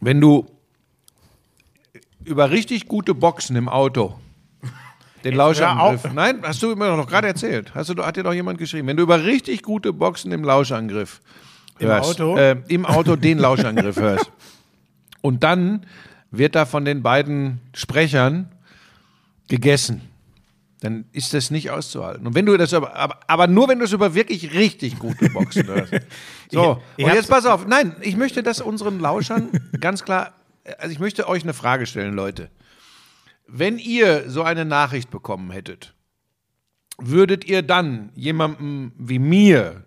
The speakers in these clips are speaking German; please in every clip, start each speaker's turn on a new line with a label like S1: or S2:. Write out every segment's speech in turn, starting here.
S1: wenn du über richtig gute Boxen im Auto den Lauschangriff. Nein, hast du mir doch gerade erzählt. Hast du, hat dir doch jemand geschrieben. Wenn du über richtig gute Boxen im Lauschangriff
S2: Im
S1: hörst,
S2: Auto?
S1: Äh, im Auto den Lauschangriff hörst. Und dann wird da von den beiden Sprechern gegessen. Dann ist das nicht auszuhalten. Und wenn du das aber, aber, aber nur wenn du es über wirklich richtig gute Boxen hörst. So,
S2: Ich- ich
S1: und jetzt pass auf. Nein, ich möchte das unseren Lauschern ganz klar, also ich möchte euch eine Frage stellen, Leute. Wenn ihr so eine Nachricht bekommen hättet, würdet ihr dann jemandem wie mir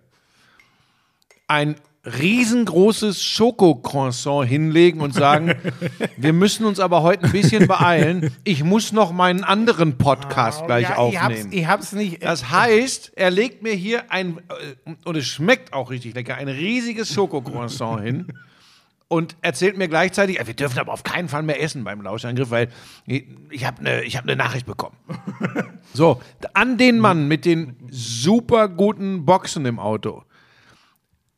S1: ein riesengroßes Schokocroissant hinlegen und sagen, wir müssen uns aber heute ein bisschen beeilen. Ich muss noch meinen anderen Podcast gleich
S2: ja,
S1: aufnehmen.
S2: Ich hab's, ich hab's nicht.
S1: Das heißt, er legt mir hier ein, äh, und es schmeckt auch richtig lecker, ein riesiges Schokocroissant hin und erzählt mir gleichzeitig, äh, wir dürfen aber auf keinen Fall mehr essen beim Lauschangriff, weil ich habe eine hab ne Nachricht bekommen. so, an den Mann mit den super guten Boxen im Auto.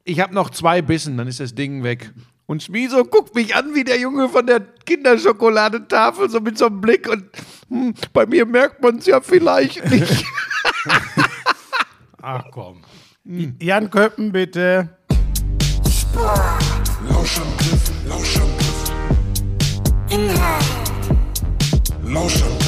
S1: Ich habe noch zwei Bissen, dann ist das Ding weg. Und Schmiso guckt mich an wie der Junge von der Kinderschokoladenetafel, so mit so einem Blick. Und hm, bei mir merkt man es ja vielleicht nicht.
S2: Ach komm. Jan Köppen, bitte.
S3: Lauschangriff, Lauschangriff.
S4: Inhalt,
S3: Lauschangriff,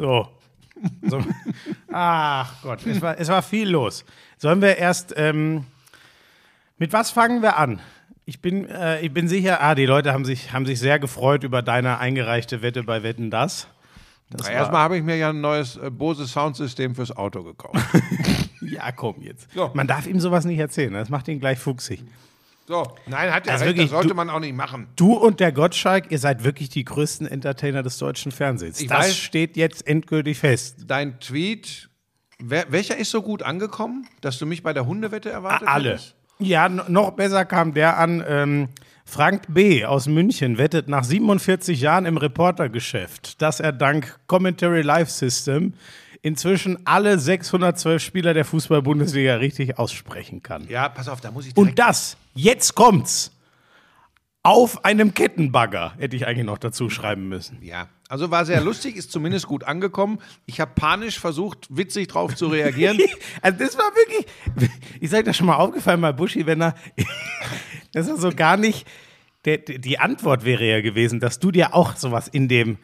S2: So. so. Ach Gott, es war, es war viel los. Sollen wir erst, ähm, mit was fangen wir an? Ich bin, äh, ich bin sicher, ah, die Leute haben sich, haben sich sehr gefreut über deine eingereichte Wette bei Wetten Das. Das war-
S1: Erstmal habe ich mir ja ein neues äh, Bose Soundsystem fürs Auto gekauft.
S2: Ja, komm jetzt.
S1: So.
S2: Man darf ihm sowas nicht erzählen, das macht ihn gleich fuchsig.
S1: So, nein, hat ja
S2: Also
S1: recht,
S2: wirklich,
S1: das sollte
S2: du-
S1: man auch nicht machen.
S2: Du und der Gottschalk, ihr seid wirklich die größten Entertainer des deutschen Fernsehens.
S1: Ich
S2: das
S1: weiß.
S2: steht jetzt endgültig fest.
S1: Dein Tweet, wer, welcher ist so gut angekommen, dass du mich bei der Hundewette erwartet
S2: Alle.
S1: hättest?
S2: Ja, noch besser kam der an. Ähm, Frank B. aus München wettet nach 47 Jahren im Reportergeschäft, dass er dank Commentary Live System inzwischen alle 612 Spieler der Fußball-Bundesliga richtig aussprechen kann.
S1: Ja, pass auf, da muss ich
S2: Und das, jetzt kommt's, auf einem Kettenbagger, hätte ich eigentlich noch dazu schreiben müssen.
S1: Ja, also war sehr lustig, ist zumindest gut angekommen. Ich habe panisch versucht, witzig drauf zu reagieren.
S2: Also das war wirklich, ich sag das schon mal aufgefallen bei Buschi, wenn er, das ist so gar nicht, der, die Antwort wäre ja gewesen, dass du dir auch sowas in dem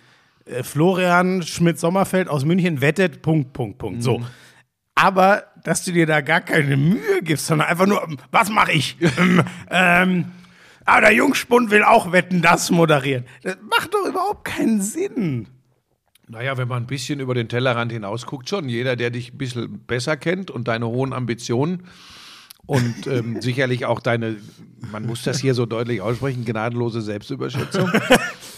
S2: äh, Florian Schmidt-Sommerfeld aus München wettet, Punkt, Punkt, Punkt, so. Aber, dass du dir da gar keine Mühe gibst, sondern einfach nur, was mache ich? ähm, ähm, ah, der Jungspund will auch wetten, das moderieren. Das macht doch überhaupt keinen Sinn.
S1: naja, wenn man ein bisschen über den Tellerrand hinaus guckt, schon. Jeder, der dich ein bisschen besser kennt und deine hohen Ambitionen und ähm, sicherlich auch deine, man muss das hier so deutlich aussprechen, gnadenlose Selbstüberschätzung,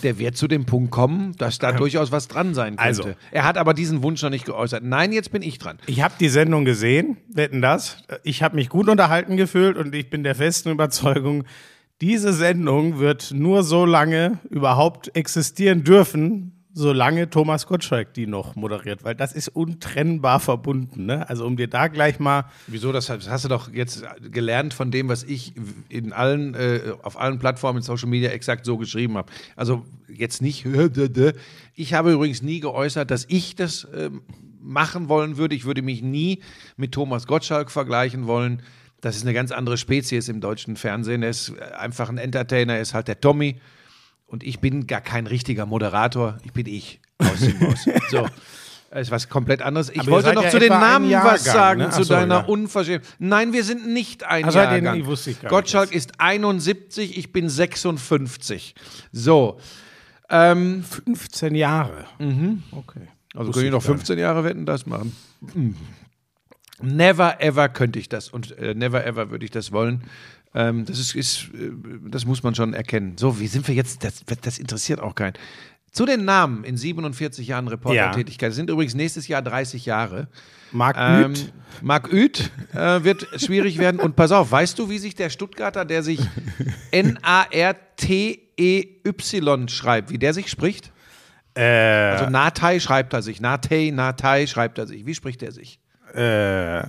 S1: der wird zu dem Punkt kommen, dass da durchaus was dran sein könnte.
S2: Also.
S1: er hat aber diesen Wunsch noch nicht geäußert. Nein, jetzt bin ich dran.
S2: Ich habe die Sendung gesehen, wetten das. Ich habe mich gut unterhalten gefühlt und ich bin der festen Überzeugung, diese Sendung wird nur so lange überhaupt existieren dürfen, solange Thomas Gottschalk die noch moderiert, weil das ist untrennbar verbunden. Ne? Also um dir da gleich mal
S1: Wieso? Das hast, du doch jetzt gelernt von dem, was ich in allen, äh, auf allen Plattformen in Social Media exakt so geschrieben habe. Also jetzt nicht. Ich habe übrigens nie geäußert, dass ich das ähm, machen wollen würde. Ich würde mich nie mit Thomas Gottschalk vergleichen wollen. Das ist eine ganz andere Spezies im deutschen Fernsehen. Er ist einfach ein Entertainer, er ist halt der Tommy. Und ich bin gar kein richtiger Moderator. Ich bin ich. Aus dem Haus. So. Das ist was komplett anderes. Ich
S2: Aber
S1: wollte noch
S2: ja
S1: zu den Namen was sagen,
S2: ne? Ach
S1: zu
S2: so,
S1: deiner
S2: ja.
S1: Unverschämtheit. Nein, wir sind nicht ein
S2: so, den-
S1: Jahrgang.
S2: die wusste ich gar nicht.
S1: Gottschalk ist 71, ich bin 56. So, ähm,
S2: 15 Jahre. Okay.
S1: also wir
S2: ich
S1: noch
S2: gar
S1: 15 Jahre wetten, das machen. Mm. Never ever könnte ich das und äh, never ever würde ich das wollen. Ähm, das ist, ist äh, das muss man schon erkennen. So, wie sind wir jetzt? Das, das interessiert auch keinen. Zu den Namen in 47 Jahren Reportertätigkeit. Das sind übrigens nächstes Jahr 30 Jahre.
S2: Marc
S1: Ähm,
S2: Uth.
S1: Marc Uth äh, wird schwierig werden. Und pass auf, weißt du, wie sich der Stuttgarter, der sich N-A-R-T-E-Y schreibt, wie der sich spricht?
S2: Äh,
S1: Also Natei schreibt er sich. Natei, Natei schreibt er sich. Wie spricht er sich?
S2: äh,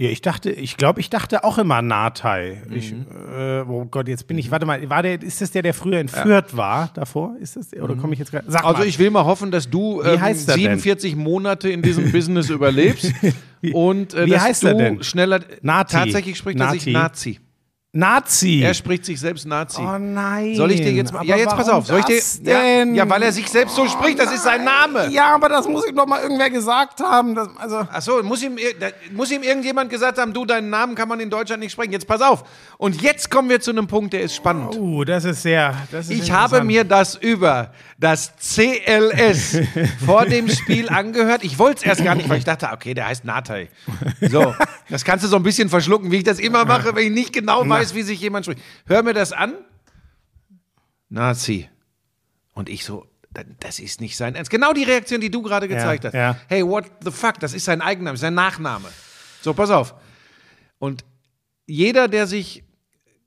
S2: ja, ich dachte, ich glaube, ich dachte auch immer Natai.
S1: Mhm.
S2: äh, oh Gott, jetzt bin ich, warte mal, war der, ist das der, der früher entführt war davor? Ist das der, oder komme ich jetzt gerade?
S1: Also
S2: mal.
S1: ich will mal hoffen, dass du ähm,
S2: heißt er denn?
S1: 47 Monate in diesem Business überlebst und äh,
S2: wie
S1: dass
S2: heißt
S1: du
S2: denn?
S1: schneller
S2: Nati.
S1: tatsächlich spricht er sich. Nazi.
S2: Nazi.
S1: Er spricht sich selbst Nazi.
S2: oh nein.
S1: Soll ich dir jetzt mal. Ja, jetzt pass auf. Soll ich dir.
S2: das
S1: Ja,
S2: denn?
S1: ja, weil er sich selbst so spricht, das ist sein Name.
S2: Ja, aber das muss ihm doch mal irgendwer gesagt haben. Das, also,
S1: Achso, muss ihm, muss ihm irgendjemand gesagt haben, du, deinen Namen kann man in Deutschland nicht sprechen. Jetzt pass auf. Und jetzt kommen wir zu einem Punkt, der ist spannend.
S2: uh, das ist sehr. Das ist
S1: Ich habe mir das über das CLS vor dem Spiel angehört. Ich wollte es erst gar nicht, weil ich dachte, okay, der heißt Natei. So, das kannst du so ein bisschen verschlucken, wie ich das immer mache, wenn ich nicht genau weiß, wie sich jemand spricht. Hör mir das an. Nazi. Und ich so, da- das ist nicht sein Ernst. Genau die Reaktion, die du gerade gezeigt hast.
S2: ja.
S1: Hey, what the fuck? Das ist sein Eigenname, sein Nachname. So, pass auf. Und jeder, der sich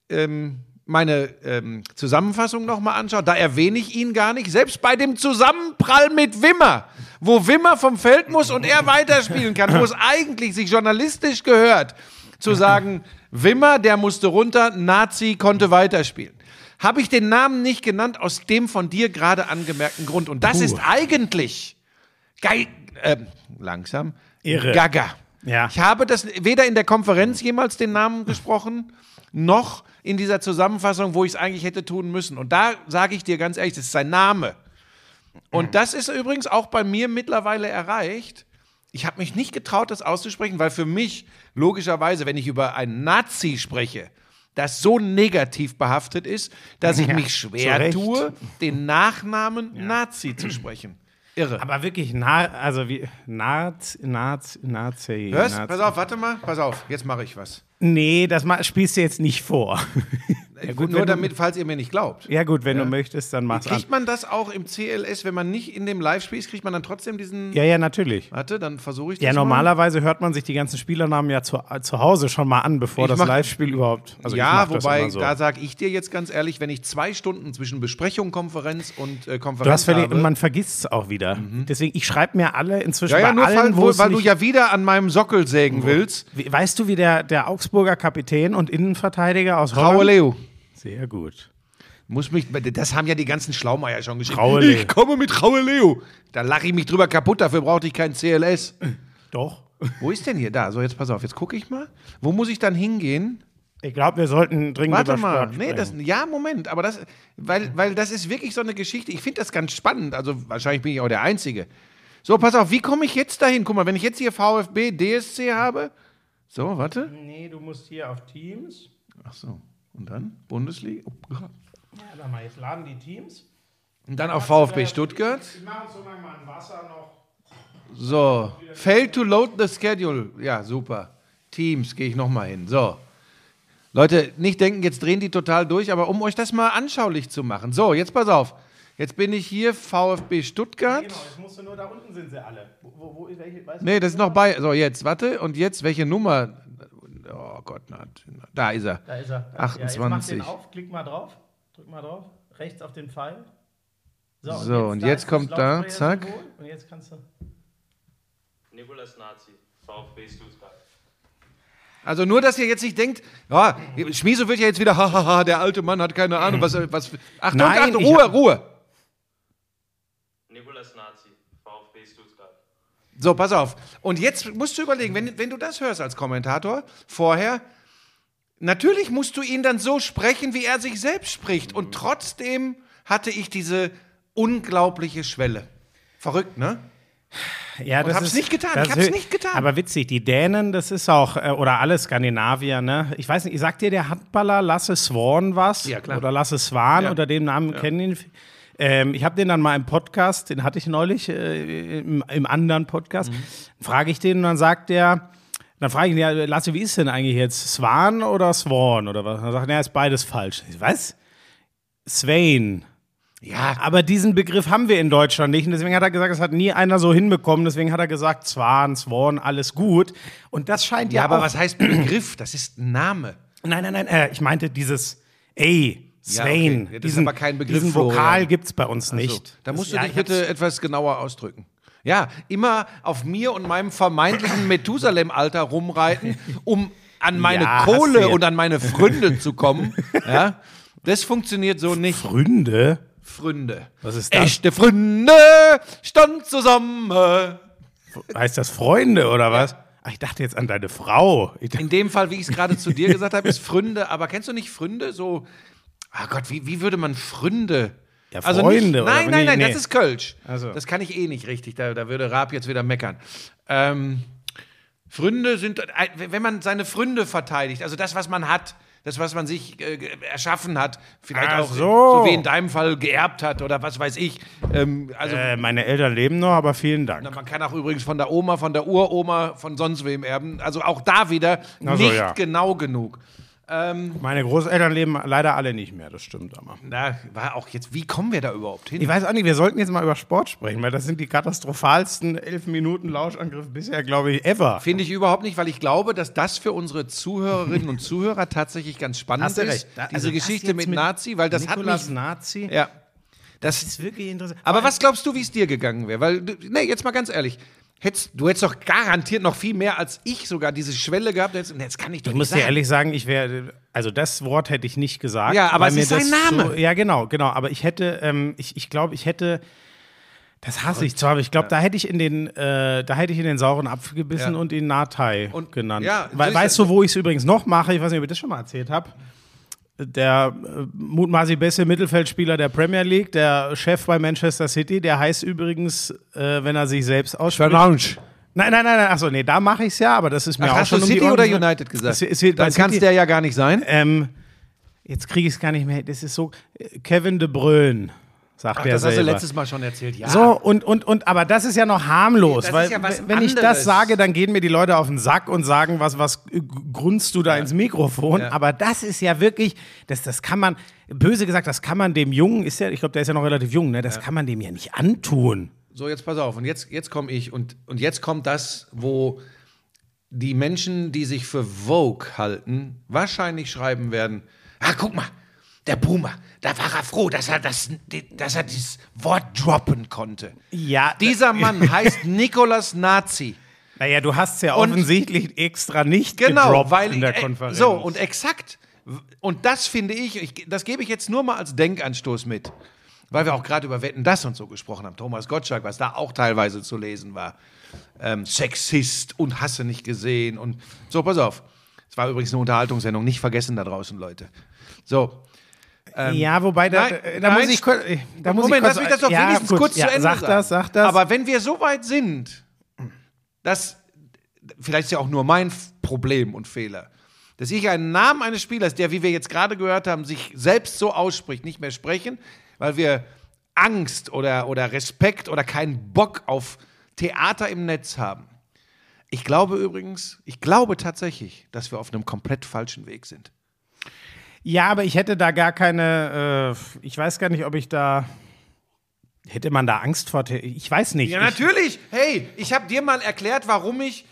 S1: ähm, meine ähm, Zusammenfassung nochmal anschaut, da erwähne ich ihn gar nicht. Selbst bei dem Zusammenprall mit Wimmer, wo Wimmer vom Feld muss und er weiterspielen kann, wo es eigentlich sich journalistisch gehört, zu sagen, Wimmer, der musste runter, Nazi konnte weiterspielen. Habe ich den Namen nicht genannt aus dem von dir gerade angemerkten Grund. Und das ist eigentlich geil, äh, langsam,
S2: Irre.
S1: Gaga.
S2: Ja.
S1: Ich habe das weder in der Konferenz jemals den Namen gesprochen, noch in dieser Zusammenfassung, wo ich es eigentlich hätte tun müssen. Und da sage ich dir ganz ehrlich, das ist sein Name. Und das ist übrigens auch bei mir mittlerweile erreicht. Ich habe mich nicht getraut, das auszusprechen, weil für mich logischerweise, wenn ich über einen Nazi spreche, das so negativ behaftet ist, dass ich
S2: Ja,
S1: mich schwer tue, den Nachnamen Nazi zu sprechen. Irre.
S2: Aber wirklich, na, also wie, Naz, Naz, Nazi.
S1: Hörst?
S2: Nazi.
S1: Pass auf, warte mal. Pass auf, jetzt mache ich was.
S2: Nee, das spielst du jetzt nicht vor. ja, gut,
S1: Nur
S2: wenn du-
S1: damit, falls ihr mir nicht glaubt.
S2: Ja, gut, wenn du möchtest, dann mach's an.
S1: Kriegt man das auch im CLS, wenn man nicht in dem Live-Spiel ist, kriegt man dann trotzdem diesen.
S2: Ja, ja, natürlich.
S1: Warte, dann versuche ich das.
S2: Ja,
S1: mal.
S2: normalerweise hört man sich die ganzen Spielernamen ja zu, zu Hause schon mal an, bevor
S1: Ich
S2: das Live-Spiel überhaupt. Also
S1: ja, wobei,
S2: so.
S1: da sage ich dir jetzt ganz ehrlich, wenn ich zwei Stunden zwischen Besprechung, Konferenz und äh, Konferenz
S2: Du hast
S1: habe,
S2: man vergisst es auch wieder. Deswegen, ich schreibe mir alle inzwischen
S1: ja, ja, nur
S2: allen,
S1: weil, weil du ja wieder an meinem Sockel sägen willst.
S2: Weißt du, wie der, der Augsburger Kapitän und Innenverteidiger aus Holland?
S1: Raue Leo.
S2: Sehr gut.
S1: Muss mich, das haben ja die ganzen Schlaumeier schon geschrieben.
S2: Raue Leo.
S1: Ich komme mit Raue Leo. Da lache ich mich drüber kaputt, dafür brauchte ich kein CLS.
S2: Doch.
S1: Wo ist denn hier? Da, so jetzt pass auf, jetzt gucke ich mal. Wo muss ich dann hingehen?
S2: Ich glaube, wir sollten dringend
S1: Warte
S2: über
S1: mal.
S2: Sport
S1: Nee, das, ja, Moment, aber das, weil, weil das ist wirklich so eine Geschichte. Ich finde das ganz spannend. Also wahrscheinlich bin ich auch der Einzige. So, pass auf, wie komme ich jetzt dahin? Guck mal, wenn ich jetzt hier VfB, DSC habe. So, warte.
S2: Nee, du musst hier auf Teams.
S1: Ach so. Und dann Bundesliga. Oh,
S2: Ja, warte mal, jetzt laden die Teams.
S1: Und dann auf VfB Stuttgart.
S2: Wir machen so lange mal ein Wasser noch.
S1: So. Fail to load the schedule. Ja, super. Teams, gehe ich nochmal hin. So. Leute, nicht denken, jetzt drehen die total durch, aber um euch das mal anschaulich zu machen. So, jetzt pass auf. Jetzt bin ich hier, VfB Stuttgart.
S2: Genau, jetzt musst du nur, da unten sind sie alle. Wo, wo, wo welche, weißt du?
S1: Nee, das ist noch bei. So, jetzt, warte. Und jetzt, welche Nummer? Oh Gott, na, da ist er.
S2: Da ist er.
S1: 28.
S2: Ja, jetzt mach den auf, klick mal drauf. Drück mal drauf. Rechts auf den Pfeil.
S1: So, und jetzt
S2: ist das
S1: kommt da, zack.
S2: Und jetzt kannst du.
S5: Nikolas Nazi, VfB Stuttgart.
S1: Also nur, dass ihr jetzt nicht denkt, ja, Schmieso wird ja jetzt wieder, hahaha, der alte Mann hat keine Ahnung, was. was Achtung,
S2: Nein,
S1: Achtung, Ruhe,
S2: hab-
S1: Ruhe.
S5: Nikolas Nazi, VfB Stuttgart.
S1: So, pass auf. Und jetzt musst du überlegen, wenn, wenn du das hörst als Kommentator, vorher, natürlich musst du ihn dann so sprechen, wie er sich selbst spricht. Und trotzdem hatte ich diese unglaubliche Schwelle. Verrückt, ne?
S2: Ja, das
S1: hab's
S2: ist,
S1: nicht getan,
S2: das
S1: ich hab's nicht getan.
S2: Aber witzig, die Dänen, das ist auch, äh, oder alle Skandinavier, ne? Ich weiß nicht, sagt dir der Handballer Lasse Swan was?
S1: Ja, klar.
S2: Oder Lasse Swan,
S1: Ja.
S2: unter dem Namen kennen ihn. Ähm, ich habe den dann mal im Podcast, den hatte ich neulich, äh, im, im anderen Podcast,
S1: Mhm.
S2: frage ich den und dann sagt der, dann frage ich ihn, ja, Lasse, wie ist denn eigentlich jetzt? Swan oder Swan oder was? Dann sagt er, ja, ist beides falsch. Ich, was? Swain.
S1: Ja,
S2: Aber diesen Begriff haben wir in Deutschland nicht. Und deswegen hat er gesagt, das hat nie einer so hinbekommen. Deswegen hat er gesagt, Zwan, Zworn, alles gut. Und das scheint ja,
S1: ja aber was heißt Begriff? Das ist ein Name.
S2: Nein, nein, nein, äh, ich meinte dieses Ey,
S1: Ja,
S2: Swain.
S1: okay. Ja, das ist
S2: diesen,
S1: aber kein Begriff,
S2: Diesen Vokal gibt es bei uns nicht.
S1: So, da
S2: Das-
S1: musst du
S2: ja,
S1: dich bitte etwas genauer ausdrücken. Ja, immer auf mir und meinem vermeintlichen Methusalem-Alter rumreiten, um an meine
S2: Ja,
S1: Kohle und an meine Fründe zu kommen. Ja, das funktioniert so nicht.
S2: Fründe?
S1: Fründe.
S2: Was ist das?
S1: Echte Fründe stand zusammen.
S2: Heißt das Freunde oder was? Ach, ich dachte jetzt an deine Frau.
S1: In dem Fall, wie ich es gerade zu dir gesagt habe, ist Fründe. Aber kennst du nicht Fründe? So, ah Gott, wie, wie würde man Fründe?
S2: Ja,
S1: also
S2: Freunde,
S1: nicht,
S2: oder?
S1: Nein, nein, nein,
S2: nee.
S1: das ist Kölsch.
S2: Also.
S1: Das kann ich eh nicht richtig. Da, da würde Raab jetzt wieder meckern. Ähm, Fründe sind, äh, wenn man seine Fründe verteidigt, also das, was man hat, das, was man sich äh, erschaffen hat, vielleicht
S2: Ach
S1: auch
S2: so.
S1: so wie in deinem Fall geerbt hat oder was weiß ich. Ähm, also
S2: äh, meine Eltern leben noch, aber vielen Dank.
S1: man kann auch übrigens von der Oma, von der Uroma, von sonst wem erben. Also auch da wieder
S2: so,
S1: nicht
S2: ja.
S1: genau genug.
S2: Meine Großeltern leben leider alle nicht mehr, das stimmt aber.
S1: Na, war auch jetzt, wie kommen wir da überhaupt hin?
S2: Ich weiß auch nicht, wir sollten jetzt mal über Sport sprechen, weil das sind die katastrophalsten elf Minuten Lauschangriff bisher, glaube ich, ever.
S1: Finde ich überhaupt nicht, weil ich glaube, dass das für unsere Zuhörerinnen und Zuhörer tatsächlich ganz spannend
S2: Hast du
S1: ist.
S2: recht. Da-
S1: Diese
S2: also das
S1: Geschichte mit,
S2: mit
S1: Nazi, weil das
S2: Nikolas
S1: hat mich.
S2: Nazi?
S1: Ja. Das,
S2: Das ist wirklich interessant.
S1: aber was glaubst du, wie es dir gegangen wäre? Weil, nee, jetzt mal ganz ehrlich. Hättest, du hättest doch garantiert noch viel mehr als ich sogar diese Schwelle gehabt. Jetzt, jetzt kann ich doch
S2: Ich muss dir
S1: sagen.
S2: ehrlich sagen, ich wäre, also das Wort hätte ich nicht gesagt.
S1: Ja, aber es ist sein Name.
S2: So, ja, genau, genau. Aber ich hätte, ähm, ich, ich glaube, ich hätte, das hasse ich zwar, aber ich glaube, da hätte ich in den, äh, da hätte ich in den sauren Apfel gebissen
S1: Ja.
S2: und ihn Natai
S1: Und-
S2: genannt.
S1: ja, siehst
S2: weißt
S1: du-
S2: du, wo ich es übrigens noch mache? Ich weiß nicht, ob ich das schon mal erzählt habe. Der äh, mutmaßlich beste Mittelfeldspieler der Premier League, der Chef bei Manchester City, der heißt übrigens, äh, wenn er sich selbst ausspricht. Nein, nein, nein, nein. Achso, nee, da mache ich es ja, aber das ist mir
S1: Ach,
S2: auch
S1: hast
S2: schon
S1: du
S2: um die
S1: City
S2: Ohren
S1: oder. United gesagt?
S2: Das ist,
S1: Dann kann es
S2: City-
S1: der ja gar nicht sein.
S2: ähm, jetzt kriege ich es gar nicht mehr. Das ist so äh, Kevin de Bruyne, sagt
S1: Ach, das hast du
S2: selber.
S1: letztes Mal schon erzählt. Ja.
S2: So, und, und, und, aber das ist ja noch harmlos,
S1: Das
S2: weil
S1: ist ja was
S2: wenn ich das
S1: anderes.
S2: sage, dann gehen mir die Leute auf den Sack und sagen, was, was grunzt du da ins Mikrofon?
S1: Ja.
S2: Aber das ist ja wirklich, das, das kann man, böse gesagt, das kann man dem Jungen, ist ja, ich glaube, der ist ja noch relativ jung, ne? das kann man dem ja nicht antun.
S1: So, jetzt pass auf. Und jetzt, jetzt komme ich. Und, und jetzt kommt das, wo die Menschen, die sich für Vogue halten, wahrscheinlich schreiben werden: Ah, guck mal, der Boomer, da war er froh, dass er, das, dass er dieses Wort droppen konnte.
S2: Ja,
S1: Dieser Mann heißt Nikolas Nazi.
S2: naja, du hast es ja
S1: Und-
S2: offensichtlich extra nicht
S1: Genau,
S2: gedroppt
S1: weil
S2: in der
S1: äh,
S2: Konferenz.
S1: so und exakt und das finde ich, ich, das gebe ich jetzt nur mal als Denkanstoß mit, weil wir auch gerade über Wetten das und so gesprochen haben. Thomas Gottschalk, was da auch teilweise zu lesen war, ähm, Sexist und Hasse nicht gesehen und so. Pass auf, es war übrigens eine Unterhaltungssendung, nicht vergessen da draußen, Leute. So,
S2: ja, wobei, da,
S1: Nein,
S2: da
S1: nein,
S2: muss ich kurz, da muss
S1: Moment,
S2: ich kurz,
S1: lass mich das doch
S2: ja,
S1: wenigstens
S2: gut,
S1: kurz
S2: ja,
S1: zu Ende
S2: Sag
S1: sagen.
S2: das, sag das.
S1: Aber wenn wir so weit sind, dass, vielleicht ist ja auch nur mein Problem und Fehler, dass ich einen Namen eines Spielers, der, wie wir jetzt gerade gehört haben, sich selbst so ausspricht, nicht mehr sprechen, weil wir Angst oder, oder Respekt oder keinen Bock auf Theater im Netz haben. Ich glaube übrigens, ich glaube tatsächlich, dass wir auf einem komplett falschen Weg sind.
S2: Ja, aber ich hätte da gar keine, äh, ich weiß gar nicht, ob ich da, hätte man da Angst vor, ich weiß nicht.
S1: Ja,
S2: ich,
S1: natürlich. Hey, ich habe dir mal erklärt, warum ich,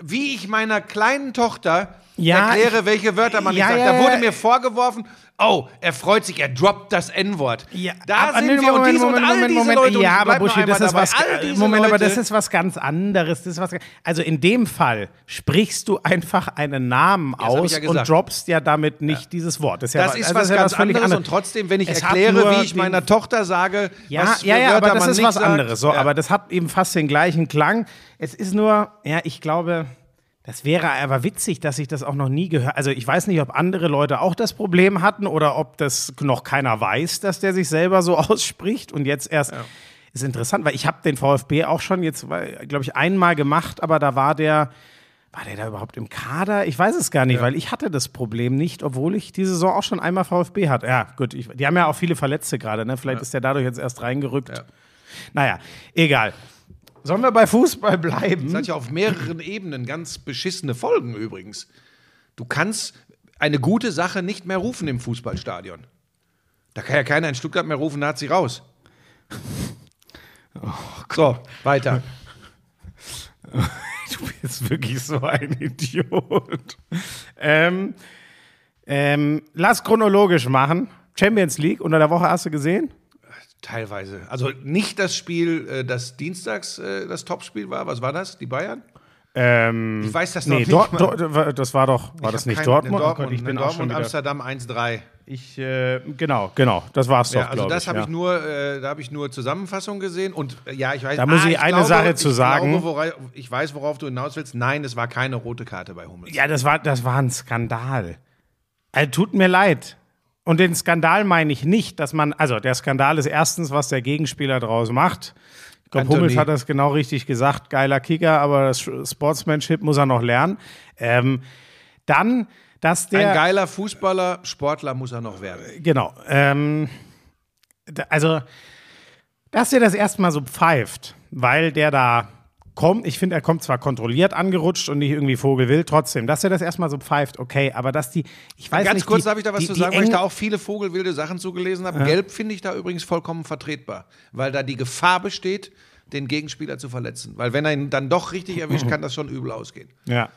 S1: wie ich meiner kleinen Tochter
S2: Ja,
S1: erkläre, welche Wörter man
S2: Ja,
S1: nicht sagt.
S2: ja,
S1: da wurde mir vorgeworfen, oh, er freut sich, er droppt das N-Wort.
S2: Ja,
S1: da
S2: aber
S1: sind
S2: nee,
S1: wir und diese und all diese Leute. und
S2: Ja, aber Buschi, das ist was. Moment, aber
S1: Leute,
S2: das ist was ganz anderes. Das ist was, also in dem Fall sprichst du einfach einen Namen
S1: ich
S2: aus
S1: ja
S2: und droppst ja damit nicht dieses Wort. Das ist, ja,
S1: das ist
S2: also
S1: was
S2: ja
S1: ganz
S2: völlig
S1: anderes und trotzdem, wenn ich
S2: Es
S1: erkläre, wie ich meiner Tochter sage,
S2: Ja,
S1: was
S2: ja, ja,
S1: Wörter
S2: aber das ist was anderes. So,
S1: ja.
S2: aber das hat eben fast den gleichen Klang. Es ist nur, ja, ich glaube, das wäre aber witzig, dass ich das auch noch nie gehört. Also ich weiß nicht, ob andere Leute auch das Problem hatten oder ob das noch keiner weiß, dass der sich selber so ausspricht und jetzt erst. Ist interessant, weil ich habe den VfB auch schon jetzt, glaube ich, einmal gemacht, aber da war der, war der da überhaupt im Kader? Ich weiß es gar nicht, weil ich hatte das Problem nicht, obwohl ich die Saison auch schon einmal VfB hatte. Ja, gut, ich, die haben ja auch viele Verletzte gerade, ne? Vielleicht ist der dadurch jetzt erst reingerückt. Naja, egal. Sollen wir bei Fußball bleiben?
S1: Das hat ja auf mehreren Ebenen ganz beschissene Folgen übrigens. Du kannst eine gute Sache nicht mehr rufen im Fußballstadion. Da kann ja keiner in Stuttgart mehr rufen, Nazi raus. so, weiter.
S2: Du bist wirklich so ein Idiot. Ähm, ähm, lass chronologisch machen. Champions League unter der Woche hast du gesehen?
S1: Teilweise. Also nicht das Spiel, äh, das dienstags äh, das Topspiel war. Was war das? Die Bayern?
S2: Ähm,
S1: Ich weiß das noch
S2: nee,
S1: nicht
S2: Dort. Dort, das war doch, war
S1: Ich
S2: das nicht
S1: kein-
S2: Dortmund?
S1: in
S2: Oh
S1: Dortmund,
S2: Gott, ich bin
S1: in
S2: auch schon
S1: Dortmund Amsterdam 1-3.
S2: ich, äh, genau, genau, das war's doch,
S1: Ja, also das
S2: ich,
S1: habe
S2: ja.
S1: ich nur, äh, da habe ich nur Zusammenfassung gesehen und äh, ja, ich weiß.
S2: Da muss ich eine
S1: glaube,
S2: Sache zu
S1: ich
S2: sagen.
S1: Glaube, wora, ich weiß, worauf du hinaus willst. Nein, es war keine rote Karte bei Hummels.
S2: Ja, das war, das war ein Skandal. Also, tut mir leid. Und den Skandal meine ich nicht, dass man, also der Skandal ist erstens, was der Gegenspieler draus macht. Ich glaube. Hummels hat das genau richtig gesagt. Geiler Kicker, aber das Sportsmanship muss er noch lernen. Ähm, dann, dass der.
S1: Ein geiler Fußballer, Sportler muss er noch werden.
S2: Genau. Ähm, also, dass er das erstmal so pfeift, weil der da kommt, ich finde, er kommt zwar kontrolliert angerutscht und nicht irgendwie vogelwild, trotzdem, dass er das erstmal so pfeift, okay, aber dass die, ich weiß
S1: Ganz
S2: nicht,
S1: kurz
S2: die,
S1: darf ich da was
S2: die,
S1: zu sagen, weil ich da auch viele vogelwilde Sachen zugelesen habe. Gelb finde ich da übrigens vollkommen vertretbar, weil da die Gefahr besteht, den Gegenspieler zu verletzen. Weil wenn er ihn dann doch richtig erwischt, kann das schon übel ausgehen.
S2: Ja.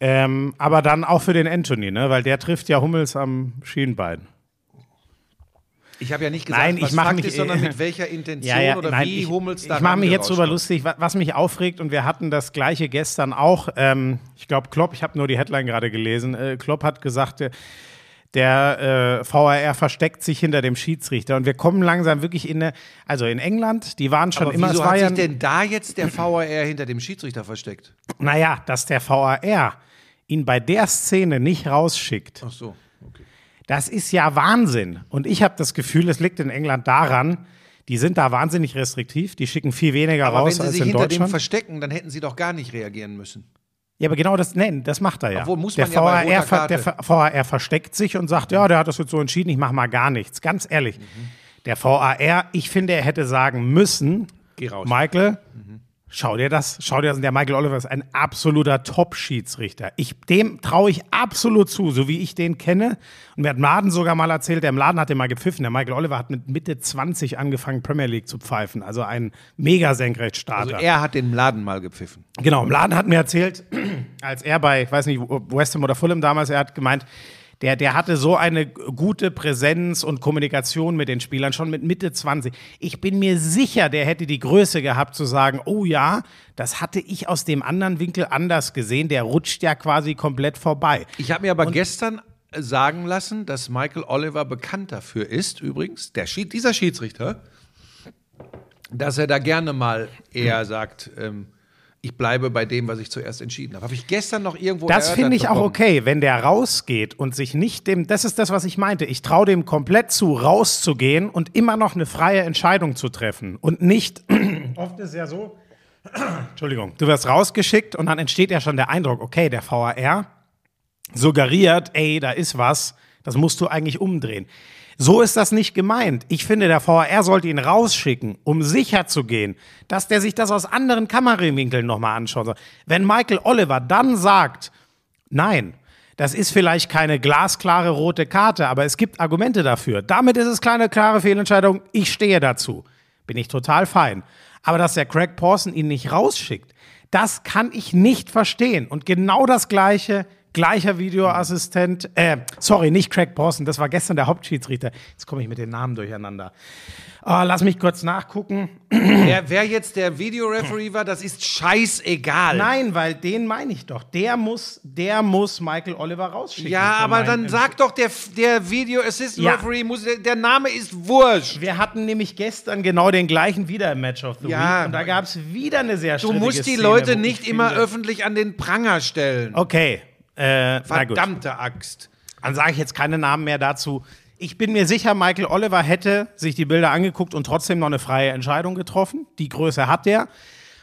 S2: Ähm, aber dann auch für den Anthony, ne? weil der trifft ja Hummels am Schienbein.
S1: Ich habe ja nicht gesagt,
S2: Nein, ich
S1: was
S2: mach
S1: Fakt
S2: mich-
S1: ist, sondern mit welcher Intention oder
S2: nein,
S1: wie
S2: ich,
S1: Hummels da
S2: Ich mache mich jetzt drüber lustig, wa- was mich aufregt, und wir hatten das gleiche gestern auch. Ähm, ich glaube, Klopp, ich habe nur die Headline gerade gelesen. Äh, Klopp hat gesagt, äh, der äh, VAR versteckt sich hinter dem Schiedsrichter. Und wir kommen langsam wirklich in eine, also in England, die waren schon
S1: Aber
S2: immer,
S1: wieso hat
S2: ja,
S1: sich denn da jetzt der VAR hinter dem Schiedsrichter versteckt?
S2: naja, dass der VAR ihn bei der Szene nicht rausschickt.
S1: Ach so.
S2: Das ist ja Wahnsinn. Und ich habe das Gefühl, es liegt in England daran, die sind da wahnsinnig restriktiv, die schicken viel weniger
S1: Aber
S2: raus
S1: wenn sie
S2: als
S1: sich
S2: in
S1: hinter dem
S2: Deutschland.
S1: verstecken, dann hätten sie doch gar nicht reagieren müssen.
S2: Ja, aber genau das, nein, das macht er ja.
S1: Obwohl, muss
S2: der,
S1: man ja bei
S2: VAR,
S1: roter
S2: ver- der. VAR versteckt sich und sagt, ja, der hat das jetzt so entschieden, ich mache mal gar nichts. Ganz ehrlich, der VAR, ich finde, er hätte sagen müssen,
S1: Geh raus.
S2: Michael, schau dir das, schau dir das, an. der Michael Oliver ist ein absoluter Top-Schiedsrichter. Ich, dem traue ich absolut zu, so wie ich den kenne. Und mir hat Mladen sogar mal erzählt, der Mladen hat den mal gepfiffen. Der Michael Oliver hat mit Mitte 20 angefangen, Premier League zu pfeifen. Also ein mega Senkrechtstarter.
S1: Also er hat den Laden mal gepfiffen.
S2: Genau, im Laden hat mir erzählt, als er bei, ich weiß nicht, West Ham oder Fulham damals, er hat gemeint, der, der hatte so eine gute Präsenz und Kommunikation mit den Spielern, schon mit Mitte 20. Ich bin mir sicher, der hätte die Größe gehabt zu sagen, oh ja, das hatte ich aus dem anderen Winkel anders gesehen, der rutscht ja quasi komplett vorbei.
S1: Ich habe mir aber gestern sagen lassen, dass Michael Oliver bekannt dafür ist, übrigens, der Schied, dieser Schiedsrichter, dass er da gerne mal eher sagt, ähm, ich bleibe bei dem, was ich zuerst entschieden habe. Habe ich gestern noch irgendwo
S2: Das finde ich auch
S1: bekommen.
S2: okay, wenn der rausgeht und sich nicht dem, das ist das, was ich meinte. Ich traue dem komplett zu, rauszugehen und immer noch eine freie Entscheidung zu treffen. Und nicht, oft ist ja so, Entschuldigung, du wirst rausgeschickt und dann entsteht ja schon der Eindruck, okay, der VAR suggeriert, ey, da ist was, das musst du eigentlich umdrehen. So ist das nicht gemeint. Ich finde, der VAR sollte ihn rausschicken, um sicher zu gehen, dass der sich das aus anderen Kamerawinkeln nochmal anschauen soll. Wenn Michael Oliver dann sagt, nein, das ist vielleicht keine glasklare rote Karte, aber es gibt Argumente dafür. Damit ist es keine klare Fehlentscheidung. Ich stehe dazu. Bin ich total fein. Aber dass der Craig Pawson ihn nicht rausschickt, das kann ich nicht verstehen. Und genau das Gleiche, gleicher Videoassistent, äh, sorry, nicht Craig Pawson, das war gestern der Hauptschiedsrichter. Jetzt komme ich mit den Namen durcheinander. Ah, lass mich kurz nachgucken.
S1: Wer, wer jetzt der Videoreferee war, das ist scheißegal.
S2: Nein, weil den meine ich doch. Der muss, der muss Michael Oliver rausschicken.
S1: Ja, aber dann
S2: Empf-
S1: sag doch, der, der Video Assistant
S2: Ja.
S1: Referee muss, der, der Name ist wurscht.
S2: Wir hatten nämlich gestern genau den gleichen wieder im Match of the
S1: Ja.
S2: Week und da gab es wieder eine sehr
S1: Du musst die
S2: Szene,
S1: Leute nicht
S2: ich
S1: immer öffentlich an den Pranger stellen.
S2: Okay, äh.
S1: Verdammte Axt.
S2: Dann sage ich jetzt keine Namen mehr dazu. Ich bin mir sicher, Michael Oliver hätte sich die Bilder angeguckt und trotzdem noch eine freie Entscheidung getroffen. Die Größe hat der.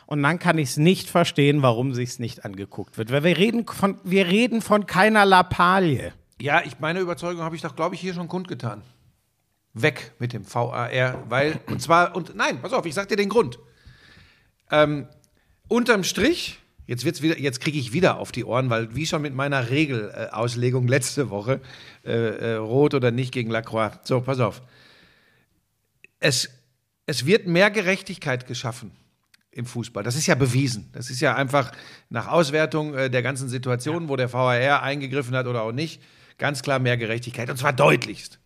S2: Und dann kann ich es nicht verstehen, warum sich es nicht angeguckt wird. Weil wir reden von, wir reden von keiner Lappalie.
S1: Ja, ich, meine Überzeugung habe ich doch, glaube ich, hier schon kundgetan. Weg mit dem VAR, weil, und zwar, und nein, pass auf, ich sag dir den Grund. Ähm, unterm Strich, jetzt wird's wieder, jetzt kriege ich wieder auf die Ohren, weil wie schon mit meiner Regelauslegung letzte Woche, äh, äh, rot oder nicht gegen Lacroix. So, pass auf. es, es wird mehr Gerechtigkeit geschaffen im Fußball. Das ist ja bewiesen. Das ist ja einfach nach Auswertung äh, der ganzen Situation, wo der VAR eingegriffen hat oder auch nicht, ganz klar mehr Gerechtigkeit. Und zwar deutlichst.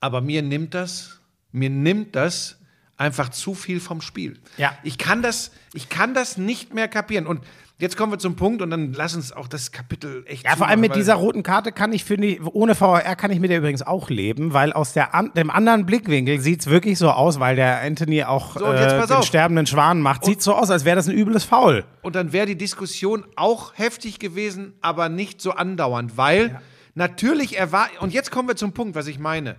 S1: Aber mir nimmt das, mir nimmt das einfach zu viel vom Spiel.
S2: Ja.
S1: Ich kann das, ich kann das nicht mehr kapieren. Und jetzt kommen wir zum Punkt und dann lass uns auch das Kapitel echt.
S2: Ja, vor allem mit dieser roten Karte kann ich, finde ich, ohne VAR kann ich mit der übrigens auch leben, weil aus der an, dem anderen Blickwinkel sieht es wirklich so aus, weil der Anthony auch
S1: So,
S2: äh, den sterbenden Schwan macht. Sieht so aus, als wäre das ein übles Foul.
S1: Und dann wäre die Diskussion auch heftig gewesen, aber nicht so andauernd, weil natürlich erwartet, und jetzt kommen wir zum Punkt, was ich meine.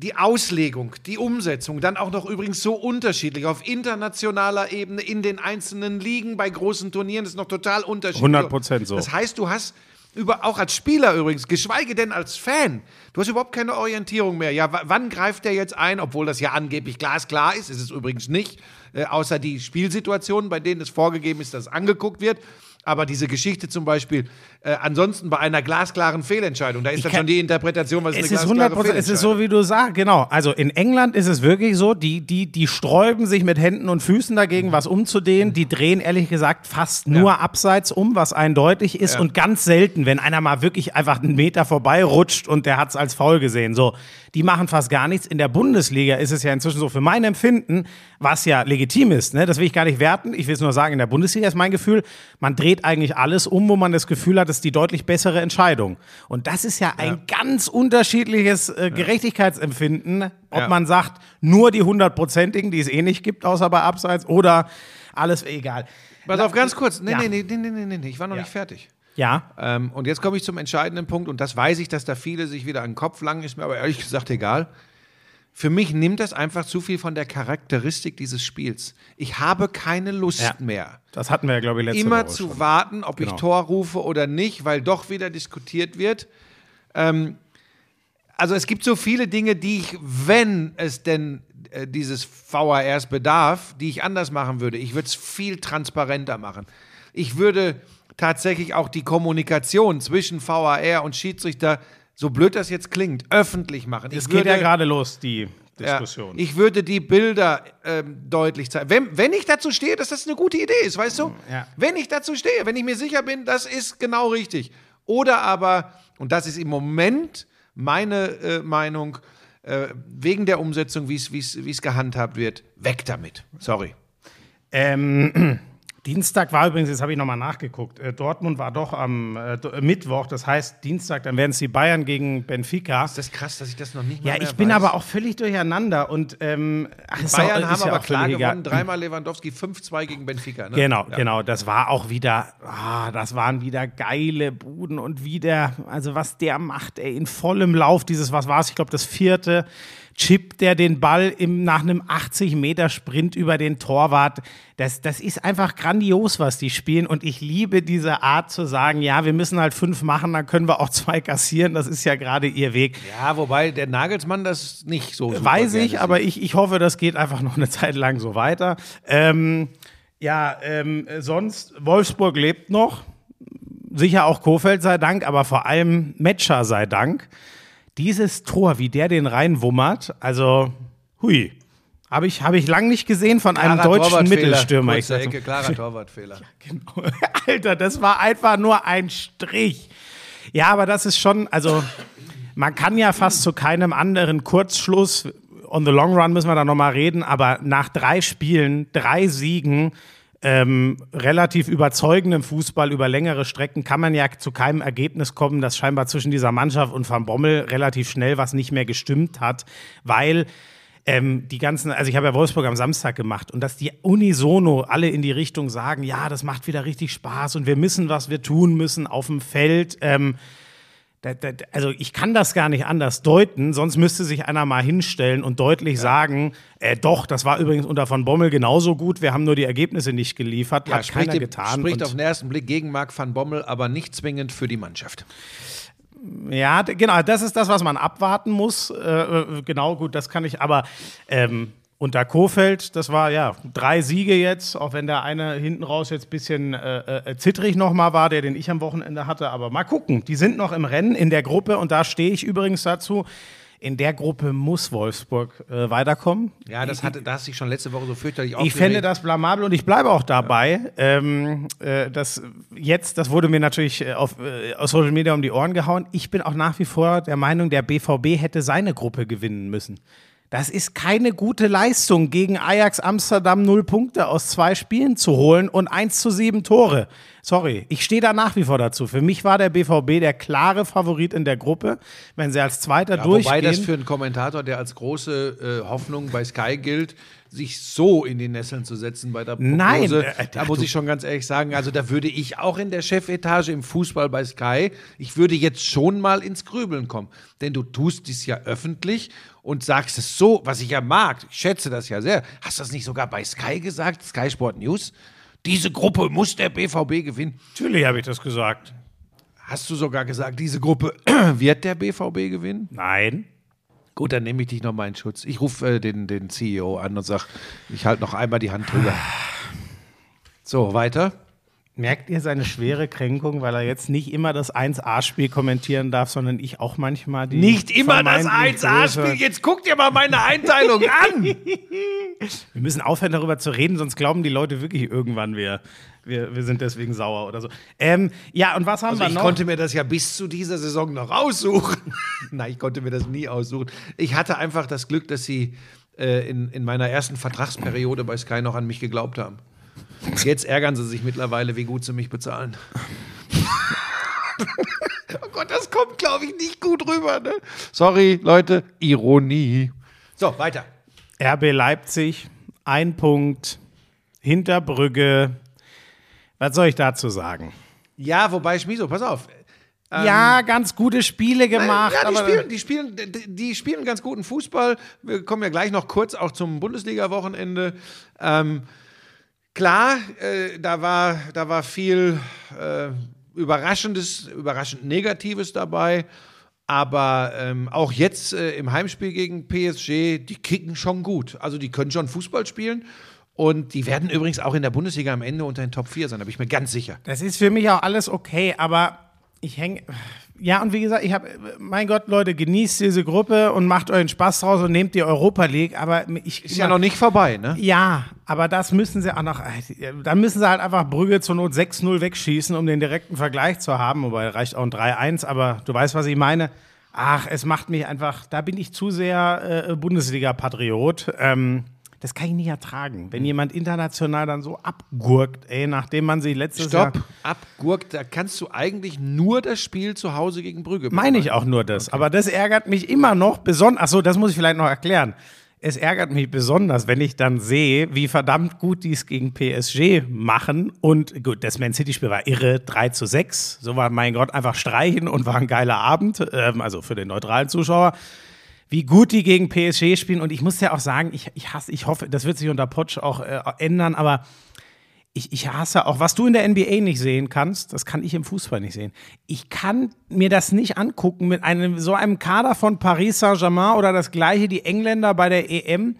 S1: Die Auslegung, die Umsetzung, dann auch noch übrigens so unterschiedlich auf internationaler Ebene, in den einzelnen Ligen, bei großen Turnieren, ist noch total unterschiedlich.
S2: 100% so.
S1: Das heißt, du hast über, auch als Spieler übrigens, geschweige denn als Fan, du hast überhaupt keine Orientierung mehr. Ja, wann greift der jetzt ein, obwohl das ja angeblich glasklar ist, ist es übrigens nicht, äh, außer die Spielsituationen, bei denen es vorgegeben ist, dass angeguckt wird. Aber diese Geschichte zum Beispiel, äh, ansonsten bei einer glasklaren Fehlentscheidung, da ist dann schon die Interpretation, was ist
S2: Es
S1: eine
S2: ist
S1: glasklare
S2: 100 es ist so,
S1: Fehlentscheidung.
S2: wie du sagst, genau. Also in England ist es wirklich so, die, die, die sträuben sich mit Händen und Füßen dagegen, was umzudehnen. Die drehen ehrlich gesagt fast nur abseits um, was eindeutig ist.
S1: Ja.
S2: Und ganz selten, wenn einer mal wirklich einfach einen Meter vorbeirutscht und der hat es als faul gesehen. So, die machen fast gar nichts. In der Bundesliga ist es ja inzwischen so, für mein Empfinden, was ja legitim ist, ne? das will ich gar nicht werten. Ich will es nur sagen, in der Bundesliga ist mein Gefühl, man dreht eigentlich alles um, wo man das Gefühl hat, ist die deutlich bessere Entscheidung. Und das ist ja ein ganz unterschiedliches äh, Gerechtigkeitsempfinden, ob
S1: Ja.
S2: man sagt, nur die hundertprozentigen, die es eh nicht gibt, außer bei Abseits, oder alles egal.
S1: Pass auf, ganz kurz. Nee,
S2: Ja.
S1: nee, nee, nee, nee, nee, nee, ich war noch nicht fertig.
S2: Ja,
S1: Ähm, und jetzt komme ich zum entscheidenden Punkt, und das weiß ich, dass da viele sich wieder an den Kopf langen, ist mir aber ehrlich gesagt egal. Für mich nimmt das einfach zu viel von der Charakteristik dieses Spiels. Ich habe keine Lust
S2: Ja.
S1: mehr,
S2: das hatten wir ja, glaube ich, letzte
S1: immer
S2: Woche
S1: zu
S2: schon.
S1: warten, ob
S2: Genau.
S1: ich Tor rufe oder nicht, weil doch wieder diskutiert wird. Ähm, also es gibt so viele Dinge, die ich, wenn es denn äh, dieses VARs bedarf, die ich anders machen würde. Ich würde es viel transparenter machen. Ich würde tatsächlich auch die Kommunikation zwischen VAR und Schiedsrichter, so blöd das jetzt klingt, öffentlich machen.
S2: Es geht ja gerade los, die
S1: ja,
S2: Diskussion.
S1: ich würde die Bilder ähm, deutlich zeigen. Wenn, wenn ich dazu stehe, dass das eine gute Idee ist, weißt du?
S2: Ja.
S1: Wenn ich dazu stehe, wenn ich mir sicher bin, das ist genau richtig. Oder aber, und das ist im Moment meine äh, Meinung, äh, wegen der Umsetzung, wie es gehandhabt wird, weg damit. Sorry.
S2: Ähm, Dienstag war übrigens, jetzt habe ich nochmal nachgeguckt, äh, Dortmund war doch am äh, Do- Mittwoch, das heißt Dienstag, dann werden es die Bayern gegen Benfica.
S1: Ist das krass, dass ich das noch nicht
S2: Ja,
S1: mal mehr
S2: ich bin
S1: weiß.
S2: aber auch völlig durcheinander und ähm, ach, ist
S1: Bayern
S2: auch-
S1: haben
S2: ist ja
S1: aber klar gewonnen, dreimal Lewandowski, 5-2 gegen Benfica. Ne?
S2: Genau,
S1: Ja.
S2: genau. Das war auch wieder, ah, das waren wieder geile Buden und wieder, also was der macht, ey, in vollem Lauf, dieses, was war es, ich glaube, das vierte, chippt der den Ball im, nach einem 80-Meter-Sprint über den Torwart. Das, das ist einfach grandios, was die spielen. Und ich liebe diese Art zu sagen, ja, wir müssen halt fünf machen, dann können wir auch zwei kassieren. Das ist ja gerade ihr Weg.
S1: Ja, wobei der Nagelsmann das nicht so
S2: Weiß ich, aber ich, ich hoffe, das geht einfach noch eine Zeit lang so weiter. Ähm, ja, ähm, sonst, Wolfsburg lebt noch. Sicher auch Kofeld sei Dank, aber vor allem Metscher sei Dank. Dieses Tor, wie der den reinwummert, also, hui. Habe ich, hab ich lang nicht gesehen von einem
S1: Klarer
S2: deutschen Mittelstürmer. Ich sag's
S1: Ecke, klarer Torwartfehler.
S2: Alter, das war einfach nur ein Strich. Ja, aber das ist schon, also man kann ja fast zu keinem anderen Kurzschluss, on the long run müssen wir da nochmal reden, aber nach drei Spielen, drei Siegen, ähm, relativ überzeugendem Fußball über längere Strecken kann man ja zu keinem Ergebnis kommen, dass scheinbar zwischen dieser Mannschaft und Van Bommel relativ schnell was nicht mehr gestimmt hat, weil ähm, die ganzen, also ich habe ja Wolfsburg am Samstag gemacht und dass die unisono alle in die Richtung sagen, ja, das macht wieder richtig Spaß und wir müssen, was wir tun müssen auf dem Feld. Ähm, da, da, also ich kann das gar nicht anders deuten, sonst müsste sich einer mal hinstellen und deutlich sagen, äh, doch, das war übrigens unter von Bommel genauso gut, wir haben nur die Ergebnisse nicht geliefert,
S1: Ja,
S2: hat keiner
S1: im-
S2: getan.
S1: spricht auf den ersten Blick gegen Marc van Bommel, aber nicht zwingend für die Mannschaft.
S2: Ja, genau, das ist das, was man abwarten muss. Äh, äh, genau, gut, das kann ich, aber ähm, unter Kofeld, das war ja drei Siege jetzt, auch wenn der eine hinten raus jetzt ein bisschen äh, äh, zittrig nochmal war, der den ich am Wochenende hatte, aber mal gucken, die sind noch im Rennen in der Gruppe und da stehe ich übrigens dazu. In der Gruppe muss Wolfsburg äh, weiterkommen.
S1: Ja, das hatte, da hast du dich schon letzte Woche so fürchterlich
S2: Ich
S1: aufgeregt.
S2: fände das blamabel und ich bleibe auch dabei. Ähm, äh, das jetzt, das wurde mir natürlich äh, auf, äh, auf Social Media um die Ohren gehauen. Ich bin auch nach wie vor der Meinung, der BVB hätte seine Gruppe gewinnen müssen. Das ist keine gute Leistung, gegen Ajax Amsterdam null Punkte aus zwei Spielen zu holen und 1 zu 7 Tore. Sorry, ich stehe da nach wie vor dazu. Für mich war der BVB der klare Favorit in der Gruppe. Wenn sie als Zweiter
S1: Ja,
S2: durchgehen.
S1: wobei das für einen Kommentator, der als große äh, Hoffnung bei Sky gilt, sich so in die Nesseln zu setzen bei der Prognose,
S2: Nein, äh,
S1: da muss ich schon ganz ehrlich sagen, also da würde ich auch in der Chefetage im Fußball bei Sky, ich würde jetzt schon mal ins Grübeln kommen, denn du tust dies ja öffentlich und sagst es so, was ich ja mag, ich schätze das ja sehr. Hast du das nicht sogar bei Sky gesagt, Sky Sport News? Diese Gruppe muss der BVB gewinnen.
S2: Natürlich habe ich das gesagt.
S1: Hast du sogar gesagt, diese Gruppe wird der BVB gewinnen?
S2: Nein.
S1: Gut, dann nehme ich dich noch mal in Schutz. Ich rufe äh, den, den CEO an und sage, ich halte noch einmal die Hand drüber. So, weiter.
S2: Merkt ihr seine schwere Kränkung, weil er jetzt nicht immer das 1A-Spiel kommentieren darf, sondern ich auch manchmal die.
S1: Nicht immer das
S2: vermeintlich
S1: 1A-Spiel.
S2: größere-
S1: Jetzt guck dir mal meine Einteilung an.
S2: Wir müssen aufhören, darüber zu reden, sonst glauben die Leute wirklich irgendwann, wir, wir, wir sind deswegen sauer oder so. Ähm, ja, und was haben
S1: Also
S2: wir
S1: ich
S2: noch?
S1: konnte mir das ja bis zu dieser Saison noch aussuchen. Nein, ich konnte mir das nie aussuchen. Ich hatte einfach das Glück, dass sie äh, in, in meiner ersten Vertragsperiode bei Sky noch an mich geglaubt haben. Jetzt ärgern sie sich mittlerweile, wie gut sie mich bezahlen. oh Gott, das kommt, glaube ich, nicht gut rüber. Ne? Sorry, Leute, Ironie. So, weiter.
S2: RB Leipzig, ein Punkt, hinter Brügge. Was soll ich dazu sagen?
S1: Ja, wobei, Schmiso, pass auf.
S2: ja, ganz gute Spiele gemacht.
S1: ja, die
S2: aber
S1: spielen, die, spielen, die, die spielen ganz guten Fußball. Wir kommen ja gleich noch kurz auch zum Bundesliga-Wochenende. Ähm, klar, äh, da, war, da war viel äh, Überraschendes, überraschend Negatives dabei. Aber ähm, auch jetzt äh, im Heimspiel gegen PSG, die kicken schon gut. Also die können schon Fußball spielen. Und die werden übrigens auch in der Bundesliga am Ende unter den Top 4 sein, da bin ich mir ganz sicher.
S2: Das ist für mich auch alles okay, aber ich hänge. Ja, und wie gesagt, ich habe, mein Gott, Leute, genießt diese Gruppe und macht euren Spaß draus und nehmt die Europa League, aber ich.
S1: Ist ja noch nicht vorbei, ne?
S2: Ja, aber das müssen sie auch noch. Dann müssen sie halt einfach Brügge zur Not 6-0 wegschießen, um den direkten Vergleich zu haben. Wobei reicht auch ein 3-1, aber du weißt, was ich meine. Ach, es macht mich einfach, da bin ich zu sehr äh, Bundesliga-Patriot. Ähm, das kann ich nicht ertragen. Wenn jemand international dann so abgurkt, ey, nachdem man sich letztes Jahr.
S1: Stopp, abgurkt, da kannst du eigentlich nur das Spiel zu Hause gegen Brügge
S2: Meine ich auch nur das. Aber das ärgert mich immer noch besonders. Achso, das muss ich vielleicht noch erklären. Es ärgert mich besonders, wenn ich dann sehe, wie verdammt gut die es gegen PSG machen. Und gut, das Man City-Spiel war irre, 3 zu 6. So war, mein Gott, einfach streichen und war ein geiler Abend. Ähm, also für den neutralen Zuschauer. Wie gut die gegen PSG spielen. Und ich muss ja auch sagen, ich, ich hasse, ich hoffe, das wird sich unter Potsch auch äh, ändern, aber ich, ich hasse auch, was du in der NBA nicht sehen kannst, das kann ich im Fußball nicht sehen. Ich kann mir das nicht angucken mit einem so einem Kader von Paris Saint-Germain oder das gleiche die Engländer bei der EM,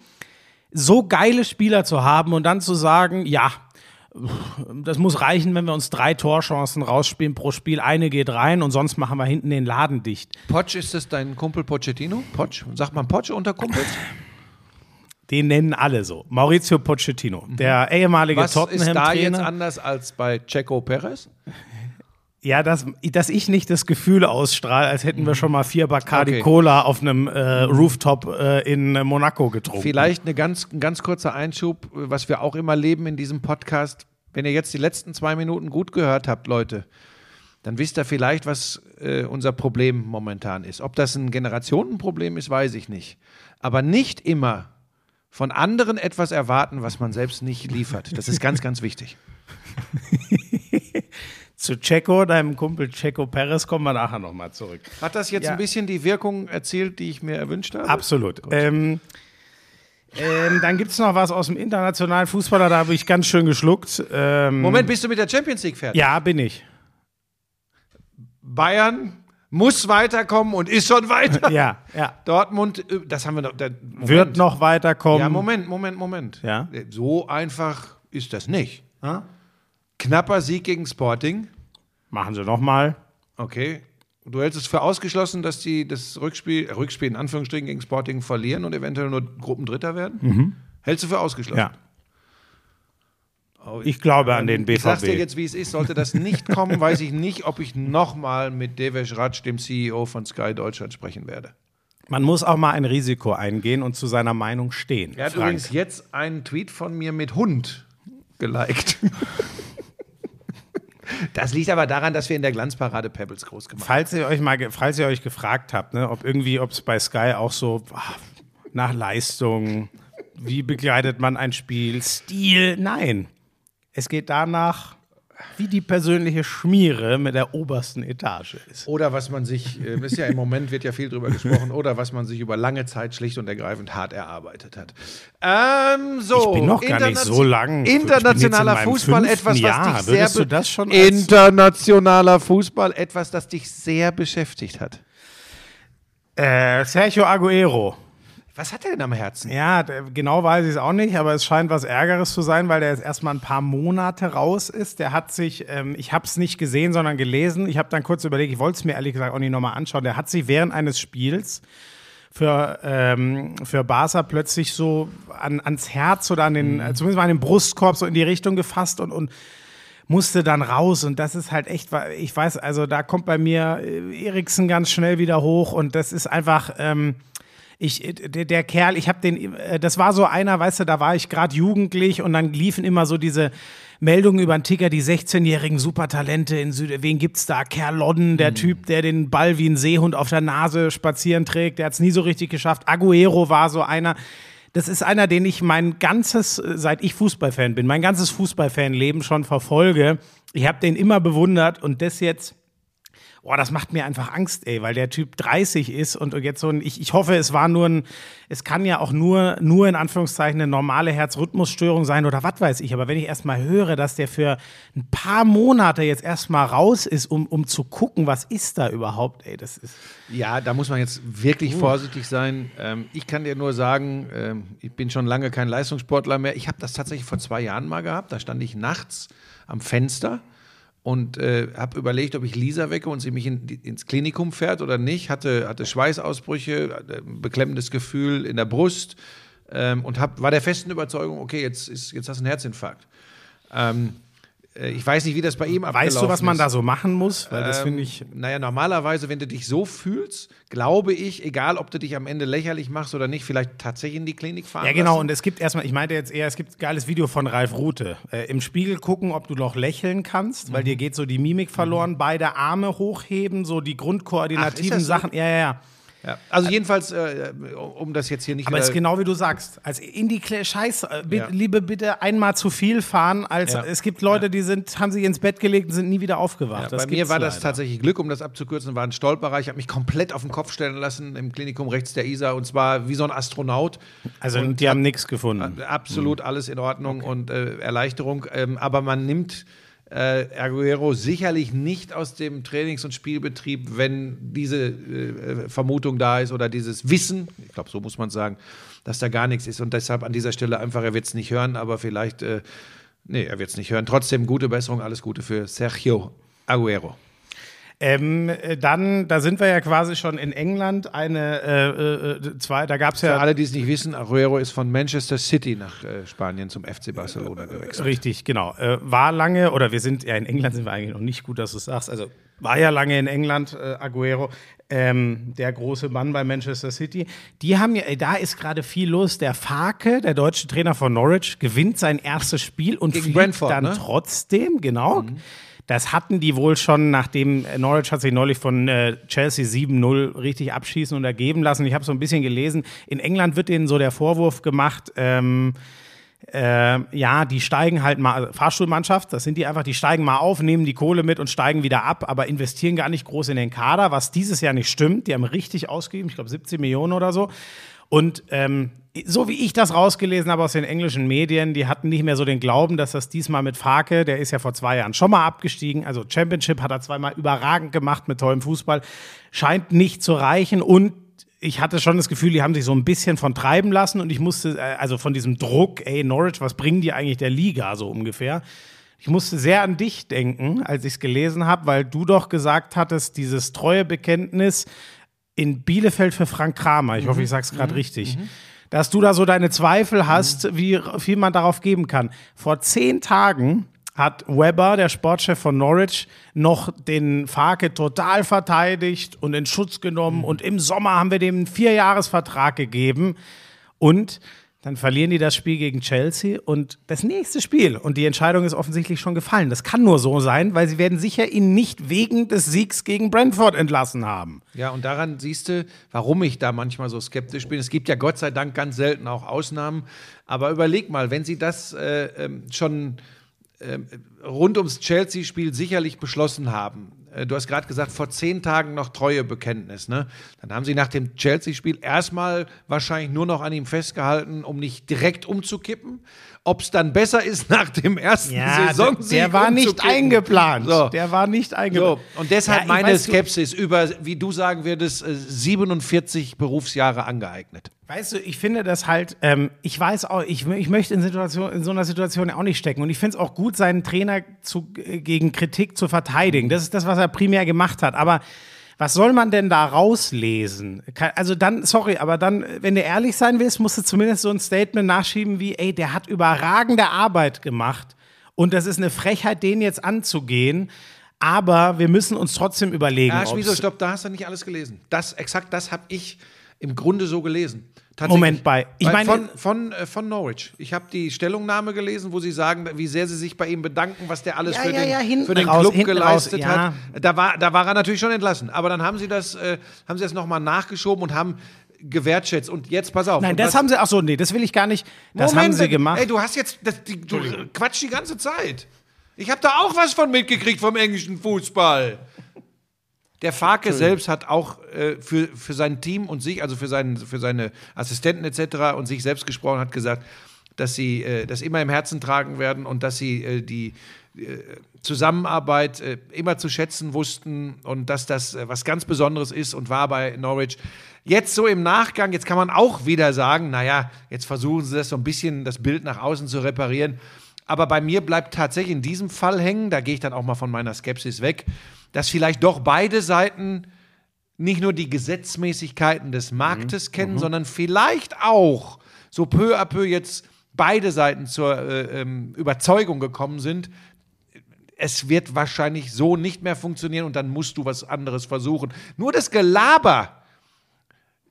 S2: so geile Spieler zu haben und dann zu sagen, ja, das muss reichen, wenn wir uns drei Torchancen rausspielen pro Spiel, eine geht rein und sonst machen wir hinten den Laden dicht.
S1: Potsch, ist das dein Kumpel Pochettino? Potsch? Sagt man Potsch unter Kumpels?
S2: Den nennen alle so. Maurizio Pochettino, der ehemalige
S1: Mhm. Was ist da jetzt
S2: Tottenham-Trainer.
S1: anders als bei Checo Perez?
S2: Ja, dass, dass ich nicht das Gefühl ausstrahle, als hätten wir schon mal vier Bacardi
S1: Okay.
S2: Cola auf einem äh, Rooftop äh, in Monaco getrunken.
S1: Vielleicht eine ganz, ein ganz kurzer Einschub, was wir auch immer leben in diesem Podcast. Wenn ihr jetzt die letzten zwei Minuten gut gehört habt, Leute, dann wisst ihr vielleicht, was äh, unser Problem momentan ist. Ob das ein Generationenproblem ist, weiß ich nicht. Aber nicht immer von anderen etwas erwarten, was man selbst nicht liefert. Das ist ganz, ganz wichtig.
S2: Zu Checo, deinem Kumpel Checo Perez, kommen wir nachher nochmal zurück.
S1: Hat das jetzt
S2: Ja.
S1: ein bisschen die Wirkung erzielt, die ich mir erwünscht habe?
S2: Absolut. Ähm, ähm, dann gibt es noch was aus dem internationalen Fußballer, da habe ich ganz schön geschluckt. Ähm,
S1: Moment, bist du mit der Champions League fertig?
S2: Ja, bin ich.
S1: Bayern muss weiterkommen und ist schon weiter.
S2: Ja, ja.
S1: Dortmund, äh, das haben wir noch. Da.
S2: Wird noch weiterkommen.
S1: Ja, Moment, Moment, Moment.
S2: Ja?
S1: So einfach ist das nicht.
S2: Ah?
S1: Knapper Sieg gegen Sporting.
S2: Machen sie nochmal.
S1: Okay. Du hältst es für ausgeschlossen, dass die das Rückspiel, äh, Rückspiel in Anführungsstrichen gegen Sporting verlieren und eventuell nur Gruppendritter werden? Hältst du für ausgeschlossen?
S2: Ja. Ich glaube an den
S1: Ich sag's dir
S2: BVB.
S1: jetzt, wie es ist. Sollte das nicht kommen, weiß ich nicht, ob ich nochmal mit Devesh Ratsch, dem CEO von Sky Deutschland, sprechen werde.
S2: Man muss auch mal ein Risiko eingehen und zu seiner Meinung stehen.
S1: Er hat
S2: Frank.
S1: übrigens jetzt einen Tweet von mir mit Hund geliked. Das liegt aber daran, dass wir in der Glanzparade Pebbles groß gemacht haben.
S2: Falls ihr euch mal, falls ihr euch gefragt habt, ne, ob irgendwie, ob es bei Sky auch so ah, nach Leistung, wie begleitet man ein Spiel, Stil, nein. Es geht danach, wie die persönliche Schmiere mit der obersten Etage ist.
S1: Oder was man sich, äh, ist ja im Moment wird ja viel drüber gesprochen, oder was man sich über lange Zeit schlicht und ergreifend hart erarbeitet hat. Ähm, so,
S2: Ich bin noch gar nicht so lang.
S1: Internationaler Fußball, etwas, was
S2: Jahr.
S1: dich sehr
S2: du das schon
S1: Internationaler Fußball, etwas, das dich sehr beschäftigt hat.
S2: Äh, Sergio Aguero.
S1: Was hat er denn am Herzen?
S2: Ja, genau weiß ich es auch nicht, aber es scheint was Ärgeres zu sein, weil der jetzt erstmal ein paar Monate raus ist. Der hat sich, ähm, ich habe es nicht gesehen, sondern gelesen. Ich habe dann kurz überlegt, ich wollte es mir ehrlich gesagt auch nicht nochmal anschauen. Der hat sich während eines Spiels für, ähm, für Barca plötzlich so an, ans Herz oder an den, äh, zumindest mal an den Brustkorb so in die Richtung gefasst und, und musste dann raus und das ist halt echt, ich weiß, also da kommt bei mir äh, Eriksen ganz schnell wieder hoch und das ist einfach, ähm, ich, äh, der, der Kerl, ich habe den, äh, das war so einer, weißt du, da war ich gerade jugendlich und dann liefen immer so diese Meldungen über den Ticker, die 16-jährigen Supertalente in Süd, wen gibt's da? Kerl Lodden, der Typ, der den Ball wie ein Seehund auf der Nase spazieren trägt, der hat's nie so richtig geschafft. Aguero war so einer, das ist einer, den ich mein ganzes, äh, seit ich Fußballfan bin, mein ganzes Fußballfanleben schon verfolge. Ich habe den immer bewundert und das jetzt, boah, das macht mir einfach Angst, ey, weil der Typ 30 ist und jetzt so ein, ich, ich hoffe, es war nur ein, es kann ja auch nur, nur in Anführungszeichen eine normale Herzrhythmusstörung sein oder was weiß ich, aber wenn ich erstmal höre, dass der für ein paar Monate jetzt erstmal raus ist, um, um zu gucken, was ist da überhaupt, ey, das ist.
S1: Ja, da muss man jetzt wirklich vorsichtig sein. Ähm, ich kann dir nur sagen, ähm, ich bin schon lange kein Leistungssportler mehr. Ich habe das tatsächlich vor zwei Jahren mal gehabt. Da stand ich nachts am Fenster und äh, habe überlegt, ob ich Lisa wecke und sie mich in, ins Klinikum fährt oder nicht. Hatte, hatte Schweißausbrüche, hatte beklemmendes Gefühl in der Brust ähm, und hab, war der festen Überzeugung, okay, jetzt, ist, jetzt hast du einen Herzinfarkt. Ähm, äh, ich weiß nicht, wie das bei ihm abgelaufen
S2: Weißt du, was man
S1: ist.
S2: da so machen muss? Weil das
S1: Ähm,
S2: finde ich.
S1: Naja, normalerweise, wenn du dich so fühlst, glaube ich, egal ob du dich am Ende lächerlich machst oder nicht, vielleicht tatsächlich in die Klinik fahren.
S2: Ja, genau.
S1: lassen.
S2: Und es gibt erstmal, ich meinte jetzt eher, es gibt ein geiles Video von Ralf Rute. Äh, Im Spiegel gucken, ob du noch lächeln kannst,
S1: Mhm.
S2: weil dir geht so die Mimik verloren. Beide Arme hochheben, so die grundkoordinativen
S1: Ach, ist das so?
S2: Sachen. Ja, ja, ja.
S1: Ja. Also jedenfalls, äh, um das jetzt hier nicht
S2: Aber es ist genau wie du sagst. Als in die Kle Scheiß, äh,
S1: Ja.
S2: liebe bitte einmal zu viel fahren, als
S1: Ja.
S2: es gibt Leute, die sind, haben sich ins Bett gelegt und sind nie wieder aufgewacht. Das
S1: bei mir war das
S2: leider.
S1: tatsächlich Glück, um das abzukürzen, war ein Stolperer. Ich habe mich komplett auf den Kopf stellen lassen im Klinikum rechts der Isar und zwar wie so ein Astronaut.
S2: Also
S1: Und
S2: die haben nichts gefunden.
S1: Absolut alles in Ordnung und äh, Erleichterung. Ähm, aber man nimmt äh, Aguero sicherlich nicht aus dem Trainings- und Spielbetrieb, wenn diese äh, Vermutung da ist oder dieses Wissen, ich glaube, so muss man sagen, dass da gar nichts ist. Und deshalb an dieser Stelle einfach, er wird es nicht hören, aber vielleicht, äh, nee, er wird es nicht hören. Trotzdem gute Besserung, alles Gute für Sergio Aguero.
S2: Ähm, äh, dann, da sind wir ja quasi schon in England. Eine, äh, äh, zwei, da gab es
S1: Für
S2: ja
S1: alle, die es nicht wissen, Aguero ist von Manchester City nach äh, Spanien zum FC Barcelona gewechselt.
S2: Richtig, genau. Äh, war lange, oder wir sind, ja, in England sind wir eigentlich noch nicht gut, dass du es sagst. Also war ja lange in England, äh, Aguero, ähm, der große Mann bei Manchester City. Die haben ja, da ist gerade viel los. Der Farke, der deutsche Trainer von Norwich, gewinnt sein erstes Spiel und
S1: Gegen
S2: fliegt
S1: Brentford,
S2: dann
S1: ne?
S2: trotzdem, genau. Das hatten die wohl schon, nachdem Norwich hat sich neulich von äh, Chelsea 7-0 richtig abschießen und ergeben lassen. Ich habe so ein bisschen gelesen. In England wird denen so der Vorwurf gemacht, ähm, äh, ja, die steigen halt mal, also Fahrstuhlmannschaft, das sind die einfach, die steigen mal auf, nehmen die Kohle mit und steigen wieder ab, aber investieren gar nicht groß in den Kader, was dieses Jahr nicht stimmt. Die haben richtig ausgegeben, ich glaube 17 Millionen oder so. Und ähm, so wie ich das rausgelesen habe aus den englischen Medien, die hatten nicht mehr so den Glauben, dass das diesmal mit Farke, der ist ja vor zwei Jahren schon mal abgestiegen, also Championship hat er zweimal überragend gemacht mit tollem Fußball, scheint nicht zu reichen und ich hatte schon das Gefühl, die haben sich so ein bisschen von treiben lassen und ich musste, äh, also von diesem Druck, ey, Norwich, was bringen die eigentlich der Liga so ungefähr? Ich musste sehr an dich denken, als ich es gelesen habe, weil du doch gesagt hattest, dieses treue Bekenntnis in Bielefeld für Frank Kramer. Ich hoffe, ich sage es gerade richtig. Dass du da so deine Zweifel hast, wie viel man darauf geben kann. Vor zehn Tagen hat Weber, der Sportchef von Norwich, noch den Farke total verteidigt und in Schutz genommen. Und im Sommer haben wir dem einen Vierjahresvertrag gegeben. Und dann verlieren die das Spiel gegen Chelsea und das nächste Spiel. Und die Entscheidung ist offensichtlich schon gefallen. Das kann nur so sein, weil sie werden sicher ihn nicht wegen des Siegs gegen Brentford entlassen haben.
S1: Ja, und daran siehst du, warum ich da manchmal so skeptisch bin. Es gibt ja Gott sei Dank ganz selten auch Ausnahmen. Aber überleg mal, wenn sie das äh, ähm, schon ähm, rund ums Chelsea-Spiel sicherlich beschlossen haben. Äh, Du hast gerade gesagt, vor zehn Tagen noch Treuebekenntnis. Ne? Dann haben sie nach dem Chelsea-Spiel erstmal wahrscheinlich nur noch an ihm festgehalten, um nicht direkt umzukippen. Ob es dann besser ist nach dem ersten Saisonsieg.
S2: der war nicht eingeplant.
S1: So.
S2: Der war nicht eingeplant.
S1: So, und deshalb
S2: Ja,
S1: meine Skepsis über, wie du sagen würdest, äh, 47 Berufsjahre angeeignet.
S2: Weißt du, ich finde das halt, ähm, ich weiß auch, ich, ich möchte in, Situation, in so einer Situation auch nicht stecken. Und ich finde es auch gut, seinen Trainer zu, äh, gegen Kritik zu verteidigen. Das ist das, was er primär gemacht hat. Aber was soll man denn da rauslesen? Also dann, sorry, aber dann, wenn du ehrlich sein willst, musst du zumindest so ein Statement nachschieben wie, ey, der hat überragende Arbeit gemacht. Und das ist eine Frechheit, den jetzt anzugehen. Aber wir müssen uns trotzdem überlegen,
S1: Ja, Schmieso, stopp, da hast du nicht alles gelesen. Das, exakt das habe ich im Grunde so gelesen. Tatsächlich.
S2: Moment, bei- ich meine-
S1: von, von, äh, von Norwich. Ich habe die Stellungnahme gelesen, wo sie sagen, wie sehr sie sich bei ihm bedanken, was der alles
S2: Ja,
S1: für,
S2: ja,
S1: den,
S2: ja, hinten
S1: für den
S2: raus,
S1: Club geleistet
S2: raus, ja.
S1: hat. Da war, da war er natürlich schon entlassen. Aber dann haben sie das, äh, haben sie das nochmal nachgeschoben und haben gewertschätzt. Und jetzt, pass auf.
S2: Nein, das
S1: was-
S2: haben sie, ach so, nee, das will ich gar nicht. Das
S1: Moment,
S2: haben sie gemacht.
S1: Ey, du hast jetzt, das, die, du quatsch die ganze Zeit. Ich habe da auch was von mitgekriegt vom englischen Fußball. Der Farke selbst hat auch äh, für, für sein Team und sich, also für, seinen, für seine Assistenten etc. und sich selbst gesprochen, hat gesagt, dass sie äh, das immer im Herzen tragen werden und dass sie äh, die äh, Zusammenarbeit äh, immer zu schätzen wussten und dass das äh, was ganz Besonderes ist und war bei Norwich. Jetzt so im Nachgang, jetzt kann man auch wieder sagen, naja, jetzt versuchen sie das so ein bisschen, das Bild nach außen zu reparieren. Aber bei mir bleibt tatsächlich in diesem Fall hängen, da gehe ich dann auch mal von meiner Skepsis weg, dass vielleicht doch beide Seiten nicht nur die Gesetzmäßigkeiten des Marktes kennen, sondern vielleicht auch so peu à peu jetzt beide Seiten zur äh, ähm, Überzeugung gekommen sind, es wird wahrscheinlich so nicht mehr funktionieren und dann musst du was anderes versuchen. Nur das Gelaber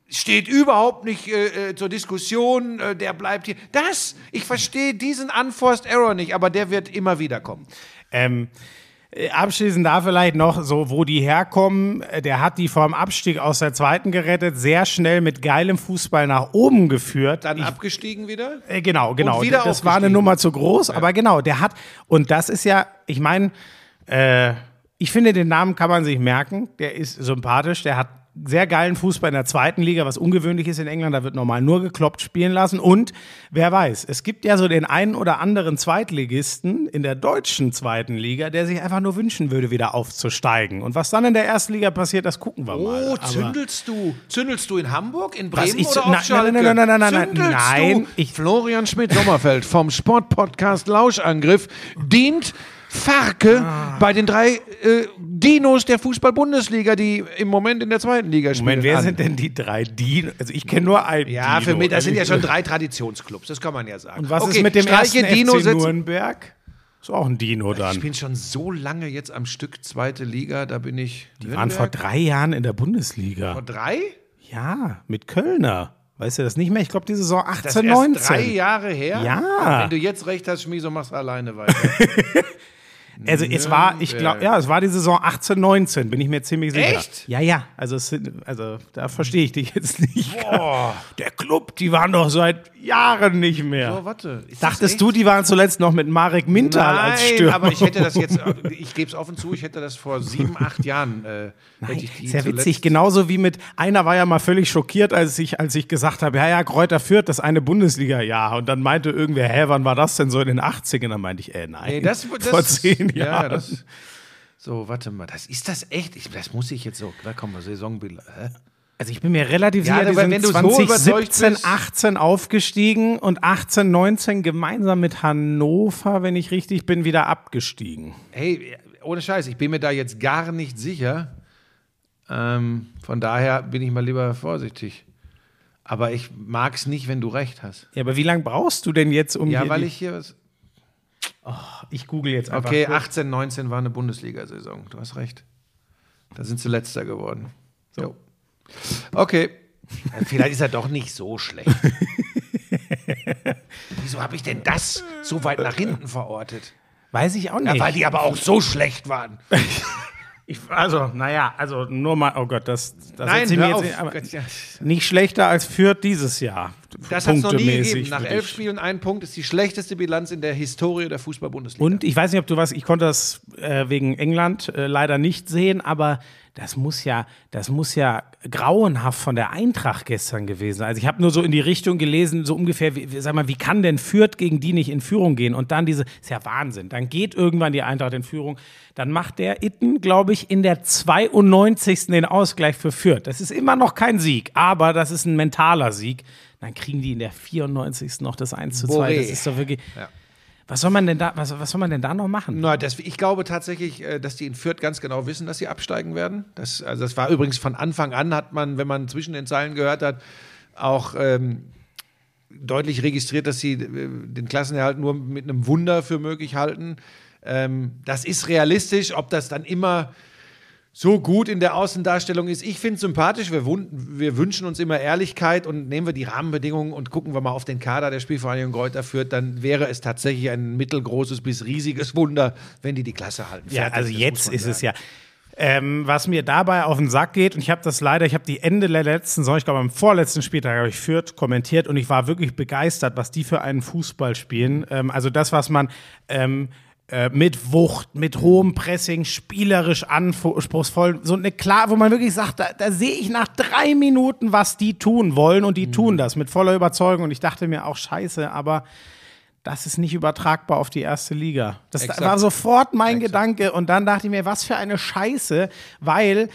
S1: steht überhaupt nicht äh, äh, zur Diskussion, äh, der bleibt hier. Das, ich verstehe diesen Unforced Error nicht, aber der wird immer wieder kommen.
S2: Ähm, äh, abschließend da vielleicht noch so, wo die herkommen. Äh, Der hat die vor dem Abstieg aus der zweiten gerettet, sehr schnell mit geilem Fußball nach oben geführt.
S1: Dann
S2: Ich-
S1: abgestiegen wieder.
S2: Äh, genau, genau. Das war eine. Nummer zu groß, aber genau, der hat, und das ist ja, ich meine, äh, ich finde, den Namen kann man sich merken. Der ist sympathisch, der hat sehr geilen Fußball in der zweiten Liga, was ungewöhnlich ist in England. Da wird normal nur gekloppt spielen lassen. Und wer weiß, es gibt ja so den einen oder anderen Zweitligisten in der deutschen zweiten Liga, der sich einfach nur wünschen würde, wieder aufzusteigen. Und was dann in der ersten Liga passiert, das gucken wir mal.
S1: Oh, zündelst du? Zündelst du in Hamburg, in Bremen
S2: ich
S1: oder auf
S2: nein,
S1: Schalke?
S2: nein, nein, nein, nein, nein, nein, nein, ich-
S1: Florian Schmidt-Sommerfeld vom Sportpodcast Lauschangriff dient Farke
S2: Ah.
S1: bei den drei äh, Dinos der Fußball-Bundesliga, die im Moment in der zweiten Liga spielen.
S2: Moment, wer
S1: an.
S2: sind denn die drei Dino? Also ich kenne nur einen
S1: Ja,
S2: Dino.
S1: für mich, das sind ja
S2: Also
S1: schon
S2: ich-
S1: drei Traditionsclubs, das kann man ja sagen.
S2: Und was
S1: okay,
S2: ist mit dem ersten
S1: Dino
S2: FC Nürnberg? Ist auch ein Dino
S1: Ich
S2: dann.
S1: bin schon so lange jetzt am Stück zweite Liga, da bin ich.
S2: Die waren vor drei Jahren in der Bundesliga.
S1: vor drei?
S2: Ja, mit Kölner. Weißt du das nicht mehr? Ich glaube, die Saison
S1: Das
S2: 18,
S1: ist erst
S2: 19.
S1: drei Jahre her?
S2: Ja.
S1: Wenn du jetzt recht hast, Schmieso, machst alleine weiter.
S2: Also es war, ich glaube, ja, es war die Saison 18, 19, bin ich mir ziemlich sicher.
S1: Echt?
S2: Ja, ja. Also, es also da verstehe ich dich jetzt nicht. Der Club, die waren doch seit Jahren nicht mehr.
S1: So, warte.
S2: Dachtest du, die waren zuletzt noch mit Marek Mintal als
S1: Nein,
S2: Stürmer?
S1: aber ich hätte das jetzt, ich gebe es offen zu, ich hätte das vor sieben, acht Jahren. Äh,
S2: Nein, ja
S1: zuletzt-
S2: witzig, genauso wie mit, einer war ja mal völlig schockiert, als ich, als ich gesagt habe, ja, ja, Kräuter führt das eine Bundesliga-Jahr. Und dann meinte irgendwer, hä, wann war das denn so in den 80ern? Dann meinte ich, äh, nein,
S1: Nee, das, das,
S2: vor zehn
S1: ja,
S2: Jahren.
S1: Das, so, warte mal, das ist das echt? Ich, das muss ich jetzt so. Da kommen wir, Saisonbild. Hä?
S2: Also ich bin mir relativ
S1: Ja,
S2: sicher, die sind
S1: wenn du so
S2: 2017,
S1: überzeugt bist-
S2: 18 aufgestiegen und 18, 19 gemeinsam mit Hannover, wenn ich richtig bin, wieder abgestiegen.
S1: Hey, ohne Scheiß, ich bin mir da jetzt gar nicht sicher. Ähm, von daher bin ich mal lieber vorsichtig. Aber ich mag es nicht, wenn du recht hast.
S2: Ja, aber wie lange brauchst du denn jetzt, um
S1: Ja, weil ich hier was.
S2: ich google jetzt einfach.
S1: Okay,
S2: kurz.
S1: 18, 19 war eine Bundesliga-Saison. Du hast recht. Da sind sie letzter geworden. So. Okay. Ja, Vielleicht ist er doch nicht so schlecht. Wieso habe ich denn das so weit nach hinten verortet?
S2: Weiß ich auch nicht.
S1: Ja, weil die aber auch so schlecht waren.
S2: ich, also, naja, also nur mal, oh Gott, das, das
S1: Nein,
S2: jetzt aber nicht schlechter als Fürth dieses Jahr.
S1: Das hat es noch nie gegeben. Nach elf. Spielen ein Punkt ist die schlechteste Bilanz in der Historie der Fußball-Bundesliga.
S2: Und ich weiß nicht, ob du was, ich konnte das äh, wegen England äh, leider nicht sehen, aber das muss ja, das muss ja grauenhaft von der Eintracht gestern gewesen sein. Also ich habe nur so in die Richtung gelesen, so ungefähr, wie, wie- sag mal, wie kann denn Fürth gegen die nicht in Führung gehen? Und dann diese, ist ja Wahnsinn. Dann geht irgendwann die Eintracht in Führung. Dann macht der Itten, glaube ich, in der 92. den Ausgleich für Fürth. Das ist immer noch kein Sieg, aber das ist ein mentaler Sieg. Dann kriegen die in der 94. noch das 1 zu 2.
S1: Boré.
S2: Das ist doch wirklich.
S1: Ja.
S2: Was soll man denn da, was, was soll man denn da noch machen?
S1: Na, das, ich glaube tatsächlich, äh, dass die in Fürth ganz genau wissen, dass sie absteigen werden. Das, also das war übrigens von Anfang an, hat man, wenn man zwischen den Zeilen gehört hat, auch ähm, deutlich registriert, dass sie äh, den Klassenerhalt nur mit einem Wunder für möglich halten. Ähm, das ist realistisch, ob das dann immer so gut in der Außendarstellung ist. Ich finde es sympathisch. Wir, wir wünschen uns immer Ehrlichkeit und nehmen wir die Rahmenbedingungen und gucken wir mal auf den Kader der Spielvereinigung Greuther Fürth, dann wäre es tatsächlich ein mittelgroßes bis riesiges Wunder, wenn die die Klasse halten.
S2: Ja,
S1: Fertig,
S2: also
S1: das muss
S2: jetzt ist es
S1: sagen.
S2: ja. Ähm, was mir dabei auf den Sack geht, und ich habe das leider, ich habe die Ende der letzten Saison, ich glaube am vorletzten Spieltag habe ich Fürth kommentiert und ich war wirklich begeistert, was die für einen Fußball spielen. Ähm, also das, was man ähm, äh, mit Wucht, mit hohem Pressing, spielerisch anspruchsvoll, so eine klar, wo man wirklich sagt, da, da sehe ich nach drei Minuten, was die tun wollen und die
S1: Mhm.
S2: tun das mit voller Überzeugung und ich dachte mir auch scheiße, aber das ist nicht übertragbar auf die erste Liga. Das
S1: Exakt.
S2: war sofort mein Gedanke und dann dachte ich mir, was für eine Scheiße, weil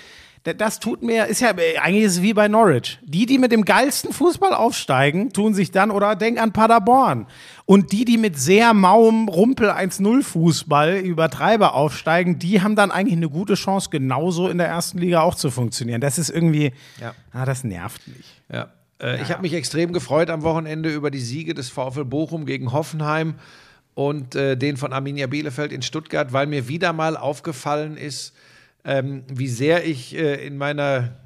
S2: das tut mir, ist ja, eigentlich ist es wie bei Norwich. Die, die mit dem geilsten Fußball aufsteigen, tun sich dann, oder denk an Paderborn. Und die, die mit sehr mauem Rumpel 1-0 Fußball, Übertreiber aufsteigen, die haben dann eigentlich eine gute Chance, genauso in der ersten Liga auch zu funktionieren. Das ist irgendwie,
S1: Ja.
S2: ah, das nervt mich.
S1: Ja. Äh, Ich habe mich extrem gefreut am Wochenende über die Siege des VfL Bochum gegen Hoffenheim und äh, den von Arminia Bielefeld in Stuttgart, weil mir wieder mal aufgefallen ist, ähm, wie sehr ich äh, in meiner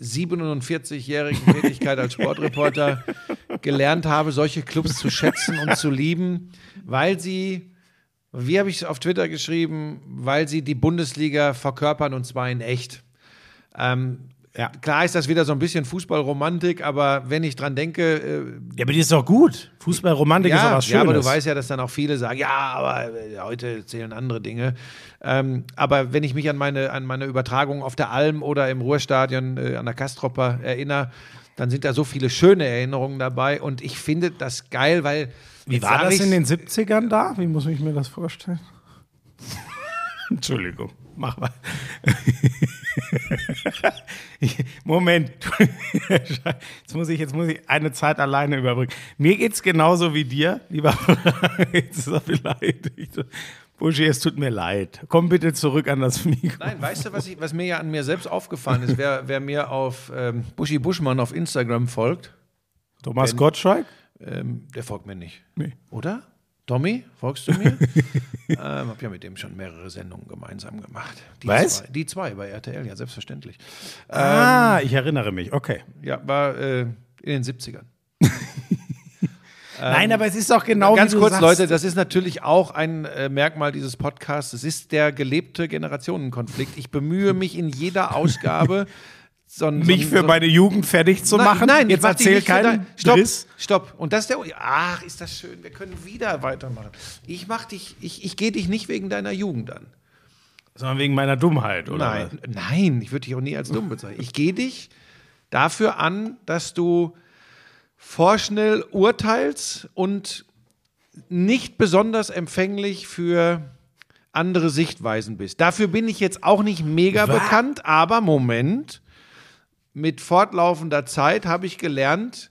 S1: 47-jährigen Tätigkeit als Sportreporter gelernt habe, solche Clubs zu schätzen und zu lieben, weil sie, wie habe ich es auf Twitter geschrieben, weil sie die Bundesliga verkörpern und zwar in echt. Ähm,
S2: Ja.
S1: Klar ist das wieder so ein bisschen Fußballromantik, aber wenn ich dran denke, äh,
S2: Ja, aber die ist doch gut. Fußballromantik ist doch
S1: ja,
S2: was Schönes.
S1: ja, aber du weißt ja, dass dann auch viele sagen, ja, aber äh, heute zählen andere Dinge. Ähm, aber wenn ich mich an meine, an meine Übertragung auf der Alm oder im Ruhrstadion äh, an der Kastropper erinnere, dann sind da so viele schöne Erinnerungen dabei und ich finde das geil, weil
S2: Wie war das in den 70ern da? Wie muss ich mir das vorstellen? Entschuldigung, mach mal. Moment. Jetzt muss, ich, jetzt muss ich eine Zeit alleine überbrücken. Mir geht's genauso wie dir, lieber. Jetzt ist er beleidigt. Buschi, es tut mir leid. Komm bitte zurück an das Mikro.
S1: Nein, weißt du, was, ich, was mir ja an mir selbst aufgefallen ist? Wer, wer mir auf ähm, Buschi Buschmann auf Instagram folgt,
S2: Thomas Gottschalk?
S1: ähm, der folgt mir nicht.
S2: Nee.
S1: Oder? Tommy, folgst du mir? ähm, hab ja mit dem schon mehrere Sendungen gemeinsam gemacht. Die
S2: Was?
S1: Zwei, die zwei bei RTL, ja, selbstverständlich.
S2: ah, ich erinnere mich. Okay.
S1: Ja, war äh, in den 70ern.
S2: Nein, aber es ist doch genau
S1: Ganz
S2: wie du
S1: kurz,
S2: sagst.
S1: Leute, das ist natürlich auch ein äh, Merkmal dieses Podcasts. Es ist der gelebte Generationenkonflikt. Ich bemühe mich in jeder Ausgabe, so ein- so
S2: mich
S1: ein-
S2: für
S1: so-
S2: meine Jugend fertig zu
S1: Nein,
S2: machen.
S1: Nein,
S2: jetzt erzähl keinen
S1: Stopp,
S2: Driss.
S1: stopp. Und das ist der. Ach, ist das schön. Wir können wieder weitermachen. Ich mach dich, ich, ich gehe dich nicht wegen deiner Jugend an.
S2: Sondern wegen meiner Dummheit, oder?
S1: Nein, nein, ich würde dich auch nie als dumm bezeichnen. Ich gehe dich dafür an, dass du vorschnell urteilst und nicht besonders empfänglich für andere Sichtweisen bist. Dafür bin ich jetzt auch nicht mega
S2: Was?
S1: bekannt, aber Moment. Mit fortlaufender Zeit habe ich gelernt,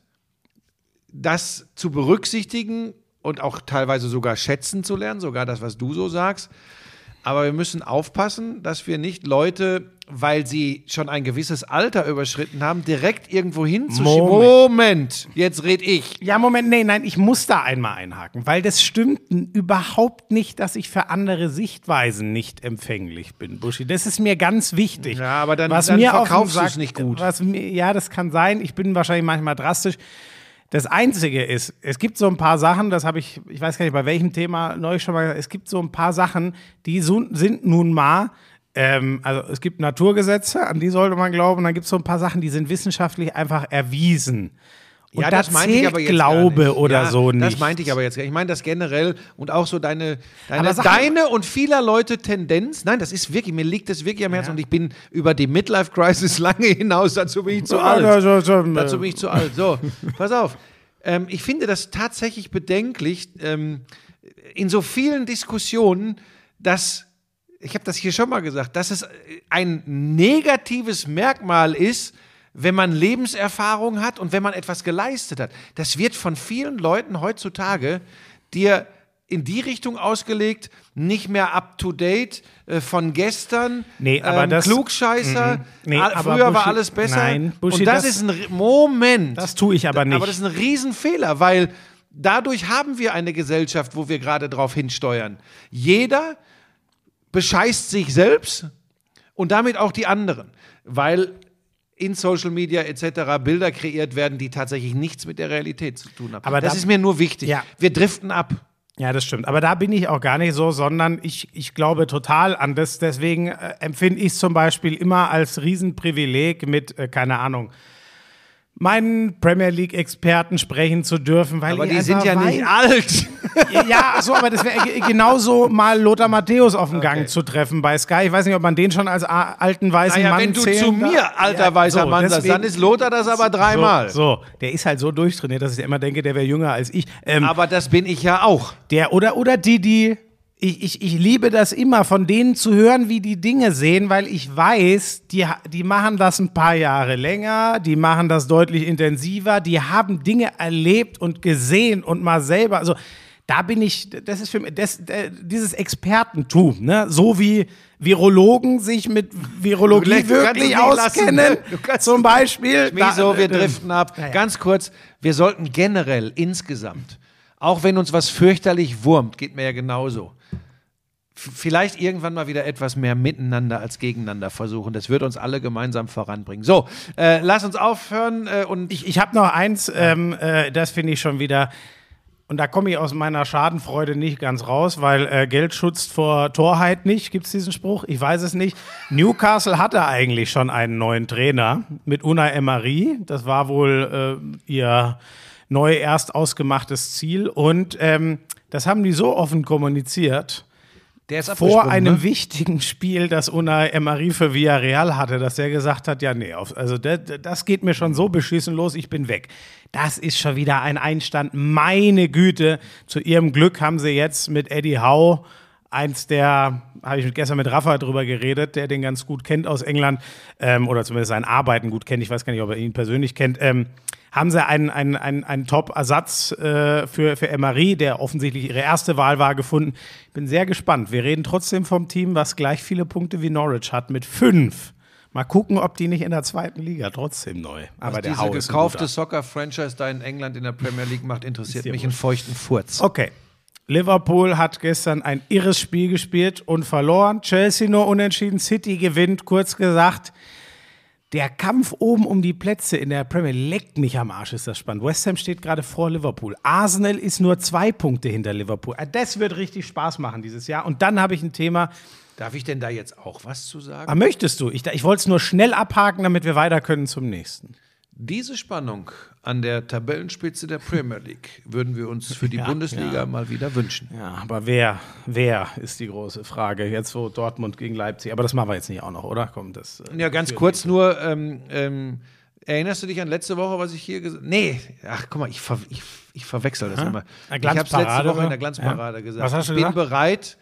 S1: das zu berücksichtigen und auch teilweise sogar schätzen zu lernen, sogar das, was du so sagst. Aber wir müssen aufpassen, dass wir nicht Leute, weil sie schon ein gewisses Alter überschritten haben, direkt irgendwo hinzuschieben.
S2: Moment.
S1: Moment, jetzt red ich.
S2: Ja, Moment, nee, nein, ich muss da einmal einhaken, weil das stimmt überhaupt nicht, dass ich für andere Sichtweisen nicht empfänglich bin, Buschi. Das ist mir ganz wichtig.
S1: Ja, aber dann-
S2: was
S1: dann
S2: mir
S1: verkaufst
S2: Sack-
S1: du's nicht gut.
S2: Was mir, ja, das kann sein. Ich bin wahrscheinlich manchmal drastisch. Das Einzige ist, es gibt so ein paar Sachen, das habe ich, ich weiß gar nicht, bei welchem Thema neulich schon mal gesagt, es gibt so ein paar Sachen, die so, sind nun mal, ähm, also es gibt Naturgesetze, an die sollte man glauben, und dann gibt es so ein paar Sachen, die sind wissenschaftlich einfach erwiesen. Und da zählt Glaube
S1: gar nicht.
S2: oder
S1: ja,
S2: so nicht.
S1: Das meinte ich aber jetzt. Ich meine das generell und auch so deine, deine,
S2: Aber
S1: deine und vieler Leute Tendenz. Nein, das ist wirklich, mir liegt das wirklich am Herzen und ich bin über die Midlife Crisis lange hinaus. Dazu bin ich zu alt.
S2: Ja,
S1: Dazu bin ich zu alt. So, pass auf. Ähm, ich finde das tatsächlich bedenklich ähm, in so vielen Diskussionen, dass ich habe das hier schon mal gesagt, dass es ein negatives Merkmal ist, wenn man Lebenserfahrung hat und wenn man etwas geleistet hat. Das wird von vielen Leuten heutzutage dir in die Richtung ausgelegt, nicht mehr up to date äh, von gestern,
S2: Nee, aber
S1: ähm,
S2: das-
S1: Klugscheißer,
S2: Mhm. Nee,
S1: all-
S2: aber
S1: früher war
S2: Buschi-
S1: alles besser.
S2: Nein, Buschi,
S1: und das,
S2: das-
S1: ist ein Moment.
S2: Das tue ich aber nicht.
S1: Aber das ist ein Riesenfehler, weil dadurch haben wir eine Gesellschaft, wo wir gerade drauf hinsteuern. Jeder bescheißt sich selbst und damit auch die anderen, weil in Social Media etc. Bilder kreiert werden, die tatsächlich nichts mit der Realität zu tun haben.
S2: Aber
S1: das
S2: da-
S1: ist mir nur wichtig.
S2: Ja.
S1: Wir driften ab.
S2: Ja, das stimmt. Aber da bin ich auch gar nicht so, sondern ich, ich glaube total an das. Deswegen äh, empfinde ich es zum Beispiel immer als Riesenprivileg mit, äh, keine Ahnung, meinen Premier League-Experten sprechen zu dürfen, weil
S1: Aber die sind ja nicht alt.
S2: Ja, so, aber das wäre ge- genauso mal Lothar Matthäus auf dem Gang zu treffen bei Sky. Ich weiß nicht, ob man den schon als alten weißen
S1: Naja,
S2: Mann
S1: wenn du zu mir, alter
S2: Ja,
S1: weißer
S2: so,
S1: Mann, sagst, dann ist Lothar das aber dreimal.
S2: So, so, der ist halt so durchtrainiert, dass ich immer denke, der wäre jünger als ich. Ähm,
S1: Aber das bin ich ja auch.
S2: Der oder, oder die, die. Ich, ich, ich liebe das immer, von denen zu hören, wie die Dinge sehen, weil ich weiß, die, die machen das ein paar Jahre länger, die machen das deutlich intensiver, die haben Dinge erlebt und gesehen und mal selber. Also da bin ich, das ist für mich, das, äh, dieses Expertentum, ne? so wie Virologen sich mit Virologie
S1: Du
S2: wirklich
S1: lassen,
S2: auskennen,
S1: ne? Kannst-
S2: zum Beispiel.
S1: Wieso? Wir
S2: äh,
S1: driften ab.
S2: ja.
S1: Ganz kurz, wir sollten generell insgesamt, auch wenn uns was fürchterlich wurmt, geht mir ja genauso, f- vielleicht irgendwann mal wieder etwas mehr miteinander als gegeneinander versuchen. Das wird uns alle gemeinsam voranbringen. So, äh, lass uns aufhören äh, und
S2: Ich, ich habe noch eins, ähm, äh, das finde ich schon wieder. Und da komme ich aus meiner Schadenfreude nicht ganz raus, weil äh, Geld schützt vor Torheit nicht. Gibt es diesen Spruch? Ich weiß es nicht. Newcastle hatte eigentlich schon einen neuen Trainer mit Unai Emery. Das war wohl äh, ihr neu erst ausgemachtes Ziel. Und ähm, das haben die so offen kommuniziert vor
S1: abgesprungen,
S2: einem
S1: ne?
S2: wichtigen Spiel, das Unai Emery für Villarreal hatte, dass er gesagt hat, ja, nee, also das, das geht mir schon so beschissen los, ich bin weg. Das ist schon wieder ein Einstand. Meine Güte, zu ihrem Glück haben sie jetzt mit Eddie Howe, eins der, habe ich gestern mit Rafa drüber geredet, der den ganz gut kennt aus England, ähm, oder zumindest sein Arbeiten gut kennt, ich weiß gar nicht, ob er ihn persönlich kennt, ähm, haben sie einen, einen, einen, einen Top-Ersatz äh, für, für Emery, der offensichtlich ihre erste Wahl war, gefunden. Ich bin sehr gespannt. Wir reden trotzdem vom Team, was gleich viele Punkte wie Norwich hat, mit fünf. Mal gucken, ob die nicht in der zweiten Liga trotzdem neu. Aber der
S1: Diese
S2: Hau
S1: gekaufte. Soccer-Franchise da in England in der Premier League macht, interessiert mich einen feuchten Furz.
S2: Okay. Liverpool hat gestern ein irres Spiel gespielt und verloren. Chelsea nur unentschieden. City gewinnt. Kurz gesagt, der Kampf oben um die Plätze in der Premier League leckt mich am Arsch, ist das spannend. West Ham steht gerade vor Liverpool. Arsenal ist nur zwei Punkte hinter Liverpool. Ah, Das wird richtig Spaß machen dieses Jahr. Und dann habe ich ein Thema.
S1: Darf ich denn da jetzt auch was zu sagen?
S2: Ah, möchtest du? Ich, ich wollte es nur schnell abhaken, damit wir weiter können zum nächsten.
S1: Diese Spannung an der Tabellenspitze der Premier League würden wir uns für die
S2: Ja,
S1: Bundesliga
S2: ja.
S1: mal wieder wünschen.
S2: Ja, aber wer, wer ist die große Frage? Jetzt wo Dortmund gegen Leipzig. Aber das machen wir jetzt nicht auch noch, oder? Komm, das. äh,
S1: Ja, ganz kurz nur, ähm, ähm, erinnerst du dich an letzte Woche, was ich hier gesagt habe? Nee, ach guck mal, ich, ver ich, ich verwechsel das immer.
S2: Eine
S1: Ich habe es letzte Woche in der Glanzparade
S2: Ja.
S1: gesagt.
S2: Was hast du
S1: ich bin
S2: gesagt?
S1: bereit,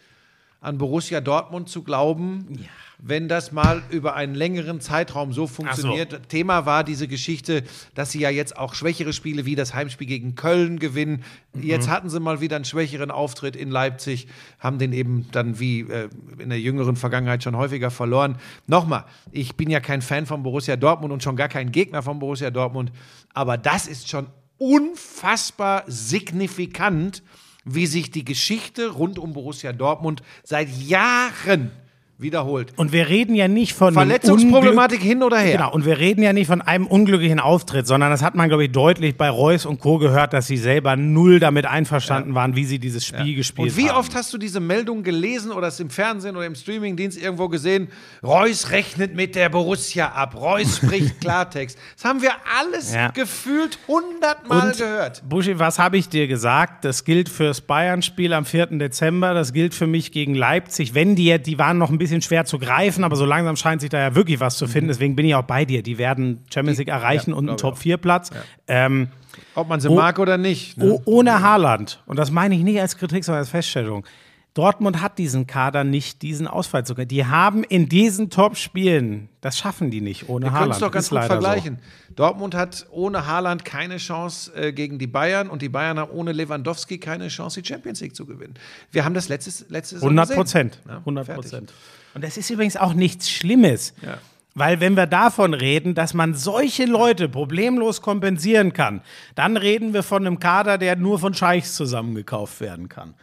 S1: an Borussia Dortmund zu glauben, wenn das mal über einen längeren Zeitraum so funktioniert. Thema war diese Geschichte, dass sie ja jetzt auch schwächere Spiele wie das Heimspiel gegen Köln gewinnen. Jetzt hatten sie mal wieder einen schwächeren Auftritt in Leipzig, haben den eben dann wie äh, in der jüngeren Vergangenheit schon häufiger verloren. Nochmal, ich bin ja kein Fan von Borussia Dortmund und schon gar kein Gegner von Borussia Dortmund, aber das ist schon unfassbar signifikant, wie sich die Geschichte rund um Borussia Dortmund seit Jahren wiederholt.
S2: Und wir reden ja nicht von einem
S1: Verletzungsproblematik hin oder her.
S2: Genau, und wir reden ja nicht von einem unglücklichen Auftritt, sondern das hat man, glaube ich, deutlich bei Reus und Co. gehört, dass sie selber null damit einverstanden waren, wie sie dieses Spiel gespielt
S1: Und wie
S2: haben.
S1: oft hast du diese Meldung gelesen oder es im Fernsehen oder im Streamingdienst irgendwo gesehen? Reus rechnet mit der Borussia ab. Reus spricht Klartext. Das haben wir alles
S2: Ja.
S1: gefühlt hundertmal
S2: Und,
S1: gehört.
S2: Buschi, was habe ich dir gesagt? Das gilt fürs Bayern-Spiel am 4. Dezember, das gilt für mich gegen Leipzig. Wenn die, die waren noch ein bisschen schwer zu greifen, aber so langsam scheint sich da ja wirklich was zu finden. Deswegen bin ich auch bei dir. Die werden Champions League erreichen
S1: ja,
S2: und einen
S1: glaub ich
S2: Top-4-Platz. Ähm,
S1: Ob man sie
S2: Oh.
S1: mag oder nicht. Ne?
S2: Oh, ohne Haaland, und das meine ich nicht als Kritik, sondern als Feststellung. Dortmund hat diesen Kader nicht, diesen Ausfall zu können. Die haben in diesen Top-Spielen, das schaffen die nicht ohne
S1: Wir können
S2: Haaland.
S1: es doch ganz
S2: Ist
S1: gut vergleichen. Dortmund hat ohne Haaland keine Chance äh, gegen die Bayern und die Bayern haben ohne Lewandowski keine Chance, die Champions League zu gewinnen. Wir haben das letztes, letzte
S2: So.
S1: Saison
S2: 100
S1: gesehen.
S2: Prozent.
S1: Ja,
S2: 100
S1: fertig.
S2: Prozent. Und das ist übrigens auch nichts Schlimmes.
S1: Ja.
S2: Weil wenn wir davon reden, dass man solche Leute problemlos kompensieren kann, dann reden wir von einem Kader, der nur von Scheichs zusammengekauft werden kann.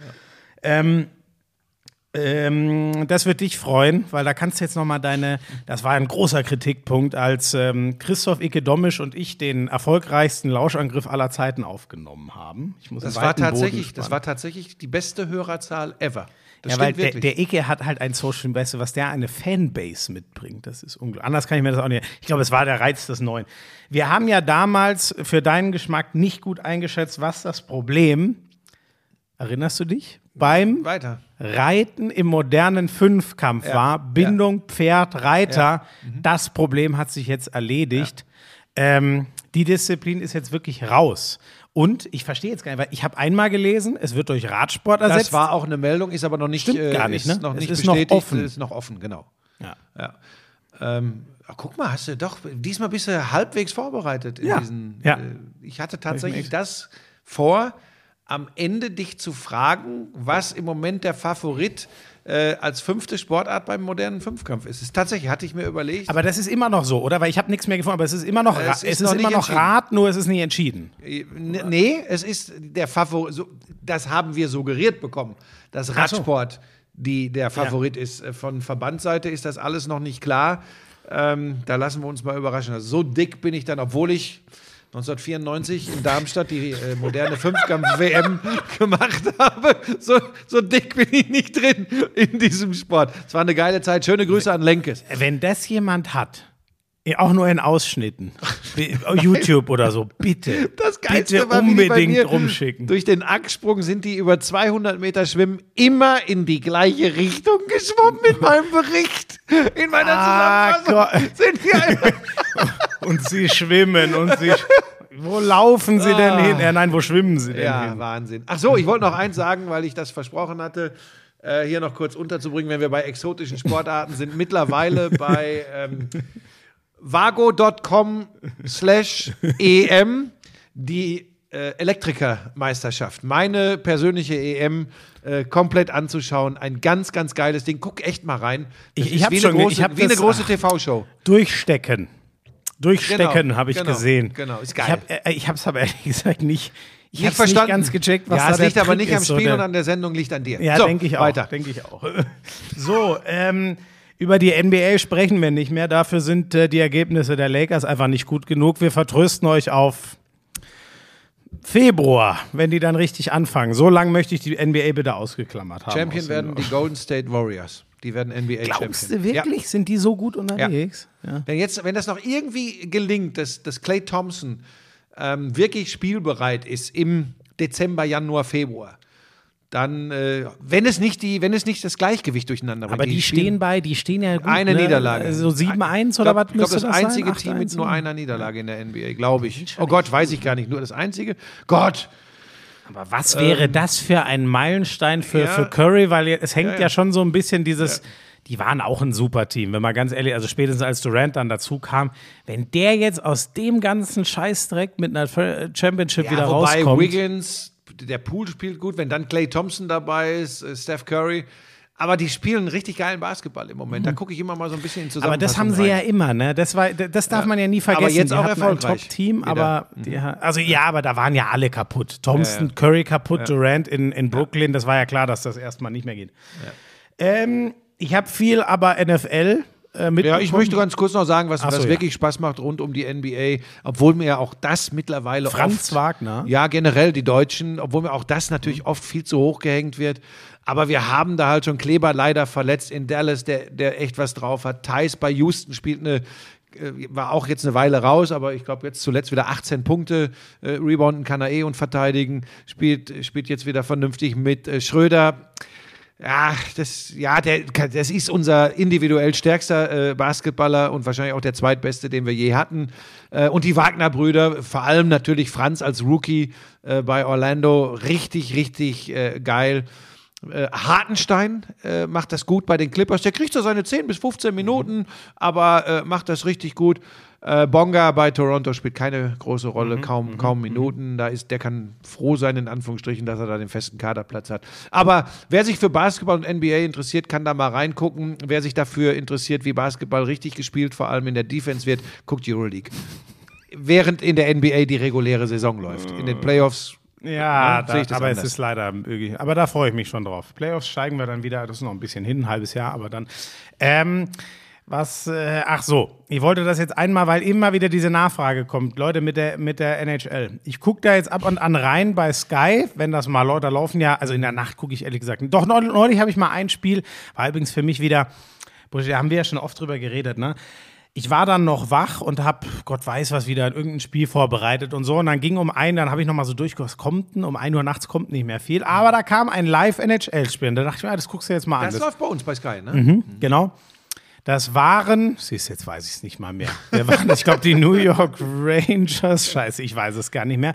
S2: Ähm, ähm, das wird dich freuen, weil da kannst du jetzt noch mal deine, das war ein großer Kritikpunkt, als ähm, Christoph Icke Domisch und ich den erfolgreichsten Lauschangriff aller Zeiten aufgenommen haben. Ich muss
S1: Das war, tatsächlich, das war tatsächlich die beste Hörerzahl ever. Das
S2: ja, weil der, der Icke hat halt ein Social, weißt du, was der eine Fanbase mitbringt. Das ist unglaublich. Anders kann ich mir das auch nicht. Ich glaube, es war der Reiz des Neuen. Wir haben ja damals für deinen Geschmack nicht gut eingeschätzt, was das Problem, erinnerst du dich, beim
S1: Weiter.
S2: Reiten im modernen Fünfkampf
S1: Ja,
S2: war. Bindung, Pferd, Reiter.
S1: Mhm.
S2: Das Problem hat sich jetzt erledigt. Ähm, die Disziplin ist jetzt wirklich raus. Und ich verstehe jetzt gar nicht, weil ich habe einmal gelesen, es wird durch Radsport ersetzt.
S1: Das war auch eine Meldung, ist aber noch nicht,
S2: Stimmt gar nicht,
S1: ist
S2: ne?
S1: noch
S2: Es
S1: nicht
S2: ist noch
S1: bestätigt.
S2: offen.
S1: Ist noch offen, genau.
S2: ja.
S1: Ja. Ähm, ach, guck mal, hast du doch, diesmal bist du halbwegs vorbereitet in
S2: Ja,
S1: diesen.
S2: ja.
S1: Äh, ich hatte tatsächlich
S2: echt-
S1: das vor, am Ende dich zu fragen, was im Moment der Favorit äh, als fünfte Sportart beim modernen Fünfkampf ist. Es tatsächlich, hatte ich mir überlegt.
S2: Aber das ist immer noch so, oder? Weil ich habe nichts mehr gefunden, aber es ist immer noch,
S1: Es ist
S2: es ist
S1: noch
S2: immer noch. Rat, nur es ist nicht entschieden.
S1: Äh, n- Nee, es ist der Favorit, so, das haben wir suggeriert bekommen, dass
S2: so.
S1: Radsport die, der Favorit ist. Äh, Von Verbandsseite ist das alles noch nicht klar. Ähm, da lassen wir uns mal überraschen. Also so dick bin ich dann, obwohl ich 1994 in Darmstadt die äh, moderne Fünfkampf-WM gemacht habe. So, so dick bin ich nicht drin in diesem Sport. Es war eine geile Zeit. Schöne Grüße an Lenkes.
S2: Wenn das jemand hat, eh, auch nur in Ausschnitten, bi- YouTube oder so, bitte,
S1: Das Geilste
S2: bitte
S1: war,
S2: unbedingt
S1: mir
S2: rumschicken.
S1: Durch den Acksprung sind die über 200 Meter Schwimmen immer in die gleiche Richtung geschwommen in meinem Bericht. In meiner
S2: Ah,
S1: Zusammenfassung
S2: Gott.
S1: sind die einfach
S2: Und sie schwimmen und sie. Wo laufen sie denn hin? Ja, nein, wo schwimmen sie denn
S1: Ja,
S2: hin?
S1: Wahnsinn. Ach so, ich wollte noch eins sagen, weil ich das versprochen hatte, äh, hier noch kurz unterzubringen, wenn wir bei exotischen Sportarten sind. Mittlerweile bei ähm, vago.com slash em die äh, Elektrikermeisterschaft. Meine persönliche EM äh, komplett anzuschauen. Ein ganz, ganz geiles Ding. Guck echt mal rein. Das
S2: Ich- ich
S1: ist
S2: hab
S1: wie
S2: schon
S1: eine große,
S2: ich hab
S1: wie eine
S2: das-
S1: große
S2: ach.
S1: TV-Show.
S2: Durchstecken. Durchstecken
S1: Genau,
S2: habe ich
S1: genau,
S2: gesehen.
S1: genau, ist
S2: Ich
S1: geil.
S2: habe ich es aber ehrlich gesagt nicht. Ich
S1: Nicht
S2: habe nicht
S1: verstanden.
S2: ganz gecheckt, was
S1: ja,
S2: da
S1: es
S2: der
S1: liegt aber nicht am
S2: ist,
S1: Spiel
S2: der-
S1: und an der Sendung, liegt an dir.
S2: Ja,
S1: so,
S2: denke ich auch.
S1: Weiter.
S2: Denke ich auch. So, ähm, über die NBA sprechen wir nicht mehr. Dafür sind äh, die Ergebnisse der Lakers einfach nicht gut genug. Wir vertrösten euch auf Februar, wenn die dann richtig anfangen. So lange möchte ich die NBA bitte ausgeklammert haben.
S1: Champion werden die Golden State Warriors. Die werden NBA
S2: Glaubst
S1: Champion.
S2: du wirklich? Sind die so gut unterwegs? Ja.
S1: Wenn, jetzt, wenn das noch irgendwie gelingt, dass, dass Clay Thompson ähm, wirklich spielbereit ist im Dezember, Januar, Februar, dann, äh, wenn, es nicht die, wenn es nicht das Gleichgewicht durcheinander bringt.
S2: Aber die, stehen bei, die stehen ja gut.
S1: eine
S2: ne?
S1: Niederlage.
S2: So 7-1
S1: Ich
S2: oder was
S1: Ich glaube, das
S2: das
S1: einzige
S2: sein?
S1: Team mit
S2: 8-1,
S1: nur
S2: ne?
S1: einer Niederlage in der NBA, glaube ich. Oh Gott, weiß ich gar nicht. Nur das einzige. Gott,
S2: Aber was wäre das für ein Meilenstein für,
S1: ja.
S2: für Curry? Weil es hängt ja,
S1: Ja,
S2: schon so ein bisschen dieses. Die waren auch ein super Team, wenn man ganz ehrlich, also spätestens als Durant dann dazu kam, wenn der jetzt aus dem ganzen Scheißdreck mit einer Championship wieder
S1: wobei
S2: rauskommt.
S1: Wiggins, der Pool spielt gut, wenn dann Clay Thompson dabei ist, äh, Steph Curry. Aber die spielen richtig geilen Basketball im Moment. Da gucke ich immer mal so ein bisschen
S2: Mhm. aber das haben sie ja
S1: rein.
S2: immer, ne? Das war, das darf man ja nie vergessen.
S1: Aber jetzt
S2: Die
S1: auch erfolgreich.
S2: Ein Top-Team, aber die, also ja, aber da waren ja alle kaputt. Thompson,
S1: Ja, ja.
S2: Curry kaputt, Durant in, in Brooklyn. Das war ja klar, dass das erstmal nicht mehr geht. Ähm, ich habe viel aber NFL äh, mitbekommen.
S1: Ja, ich möchte ganz kurz noch sagen, was,
S2: so,
S1: was
S2: ja.
S1: wirklich Spaß macht rund um die NBA, obwohl mir ja auch das mittlerweile
S2: Franz
S1: oft,
S2: Wagner.
S1: Ja, generell die Deutschen, obwohl mir auch das natürlich oft viel zu hoch gehängt wird. Aber wir haben da halt schon Kleber leider verletzt in Dallas, der, der echt was drauf hat. Thais bei Houston spielt eine äh, war auch jetzt eine Weile raus, aber ich glaube jetzt zuletzt wieder 18 Punkte äh, rebounden kann er eh und verteidigen, spielt, spielt jetzt wieder vernünftig mit. Äh, Schröder, ja, das, ja, der, das ist unser individuell stärkster äh, Basketballer und wahrscheinlich auch der zweitbeste, den wir je hatten. Äh, und die Wagner-Brüder, vor allem natürlich Franz als Rookie äh, bei Orlando, richtig, richtig äh, geil. Äh, Hartenstein äh, macht das gut bei den Clippers. Der kriegt so seine 10 bis 15 Minuten, aber äh, macht das richtig gut. Äh, Bonga bei Toronto spielt keine große Rolle, kaum, kaum Minuten. Da ist, der kann froh sein, in Anführungsstrichen, dass er da den festen Kaderplatz hat. Aber wer sich für Basketball und NBA interessiert, kann da mal reingucken. Wer sich dafür interessiert, wie Basketball richtig gespielt, vor allem in der Defense wird, guckt Euroleague. Während in der NBA die reguläre Saison läuft. In den Playoffs
S2: Ja,
S1: Ja,
S2: da, aber es
S1: anders.
S2: ist leider wirklich. Aber da freue ich mich schon drauf. Playoffs steigen wir dann wieder. Das ist noch ein bisschen hin, ein halbes Jahr, aber dann. Ähm, was, äh, ach so, ich wollte das jetzt einmal, weil immer wieder diese Nachfrage kommt, Leute mit der, mit der NHL. Ich gucke da jetzt ab und an rein bei Sky, wenn das mal Leute laufen, ja, also in der Nacht gucke ich ehrlich gesagt. Doch, neulich, habe ich mal ein Spiel, war übrigens für mich wieder, da haben wir ja schon oft drüber geredet, ne? Ich war dann noch wach und habe, Gott weiß was, wieder irgendein Spiel vorbereitet und so. Und dann ging um ein, dann habe ich noch mal so durchgeguckt, was kommt denn? Um ein Uhr nachts kommt nicht mehr viel. Aber da kam ein Live-NHL-Spiel. Und da dachte ich mir, ah, das guckst du jetzt mal an.
S1: Das
S2: Das-
S1: läuft bei uns bei Sky, ne?
S2: Mhm, genau. Das waren, siehst jetzt weiß ich es nicht mal mehr. Wer waren, ich glaube, die New York Rangers. Scheiße, ich weiß es gar nicht mehr.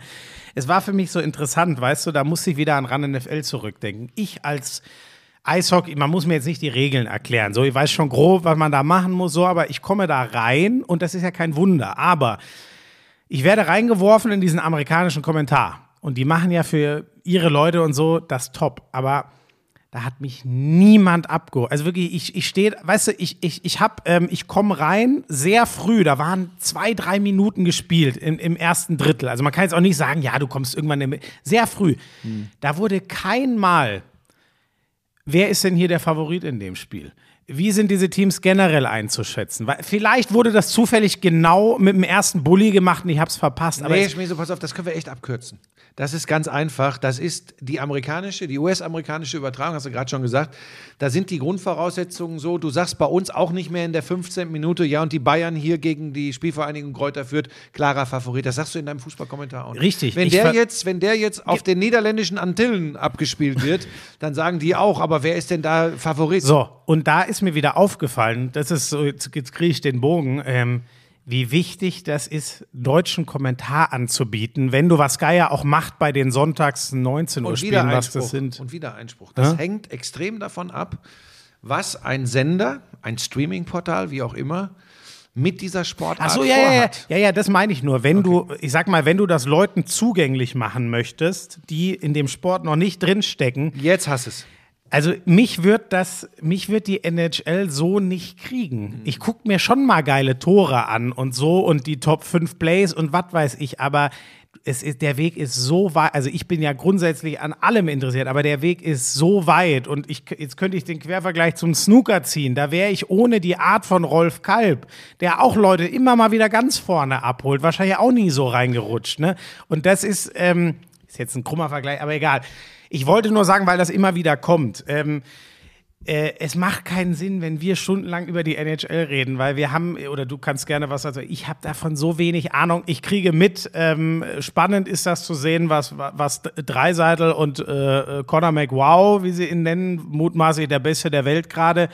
S2: Es war für mich so interessant, weißt du, da musste ich wieder an RAN NFL zurückdenken. Ich als Eishockey, man muss mir jetzt nicht die Regeln erklären. So, ich weiß schon grob, was man da machen muss, so, aber ich komme da rein und das ist ja kein Wunder. Aber ich werde reingeworfen in diesen amerikanischen Kommentar. Und die machen ja für ihre Leute und so das top. Aber da hat mich niemand abgeholt. Also wirklich, ich, ich stehe, weißt du, ich, ich, ich hab, ähm, ich komme rein sehr früh, da waren zwei, drei Minuten gespielt im, im ersten Drittel. Also man kann jetzt auch nicht sagen, ja, du kommst irgendwann im, sehr früh. Da wurde kein Mal, wer ist denn hier der Favorit in dem Spiel? Wie sind diese Teams generell einzuschätzen? Weil vielleicht wurde das zufällig genau mit dem ersten Bully gemacht und ich habe es verpasst. Aber
S1: nee,
S2: es,
S1: Schmieso, pass auf, das können wir echt abkürzen. Das ist ganz einfach. Das ist die amerikanische, die US-amerikanische Übertragung, hast du gerade schon gesagt. Da sind die Grundvoraussetzungen so. Du sagst bei uns auch nicht mehr in der 15. Minute, ja, und die Bayern hier gegen die Spielvereinigung Kräuter führt, klarer Favorit. Das sagst du in deinem Fußballkommentar auch nicht.
S2: Richtig.
S1: Wenn der, jetzt, wenn der jetzt auf den niederländischen Antillen abgespielt wird, dann sagen die auch, aber wer ist denn da Favorit?
S2: So, und da ist mir wieder aufgefallen, das ist so, jetzt, jetzt kriege ich den Bogen, ähm, wie wichtig das ist, deutschen Kommentar anzubieten, wenn du was ja auch macht bei den Sonntags 19 Uhr Spielen, was
S1: Einspruch.
S2: das sind.
S1: Und wieder Einspruch. Das hängt extrem davon ab, was ein Sender, ein Streaming-Portal, wie auch immer, mit dieser Sportart
S2: Ach so, ja, ja, ja,
S1: vorhat.
S2: ja, ja, das meine ich nur. Wenn du, ich sag mal, wenn du das Leuten zugänglich machen möchtest, die in dem Sport noch nicht drinstecken,
S1: Jetzt hast es.
S2: Also mich wird das, mich wird die NHL so nicht kriegen. Ich gucke mir schon mal geile Tore an und so und die Top 5 Plays und was weiß ich, aber es ist, der Weg ist so weit, also ich bin ja grundsätzlich an allem interessiert, aber der Weg ist so weit und ich, jetzt könnte ich den Quervergleich zum Snooker ziehen. Da wäre ich ohne die Art von Rolf Kalb, der auch Leute immer mal wieder ganz vorne abholt, wahrscheinlich auch nie so reingerutscht, ne? Und das ist, ähm, ist jetzt ein krummer Vergleich, aber egal. Ich wollte nur sagen, weil das immer wieder kommt. Ähm, äh, es macht keinen Sinn, wenn wir stundenlang über die NHL reden, weil wir haben, oder du kannst gerne was also ich habe davon so wenig Ahnung. Ich kriege mit, ähm, spannend ist das zu sehen, was, was Dreiseitel und äh, Conor McWow, wie sie ihn nennen, mutmaßlich der Beste der Welt gerade,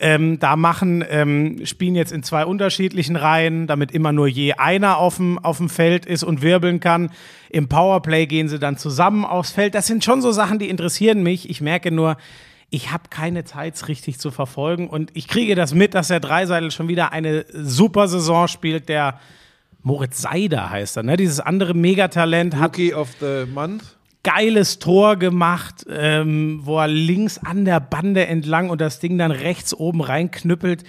S2: ähm, da machen, ähm, spielen jetzt in zwei unterschiedlichen Reihen, damit immer nur je einer auf dem, auf dem Feld ist und wirbeln kann. Im Powerplay gehen sie dann zusammen aufs Feld. Das sind schon so Sachen, die interessieren mich. Ich merke nur, ich habe keine Zeit, es richtig zu verfolgen. Und ich kriege das mit, dass der Dreiseitel schon wieder eine super Saison spielt. Der Moritz Seider heißt er, ne? Dieses andere Megatalent hat
S1: Rookie of the Month.
S2: Geiles Tor gemacht, ähm, wo er links an der Bande entlang und das Ding dann rechts oben reinknüppelt.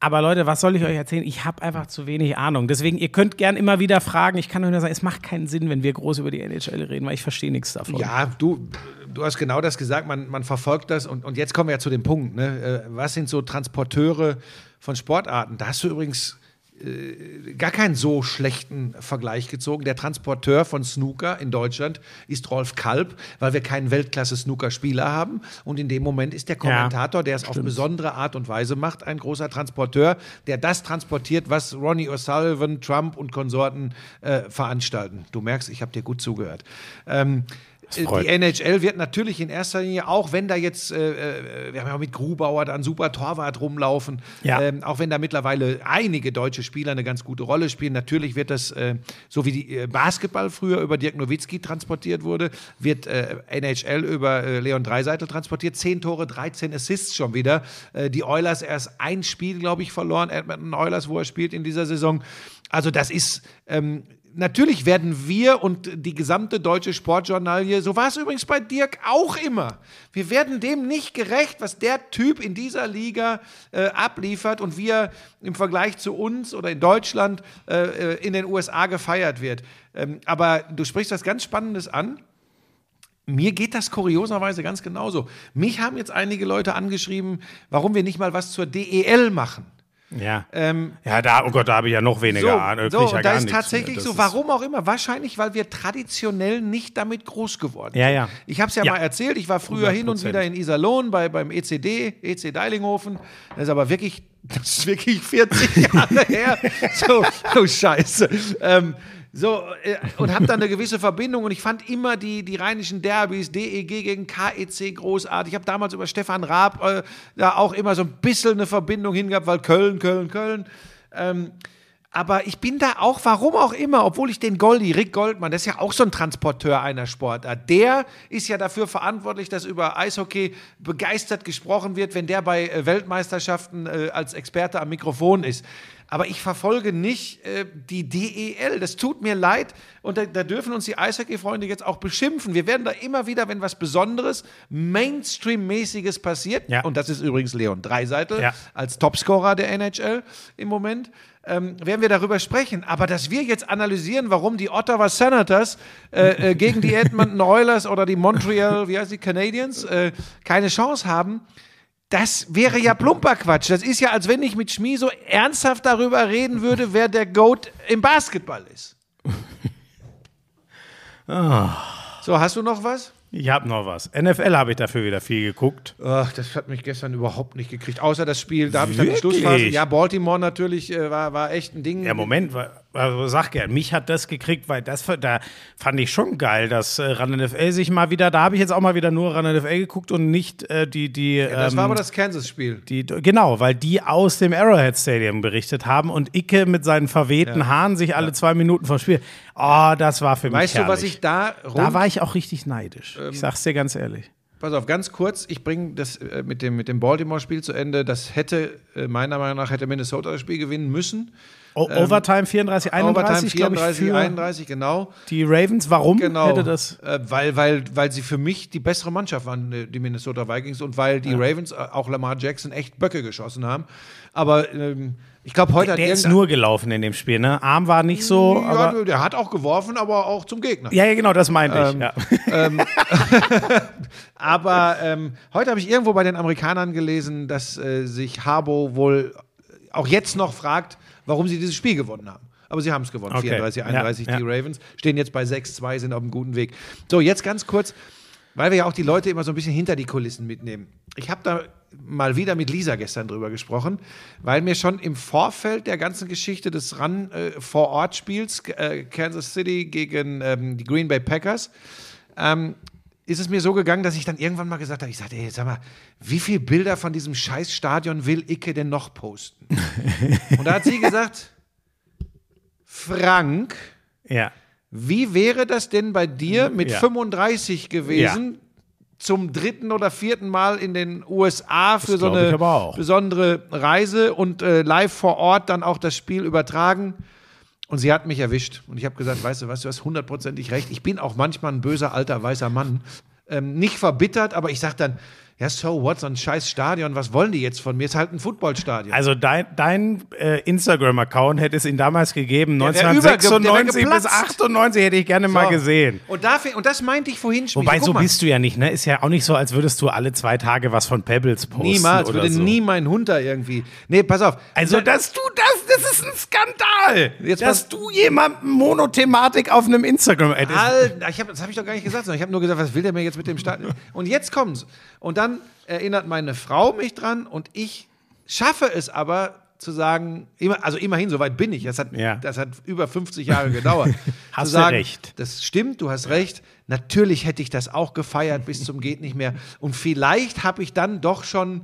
S2: Aber Leute, was soll ich euch erzählen? Ich habe einfach zu wenig Ahnung. Deswegen, ihr könnt gern immer wieder fragen. Ich kann euch nur sagen, es macht keinen Sinn, wenn wir groß über die NHL reden, weil ich verstehe nichts davon.
S1: Ja, du, du hast genau das gesagt, man, man verfolgt das und, und jetzt kommen wir ja zu dem Punkt. Ne? Äh, Was sind so Transporteure von Sportarten? Da hast du übrigens äh, gar keinen so schlechten Vergleich gezogen. Der Transporteur von Snooker in Deutschland ist Rolf Kalb, weil wir keinen Weltklasse-Snooker-Spieler haben. Und in dem Moment ist der Kommentator, der es auf besondere Art und Weise macht, ein großer Transporteur, der das transportiert, was Ronnie O'Sullivan, Trump und Konsorten äh, veranstalten. Du merkst, ich habe dir gut zugehört. Ähm, die NHL wird natürlich in erster Linie, auch wenn da jetzt, äh, äh, wir haben ja auch mit Grubauer da einen super Torwart rumlaufen,
S2: Ja.
S1: ähm, auch wenn da mittlerweile einige deutsche Spieler eine ganz gute Rolle spielen, natürlich wird das, äh, so wie die äh, Basketball früher über Dirk Nowitzki transportiert wurde, wird äh, NHL über äh, Leon Dreiseitel transportiert. Zehn Tore, 13 Assists schon wieder. Äh, die Oilers erst ein Spiel, glaube ich, verloren, Edmonton Oilers, wo er spielt in dieser Saison. Also das ist, ähm, natürlich werden wir und die gesamte deutsche Sportjournalie, so war es übrigens bei Dirk auch immer, wir werden dem nicht gerecht, was der Typ in dieser Liga äh, abliefert und wie er im Vergleich zu uns oder in Deutschland äh, äh, in den USA gefeiert wird. Ähm, aber du sprichst was ganz Spannendes an. Mir geht das kurioserweise ganz genauso. Mich haben jetzt einige Leute angeschrieben, warum wir nicht mal was zur DEL machen.
S2: Ja.
S1: Ähm,
S2: ja, da, oh Gott, da habe ich ja noch weniger
S1: so,
S2: Ahnung.
S1: so
S2: ja
S1: da ist tatsächlich so, warum auch immer, wahrscheinlich, weil wir traditionell nicht damit groß geworden sind.
S2: Ja, ja.
S1: Ich habe es ja,
S2: Ja.
S1: mal erzählt, ich war früher hin und
S2: 100%.
S1: wieder in Iserlohn bei, beim ECD, EC Deilinghofen. Das ist aber wirklich, das ist wirklich 40 Jahre her. So, oh Scheiße. Ähm, so, äh, und habe dann eine gewisse Verbindung und ich fand immer die, die rheinischen Derbys, DEG gegen KEC großartig. Ich habe damals über Stefan Raab äh, da auch immer so ein bisschen eine Verbindung hingehabt, weil Köln, Köln, Köln. Ähm, aber ich bin da auch, warum auch immer, obwohl ich den Goldi, Rick Goldmann, das ist ja auch so ein Transporteur einer Sportart. Der ist ja dafür verantwortlich, dass über Eishockey begeistert gesprochen wird, wenn der bei äh, Weltmeisterschaften äh, als Experte am Mikrofon ist. Aber ich verfolge nicht äh, die DEL. Das tut mir leid. Und da, da dürfen uns die Eishockey-Freunde jetzt auch beschimpfen. Wir werden da immer wieder, wenn was Besonderes, Mainstream-mäßiges passiert,
S2: Ja.
S1: und das ist übrigens Leon Dreiseitel
S2: Ja.
S1: als Topscorer der NHL im Moment, ähm, werden wir darüber sprechen. Aber dass wir jetzt analysieren, warum die Ottawa Senators äh, äh, gegen die Edmonton Oilers oder die Montreal, wie heißt die, Canadiens, äh, keine Chance haben, das wäre ja plumper Quatsch. Das ist ja, als wenn ich mit Schmie so ernsthaft darüber reden würde, wer der Goat im Basketball ist. So, hast du noch was?
S2: Ich habe noch was. NFL habe ich dafür wieder viel geguckt.
S1: Ach, das hat mich gestern überhaupt nicht gekriegt. Außer das Spiel, da habe ich dann die? Schlussphase. Ja, Baltimore natürlich äh, war, war echt ein Ding.
S2: Ja, Moment, wa- also sag gern, mich hat das gekriegt, weil das da fand ich schon geil, dass äh, Run NFL sich mal wieder, da habe ich jetzt auch mal wieder nur Run NFL geguckt und nicht äh, die, die,
S1: Das
S2: ähm,
S1: war aber das Kansas-Spiel.
S2: die, genau, weil die aus dem Arrowhead Stadium berichtet haben und Icke mit seinen verwehten Haaren sich alle zwei Minuten vom Spiel. Oh, das war für mich
S1: Weißt du, was
S2: herrlich.
S1: ich da rund,
S2: Da war ich auch richtig neidisch.
S1: Ähm,
S2: ich sag's dir ganz ehrlich.
S1: Pass auf, ganz kurz, ich bringe das äh, mit dem, mit dem Baltimore-Spiel zu Ende. Das hätte, äh, meiner Meinung nach, hätte Minnesota das Spiel gewinnen müssen.
S2: O Overtime 34, 31, glaube ich,
S1: 34,
S2: für
S1: 31, genau.
S2: die Ravens. Warum
S1: Genau.
S2: hätte das?
S1: Äh, weil, weil, weil sie für mich die bessere Mannschaft waren, äh, die Minnesota Vikings, und weil die Ravens, äh, auch Lamar Jackson, echt Böcke geschossen haben. Aber ähm, ich glaube, heute hat
S2: Der ist nur gelaufen in dem Spiel, ne? Arm war nicht so,
S1: ja, der hat auch geworfen, aber auch zum Gegner.
S2: Ja, ja, genau, das meinte ich.
S1: Ähm,
S2: Ja.
S1: Aber ähm, heute habe ich irgendwo bei den Amerikanern gelesen, dass äh, sich Harbo wohl auch jetzt noch fragt, warum sie dieses Spiel gewonnen haben. Aber sie haben es gewonnen,
S2: Okay.
S1: 34, 31
S2: Ja,
S1: die. Ravens. Stehen jetzt bei 6-2, sind auf einem guten Weg. So, jetzt ganz kurz, weil wir ja auch die Leute immer so ein bisschen hinter die Kulissen mitnehmen. Ich habe da mal wieder mit Lisa gestern drüber gesprochen, weil mir schon im Vorfeld der ganzen Geschichte des Run äh, vor Ort Spiels äh, Kansas City gegen ähm, die Green Bay Packers ähm, ist es mir so gegangen, dass ich dann irgendwann mal gesagt habe, ich sagte, ey, sag mal, wie viele Bilder von diesem Scheißstadion will Icke denn noch posten? Und da hat sie gesagt, Frank,
S2: Ja.
S1: Wie wäre das denn bei dir mit
S2: Ja.
S1: 35 gewesen? Zum dritten oder vierten Mal in den USA für so
S2: glaub ich
S1: eine besondere Reise und äh, live vor Ort dann auch das Spiel übertragen. Und sie hat mich erwischt. Und ich habe gesagt, weißt du was, du hast hundertprozentig recht. Ich bin auch manchmal ein böser alter weißer Mann. Ähm, nicht verbittert, aber ich sage dann, ja, so what, so ein scheiß Stadion, was wollen die jetzt von mir? Ist halt ein Footballstadion.
S2: Also dein, dein äh, Instagram-Account hätte es ihn damals gegeben.
S1: Wär
S2: 1996 bis
S1: geplatzt.
S2: 98 hätte ich gerne mal
S1: So.
S2: gesehen.
S1: Und, dafür, und das meinte ich vorhin schon.
S2: Wobei, so
S1: mal.
S2: bist du ja nicht, ne? Ist ja auch nicht so, als würdest du alle zwei Tage was von Pebbles posten.
S1: Niemals, würde
S2: so.
S1: nie mein Hund da irgendwie. Nee, pass auf.
S2: Also, dass du das, das ist ein Skandal.
S1: Jetzt
S2: dass
S1: pass-
S2: du jemandem Monothematik auf einem Instagram addest.
S1: Halt, ich hab, das habe ich doch gar nicht gesagt, sondern ich habe nur gesagt, was will der mir jetzt mit dem Start? Und jetzt kommt's. Und dann erinnert meine Frau mich dran und ich schaffe es aber zu sagen, also immerhin, soweit bin ich. Das hat,
S2: Ja.
S1: das hat über 50 Jahre gedauert.
S2: Hast
S1: zu
S2: du
S1: sagen,
S2: recht.
S1: Das stimmt, du hast recht. Natürlich hätte ich das auch gefeiert bis zum geht nicht mehr. Und vielleicht habe ich dann doch schon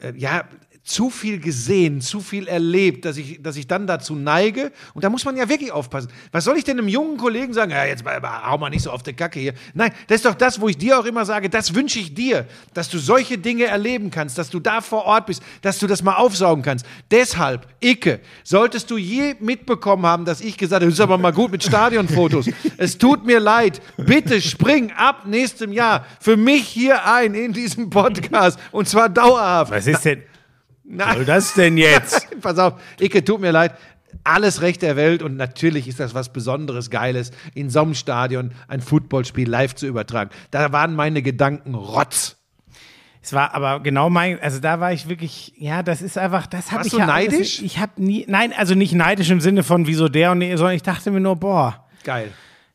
S1: äh, ja, zu viel gesehen, zu viel erlebt, dass ich, dass ich dann dazu neige. Und da muss man ja wirklich aufpassen. Was soll ich denn einem jungen Kollegen sagen? Ja, jetzt hau mal nicht so auf die Kacke hier. Nein, das ist doch das, wo ich dir auch immer sage, das wünsche ich dir, dass du solche Dinge erleben kannst, dass du da vor Ort bist, dass du das mal aufsaugen kannst. Deshalb, Icke, solltest du je mitbekommen haben, dass ich gesagt habe, das ist aber mal gut mit Stadionfotos. es tut mir leid. Bitte spring ab nächstem Jahr für mich hier ein in diesem Podcast. Und zwar dauerhaft.
S2: Was ist denn?
S1: Nein.
S2: soll das denn jetzt?
S1: Pass auf, Icke, tut mir leid. Alles Recht der Welt und natürlich ist das was Besonderes, Geiles, in so einem Stadion ein Footballspiel live zu übertragen. Da waren meine Gedanken Rotz.
S2: Es war aber genau mein, also da war ich wirklich, ja, das ist einfach, das habe ich
S1: du
S2: ja alles-
S1: neidisch?
S2: Ich habe nie, nein, also nicht neidisch im Sinne von wieso der und nee, sondern ich dachte mir nur, boah,
S1: Geil.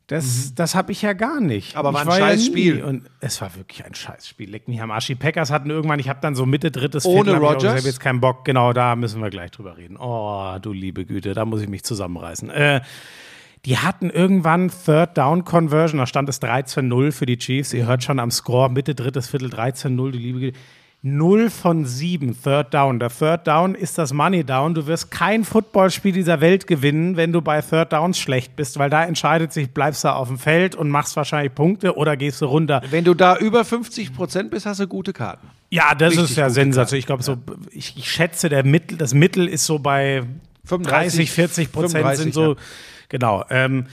S2: Das, das habe ich ja gar nicht.
S1: Mhm. Aber war
S2: ich
S1: ein
S2: ja
S1: scheiß
S2: nie-
S1: Spiel.
S2: Und es war wirklich ein scheiß Spiel. Leck mich am Arsch. Die Packers hatten irgendwann, ich habe dann so Mitte drittes
S1: Ohne
S2: Viertel, hab ich habe jetzt keinen Bock. Genau, da müssen wir gleich drüber reden. Oh, du liebe Güte, da muss ich mich zusammenreißen. Äh, die hatten irgendwann Third Down Conversion, da stand es 13-0 für die Chiefs. Ihr hört schon am Score, Mitte drittes Viertel 13-0, du liebe Güte. 0 von 7 Third Down. Der Third Down ist das Money Down. Du wirst kein Footballspiel dieser Welt gewinnen, wenn du bei Third Downs schlecht bist, weil da entscheidet sich, bleibst du auf dem Feld und machst wahrscheinlich Punkte oder gehst du runter.
S1: Wenn du da über 50 Prozent bist, hast du gute Karten.
S2: Ja, das
S1: Richtig
S2: ist ja sensationell. Ich glaube, so, ich, ich schätze, der Mittel, das Mittel ist so bei 30,
S1: 35,
S2: 40 Prozent
S1: 35,
S2: sind so,
S1: ja.
S2: genau. Ähm,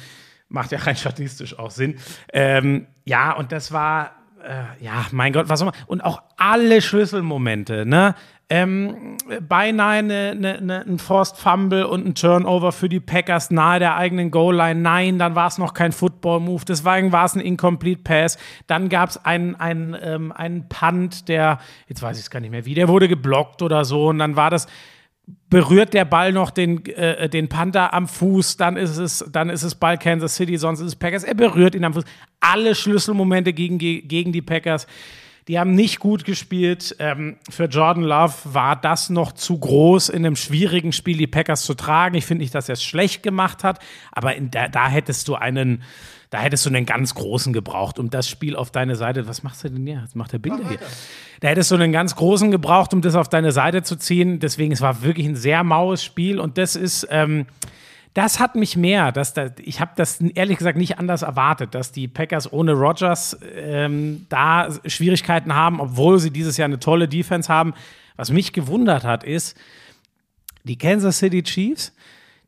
S2: macht ja rein statistisch auch Sinn. Ähm, ja, und das war, äh, ja, mein Gott, was soll man, und auch alle Schlüsselmomente, ne? Ähm, beinahe eine, eine, eine, ein Forced Fumble und ein Turnover für die Packers nahe der eigenen Goal-Line. Nein, dann war es noch kein Football-Move, deswegen war es ein Incomplete Pass. Dann gab es einen, einen, ähm, einen Punt, der, jetzt weiß ich es gar nicht mehr wie, der wurde geblockt oder so und dann war das, berührt der Ball noch den, äh, den Panther am Fuß, dann ist es, dann ist es Ball Kansas City, sonst ist es Packers. Er berührt ihn am Fuß. Alle Schlüsselmomente gegen, die- gegen die Packers. Die haben nicht gut gespielt. Ähm, für Jordan Love war das noch zu groß, in einem schwierigen Spiel die Packers zu tragen. Ich finde nicht, dass er es schlecht gemacht hat, aber in der, da hättest du einen, da hättest du einen ganz großen gebraucht, um das Spiel auf deine Seite. Was machst du denn hier? Jetzt macht der Bilder hier. Da hättest du einen ganz großen gebraucht, um das auf deine Seite zu ziehen. Deswegen, es war wirklich ein sehr maues Spiel und das ist, ähm, das hat mich mehr. Dass da, ich habe das ehrlich gesagt nicht anders erwartet, dass die Packers ohne Rodgers ähm, da Schwierigkeiten haben, obwohl sie dieses Jahr eine tolle Defense haben. Was mich gewundert hat, ist, die Kansas City Chiefs,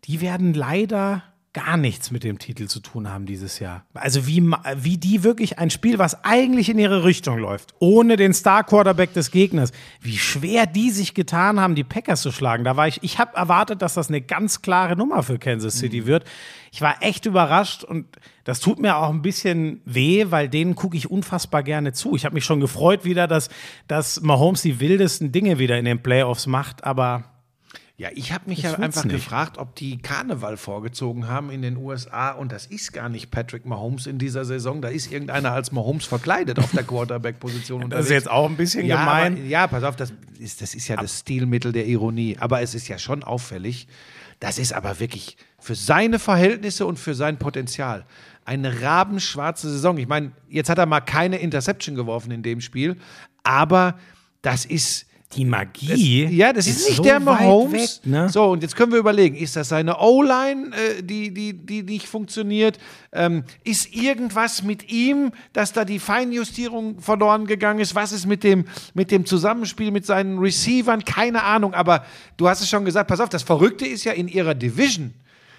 S2: die werden leider gar nichts mit dem Titel zu tun haben dieses Jahr. Also wie, wie die wirklich ein Spiel, was eigentlich in ihre Richtung läuft, ohne den Star-Quarterback des Gegners, wie schwer die sich getan haben, die Packers zu schlagen. Da war ich, ich habe erwartet, dass das eine ganz klare Nummer für Kansas City wird. Ich war echt überrascht und das tut mir auch ein bisschen weh, weil denen gucke ich unfassbar gerne zu. Ich habe mich schon gefreut wieder, dass, dass Mahomes die wildesten Dinge wieder in den Playoffs macht, aber
S1: Ja, ich habe mich
S2: Ich
S1: ja
S2: will's
S1: einfach
S2: nicht.
S1: gefragt, ob die Karneval vorgezogen haben in den USA und das ist gar nicht Patrick Mahomes in dieser Saison. Da ist irgendeiner als Mahomes verkleidet auf der Quarterback-Position.
S2: Das ist jetzt auch ein bisschen
S1: ja,
S2: gemein.
S1: Aber, ja, pass auf, das ist, das ist ja das Stilmittel der Ironie. Aber es ist ja schon auffällig. Das ist aber wirklich für seine Verhältnisse und für sein Potenzial eine rabenschwarze Saison. Ich meine, jetzt hat er mal keine Interception geworfen in dem Spiel, aber das ist.
S2: Die Magie.
S1: ja, das ist, nicht
S2: so
S1: der Mahomes.
S2: Weg, ne?
S1: So, und jetzt können wir überlegen, ist das seine O-Line, äh, die, die, die nicht funktioniert? Ähm, ist irgendwas mit ihm, dass da die Feinjustierung verloren gegangen ist? Was ist mit dem, mit dem Zusammenspiel mit seinen Receivern? Keine Ahnung, aber du hast es schon gesagt, pass auf, das Verrückte ist ja in ihrer Division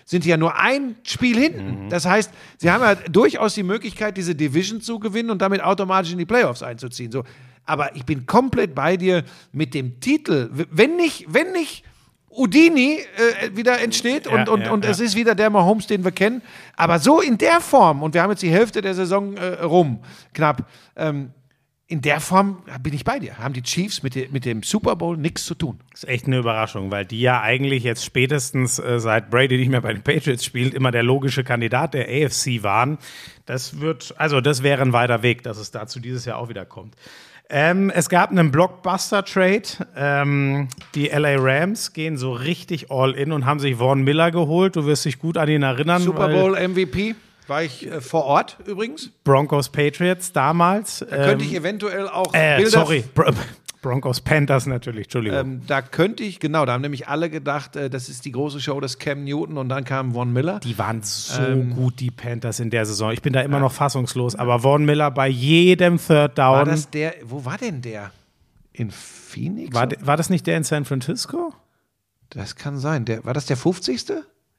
S1: sind ja nur ein Spiel hinten. Das heißt, sie haben ja durchaus die Möglichkeit, diese Division zu gewinnen und damit automatisch in die Playoffs einzuziehen. So. Aber ich bin komplett bei dir mit dem Titel. Wenn nicht, wenn nicht Udini äh, wieder entsteht und,
S2: Ja,
S1: und,
S2: ja,
S1: und
S2: ja.
S1: es ist wieder der Mahomes, den wir kennen. Aber so in der Form, und wir haben jetzt die Hälfte der Saison äh, rum, knapp, ähm, in der Form bin ich bei dir. Haben die Chiefs mit, de, mit dem Super Bowl nichts zu tun.
S2: Das ist echt eine Überraschung, weil die ja eigentlich jetzt spätestens äh, seit Brady nicht mehr bei den Patriots spielt, immer der logische Kandidat der AFC waren. Das wird, also das wäre ein weiter Weg, dass es dazu dieses Jahr auch wieder kommt. Ähm, es gab einen Blockbuster-Trade. Ähm, die LA Rams gehen so richtig all in und haben sich Vaughn Miller geholt. Du wirst dich gut an ihn erinnern.
S1: Super Bowl MVP war ich äh, vor Ort übrigens.
S2: Broncos Patriots damals.
S1: Könnte ich eventuell auch
S2: äh,
S1: Bilder
S2: sorry, Bro Broncos Panthers natürlich, Entschuldigung.
S1: Ähm, da könnte ich, genau, da haben nämlich alle gedacht, äh, das ist die große Show des Cam Newton und dann kam Von Miller.
S2: Die waren so
S1: Ähm,
S2: gut, die Panthers in der Saison. Ich bin da immer noch fassungslos. Aber Vaughn Miller bei jedem Third Down.
S1: War
S2: War
S1: das der, wo war denn der? In Phoenix?
S2: war, war das nicht der in San Francisco?
S1: das kann sein. Der, war das der 50.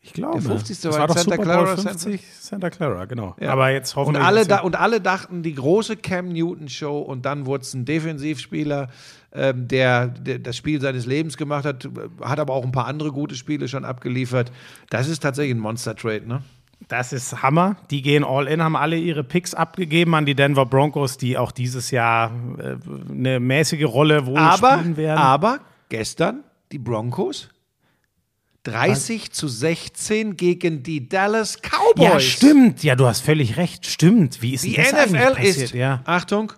S2: Ich glaube.
S1: Der 50.
S2: Das
S1: war
S2: war doch
S1: Santa
S2: Super
S1: Clara,
S2: Bowl 50, Santa Clara, genau.
S1: Ja.
S2: Aber jetzt
S1: Und
S2: hoffentlich.
S1: alle,
S2: ist
S1: da, und alle dachten, die große Cam Newton-Show und dann wurde es ein Defensivspieler, ähm, der, der das Spiel seines Lebens gemacht hat, hat aber auch ein paar andere gute Spiele schon abgeliefert. Das ist tatsächlich ein Monster-Trade, ne?
S2: Das ist Hammer. Die gehen all in, haben alle ihre Picks abgegeben an die Denver Broncos, die auch dieses Jahr äh, eine mäßige Rolle wohl
S1: aber,
S2: spielen werden.
S1: aber gestern die Broncos 30 zu 16 gegen die Dallas Cowboys.
S2: ja, stimmt. Ja, du hast völlig recht. Stimmt. Wie ist
S1: Die
S2: das eigentlich
S1: NFL
S2: passiert?
S1: ist,
S2: Ja.
S1: Achtung,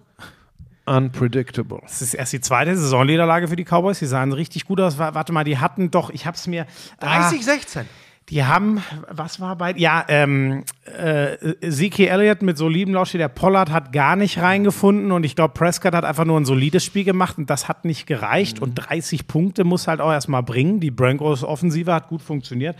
S1: unpredictable.
S2: Das ist erst die zweite Saisonniederlage für die Cowboys. Die sahen richtig gut aus. Wa- Warte mal, die hatten doch, ich hab's mir. Ah,
S1: 30, 16.
S2: die haben, was war bei. Ja, ähm, äh, Zeke Elliott mit solidem Lauf steht. Der Pollard hat gar nicht reingefunden und ich glaube, Prescott hat einfach nur ein solides Spiel gemacht und das hat nicht gereicht. Und 30 Punkte muss halt auch erstmal bringen. Die Broncos Offensive hat gut funktioniert.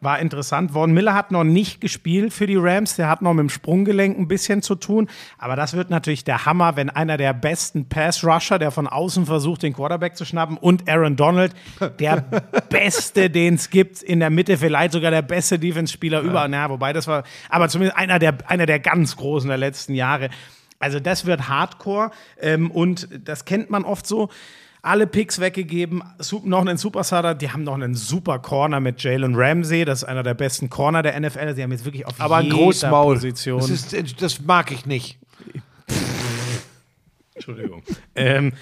S2: War interessant. Vaughn Miller hat noch nicht gespielt für die Rams. Der hat noch mit dem Sprunggelenk ein bisschen zu tun. Aber das wird natürlich der Hammer, wenn einer der besten Pass-Rusher, der von außen versucht, den Quarterback zu schnappen, und Aaron Donald, der beste, den es gibt, in der Mitte, vielleicht sogar der beste Defense-Spieler überall. Na, wobei das war, aber zumindest einer der, einer der ganz großen der letzten Jahre. Also das wird Hardcore ähm, und das kennt man oft so. Alle Picks weggegeben, noch einen Superstar, die haben noch einen super Corner mit Jalen Ramsey, das ist einer der besten Corner der NFL. Sie haben jetzt wirklich auf
S1: Aber ein
S2: jeder
S1: Großmaul.
S2: Position.
S1: Das, ist, das mag ich nicht.
S2: Entschuldigung. ähm,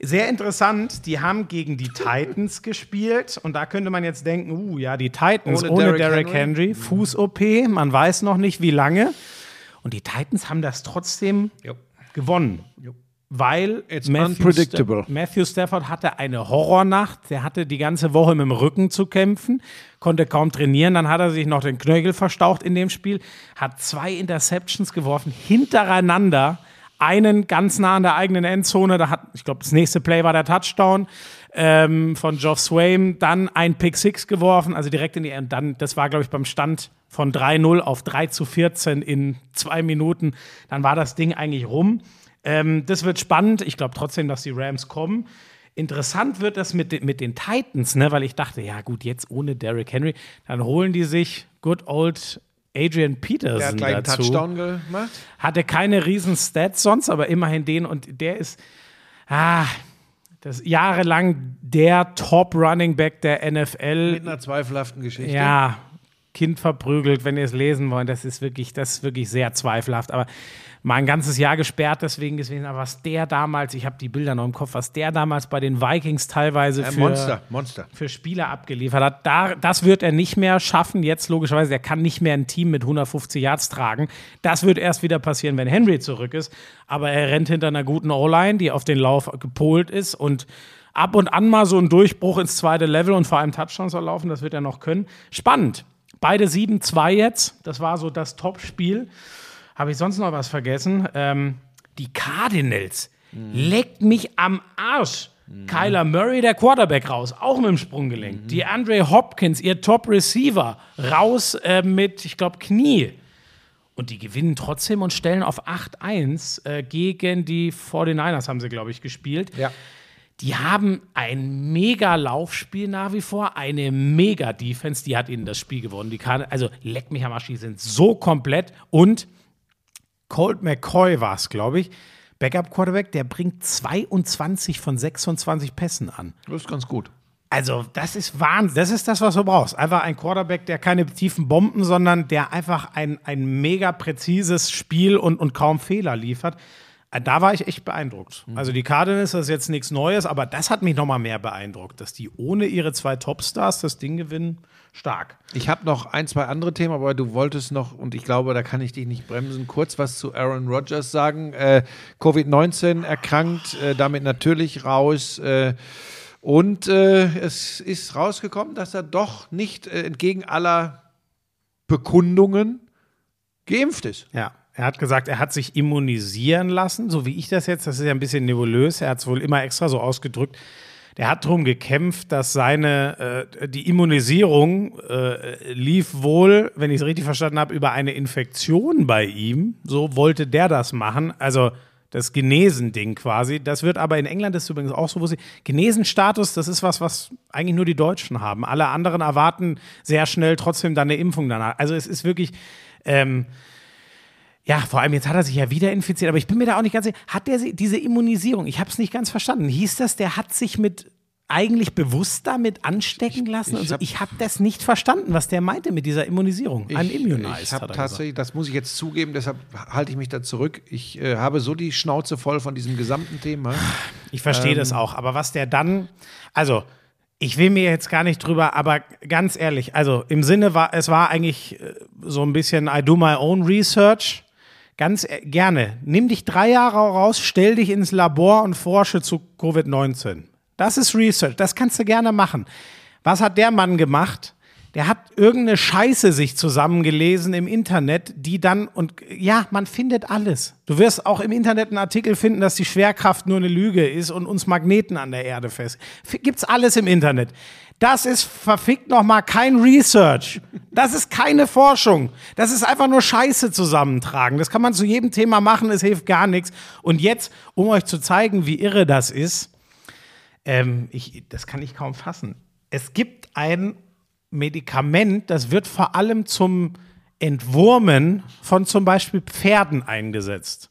S2: sehr interessant, die haben gegen die Titans gespielt und da könnte man jetzt denken, uh, ja, die Titans
S1: Ohne
S2: ohne,
S1: Derrick
S2: Derrick,
S1: Henry?
S2: Henry, Fuß-OP, man weiß noch nicht wie lange. Und die Titans haben das trotzdem gewonnen. Weil
S1: It's
S2: Matthew,
S1: unpredictable.
S2: Sta Matthew Stafford hatte eine Horrornacht. Der hatte die ganze Woche mit dem Rücken zu kämpfen, konnte kaum trainieren. Dann hat er sich noch den Knöchel verstaucht in dem Spiel, hat zwei Interceptions geworfen, hintereinander. Einen ganz nah an der eigenen Endzone. Da hat, ich glaube, das nächste Play war der Touchdown ähm, von Geoff Swaim. Dann ein Pick Six geworfen, also direkt in die. Und dann, das war, glaube ich, beim Stand von 3-0 auf 3 zu 14 in zwei Minuten. Dann war das Ding eigentlich rum. Ähm, das wird spannend. Ich glaube trotzdem, dass die Rams kommen. Interessant wird das mit, den- mit den Titans, ne? weil ich dachte, ja gut, jetzt ohne Derrick Henry, dann holen die sich good old Adrian
S1: Der
S2: Peterson
S1: hat gleich einen
S2: dazu.
S1: Touchdown gemacht.
S2: Hatte keine riesen Stats sonst, aber immerhin den und der ist ah, das jahrelang der Top Running Back der NFL.
S1: Mit einer zweifelhaften Geschichte.
S2: Ja, Kind verprügelt, wenn ihr es lesen wollt. Das ist wirklich, das ist wirklich sehr zweifelhaft. Aber mal ein ganzes Jahr gesperrt deswegen gewesen. Aber was der damals, ich habe die Bilder noch im Kopf, was der damals bei den Vikings teilweise
S1: Äh,
S2: für,
S1: Monster, Monster.
S2: für Spieler abgeliefert hat, da, das wird er nicht mehr schaffen. Jetzt logischerweise, er kann nicht mehr ein Team mit 150 Yards tragen. Das wird erst wieder passieren, wenn Henry zurück ist. Aber er rennt hinter einer guten O-Line, die auf den Lauf gepolt ist und ab und an mal so ein Durchbruch ins zweite Level und vor allem Touchdowns erlaufen, das wird er noch können. Spannend. Beide 7-2 jetzt. Das war so das Top-Spiel. Habe ich sonst noch was vergessen? Ähm, die Cardinals. Leckt mich am Arsch. Kyler Murray, der Quarterback, raus, auch mit dem Sprunggelenk. Die Andre Hopkins, ihr Top-Receiver, raus äh, mit, ich glaube, Knie. Und die gewinnen trotzdem und stellen auf 8-1 äh, gegen die 49ers, haben sie, glaube ich, gespielt.
S1: Ja.
S2: Die haben ein mega Laufspiel nach wie vor, eine mega Defense, die hat ihnen das Spiel gewonnen. Die kann, also leck mich am Arsch, die sind so komplett. Und Colt McCoy war es, glaube ich, Backup-Quarterback, der bringt 22 von 26 Pässen an.
S1: Das ist ganz gut.
S2: Also, das ist Wahnsinn. Das ist das, was du brauchst. Einfach ein Quarterback, der keine tiefen Bomben, sondern der einfach ein, ein mega präzises Spiel und, und kaum Fehler liefert. Äh, Da war ich echt beeindruckt. Also die Cardinals, das ist jetzt nichts Neues, aber das hat mich noch mal mehr beeindruckt, dass die ohne ihre zwei Topstars das Ding gewinnen. Stark.
S1: Ich habe noch ein, zwei andere Themen, aber du wolltest noch, und ich glaube, da kann ich dich nicht bremsen, kurz was zu Aaron Rodgers sagen. Äh, Covid-19 erkrankt, äh, damit natürlich raus. Äh, und äh, es ist rausgekommen, dass er doch nicht äh, entgegen aller Bekundungen geimpft ist.
S2: Ja. Er hat gesagt, er hat sich immunisieren lassen, so wie ich das jetzt, das ist ja ein bisschen nebulös, er hat es wohl immer extra so ausgedrückt. Der hat darum gekämpft, dass seine, äh, die Immunisierung äh, lief wohl, wenn ich es richtig verstanden habe, über eine Infektion bei ihm. So wollte der das machen. Also das Genesen-Ding quasi. Das wird aber in England ist übrigens auch so, wo sie Genesenstatus, das ist was, was eigentlich nur die Deutschen haben. Alle anderen erwarten sehr schnell trotzdem dann eine Impfung danach. Also es ist wirklich, ähm, ja, vor allem jetzt hat er sich ja wieder infiziert, aber ich bin mir da auch nicht ganz sicher. Hat der diese Immunisierung, ich habe es nicht ganz verstanden. Hieß das, der hat sich mit eigentlich bewusst damit anstecken lassen?
S1: ich
S2: so?
S1: hab-
S2: ich habe das nicht verstanden, was der meinte mit dieser Immunisierung. Ein
S1: ich
S2: Immunized,
S1: habe
S2: hat er
S1: tatsächlich, das muss ich jetzt zugeben, deshalb halte ich mich da zurück. Ich äh, habe so die Schnauze voll von diesem gesamten Thema.
S2: Ich verstehe das
S1: Ähm.
S2: auch, aber was der dann, also ich will mir jetzt gar nicht drüber, aber ganz ehrlich, also im Sinne war, es war eigentlich äh, so ein bisschen I do my own research. Ganz äh, gerne. Nimm dich drei Jahre raus, stell dich ins Labor und forsche zu Covid-19. Das ist Research, das kannst du gerne machen. Was hat der Mann gemacht? Der hat irgendeine Scheiße sich zusammengelesen im Internet, die dann, und ja, man findet alles. Du wirst auch im Internet einen Artikel finden, dass die Schwerkraft nur eine Lüge ist und uns Magneten an der Erde fest. Gibt's alles im Internet. Das ist verfickt nochmal kein Research. Das ist keine Forschung. Das ist einfach nur Scheiße zusammentragen. Das kann man zu jedem Thema machen, es hilft gar nichts. Und jetzt, um euch zu zeigen, wie irre das ist, ähm, ich, das kann ich kaum fassen. Es gibt ein Medikament, das wird vor allem zum Entwurmen von zum Beispiel Pferden eingesetzt.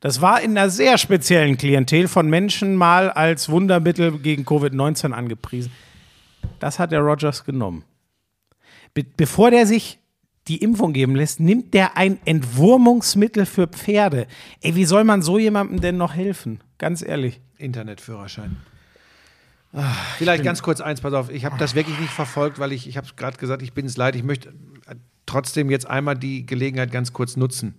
S2: Das war in einer sehr speziellen Klientel von Menschen mal als Wundermittel gegen Covid-19 angepriesen. Das hat der Rogers genommen. Be bevor der sich die Impfung geben lässt, nimmt der ein Entwurmungsmittel für Pferde. Ey, wie soll man so jemandem denn noch helfen? Ganz ehrlich.
S1: Internetführerschein. Vielleicht ganz kurz eins, pass auf, ich habe das wirklich nicht verfolgt, weil ich, ich habe es gerade gesagt, ich bin es leid, ich möchte äh, trotzdem jetzt einmal die Gelegenheit ganz kurz nutzen.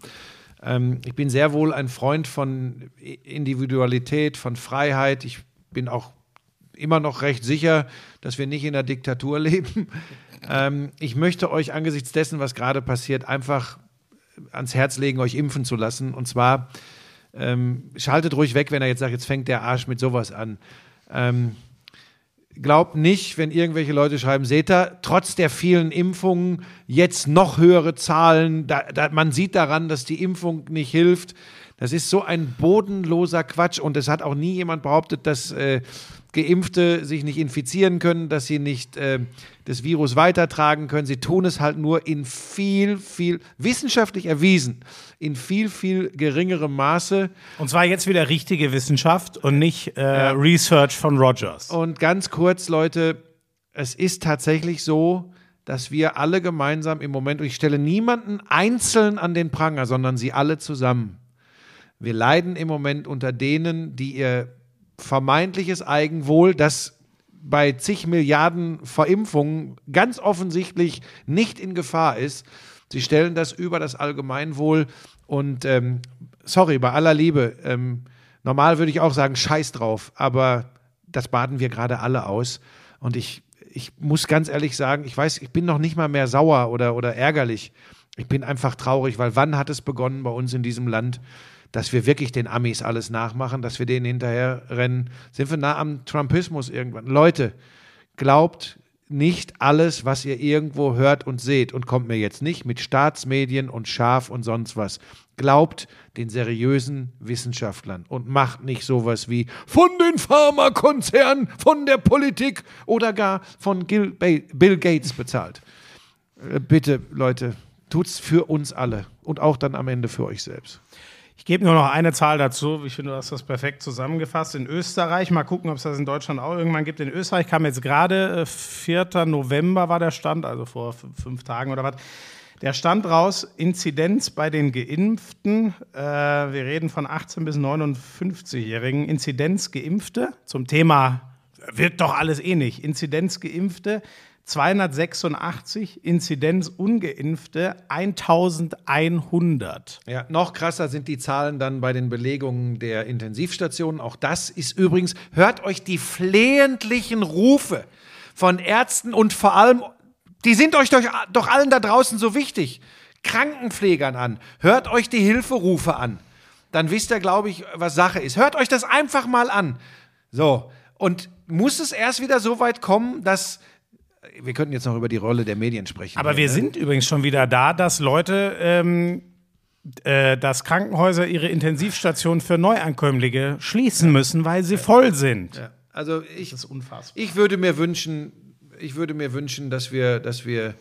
S1: Ähm, ich bin sehr wohl ein Freund von Individualität, von Freiheit. Ich bin auch immer noch recht sicher, dass wir nicht in der Diktatur leben. Ähm, ich möchte euch angesichts dessen, was gerade passiert, einfach ans Herz legen, euch impfen zu lassen. Und zwar ähm, schaltet ruhig weg, wenn er jetzt sagt, jetzt fängt der Arsch mit sowas an. Ähm, glaubt nicht, wenn irgendwelche Leute schreiben, seht ihr, trotz der vielen Impfungen jetzt noch höhere Zahlen. Da, da, man sieht daran, dass die Impfung nicht hilft. Das ist so ein bodenloser Quatsch und es hat auch nie jemand behauptet, dass äh, Geimpfte sich nicht infizieren können, dass sie nicht äh, das Virus weitertragen können. Sie tun es halt nur in viel, viel, wissenschaftlich erwiesen, in viel, viel geringerem Maße.
S2: Und zwar jetzt wieder richtige Wissenschaft und nicht äh, Research von Rogers.
S1: Und ganz kurz, Leute, es ist tatsächlich so, dass wir alle gemeinsam im Moment, und ich stelle niemanden einzeln an den Pranger, sondern sie alle zusammen. Wir leiden im Moment unter denen, die ihr vermeintliches Eigenwohl, das bei zig Milliarden Verimpfungen ganz offensichtlich nicht in Gefahr ist. Sie stellen das über das Allgemeinwohl und ähm, sorry, bei aller Liebe, ähm, normal würde ich auch sagen, scheiß drauf, aber das baden wir gerade alle aus und ich, ich muss ganz ehrlich sagen, ich weiß, ich bin noch nicht mal mehr sauer oder, oder ärgerlich. Ich bin einfach traurig, weil wann hat es begonnen bei uns in diesem Land, dass wir wirklich den Amis alles nachmachen, dass wir denen hinterher rennen? Sind wir nah am Trumpismus irgendwann? Leute, glaubt nicht alles, was ihr irgendwo hört und seht und kommt mir jetzt nicht mit Staatsmedien und Schaf und sonst was. Glaubt den seriösen Wissenschaftlern und macht nicht sowas wie von den Pharmakonzernen, von der Politik oder gar von Gil Bill Gates bezahlt. Äh, Bitte, Leute, tut's für uns alle und auch dann am Ende für euch selbst.
S2: Ich gebe nur noch eine Zahl dazu. Ich finde, du hast das perfekt zusammengefasst. In Österreich, mal gucken, ob es das in Deutschland auch irgendwann gibt. In Österreich kam jetzt gerade, äh, 4. November war der Stand, also vor fünf Tagen oder was. Der Stand raus, Inzidenz bei den Geimpften, äh, wir reden von 18 bis 59-Jährigen, Inzidenz Geimpfte zum Thema, wird doch alles ähnlich, Inzidenz Geimpfte 286, Inzidenz Ungeimpfte 1100.
S1: Ja, noch krasser sind die Zahlen dann bei den Belegungen der Intensivstationen. Auch das ist übrigens, hört euch die flehentlichen Rufe von Ärzten und vor allem, die sind euch doch, doch allen da draußen so wichtig, Krankenpflegern an. Hört euch die Hilferufe an. Dann wisst ihr, glaube ich, was Sache ist. Hört euch das einfach mal an. So, und muss es erst wieder so weit kommen, dass wir könnten jetzt noch über die Rolle der Medien sprechen.
S2: Aber wir
S1: ne?
S2: sind übrigens schon wieder da, dass Leute, ähm, äh, dass Krankenhäuser ihre Intensivstationen für Neuankömmlinge schließen müssen, weil sie voll sind.
S1: Ja, also ich,
S2: Das ist unfassbar.
S1: Ich würde mir wünschen, ich würde mir wünschen, dass wir, dass wir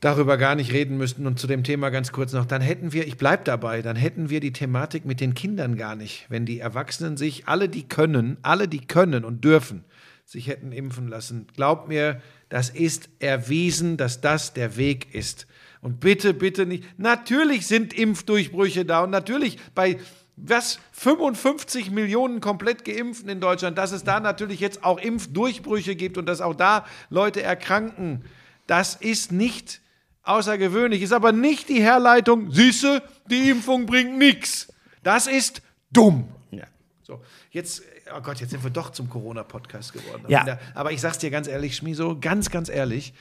S1: darüber gar nicht reden müssten. Und zu dem Thema ganz kurz noch, dann hätten wir, ich bleibe dabei, dann hätten wir die Thematik mit den Kindern gar nicht. Wenn die Erwachsenen sich, alle die können, alle die können und dürfen, sich hätten impfen lassen. Glaubt mir, das ist erwiesen, dass das der Weg ist. Und bitte, bitte nicht. Natürlich sind Impfdurchbrüche da und natürlich bei was 55 Millionen komplett geimpften in Deutschland, dass es da natürlich jetzt auch Impfdurchbrüche gibt und dass auch da Leute erkranken, das ist nicht außergewöhnlich, ist aber nicht die Herleitung, siehste, die Impfung bringt nichts. Das ist dumm.
S2: Ja.
S1: So, jetzt, oh Gott, jetzt sind wir doch zum Corona-Podcast geworden.
S2: Ja.
S1: Aber ich sag's dir ganz ehrlich, Schmiso, ganz, ganz ehrlich,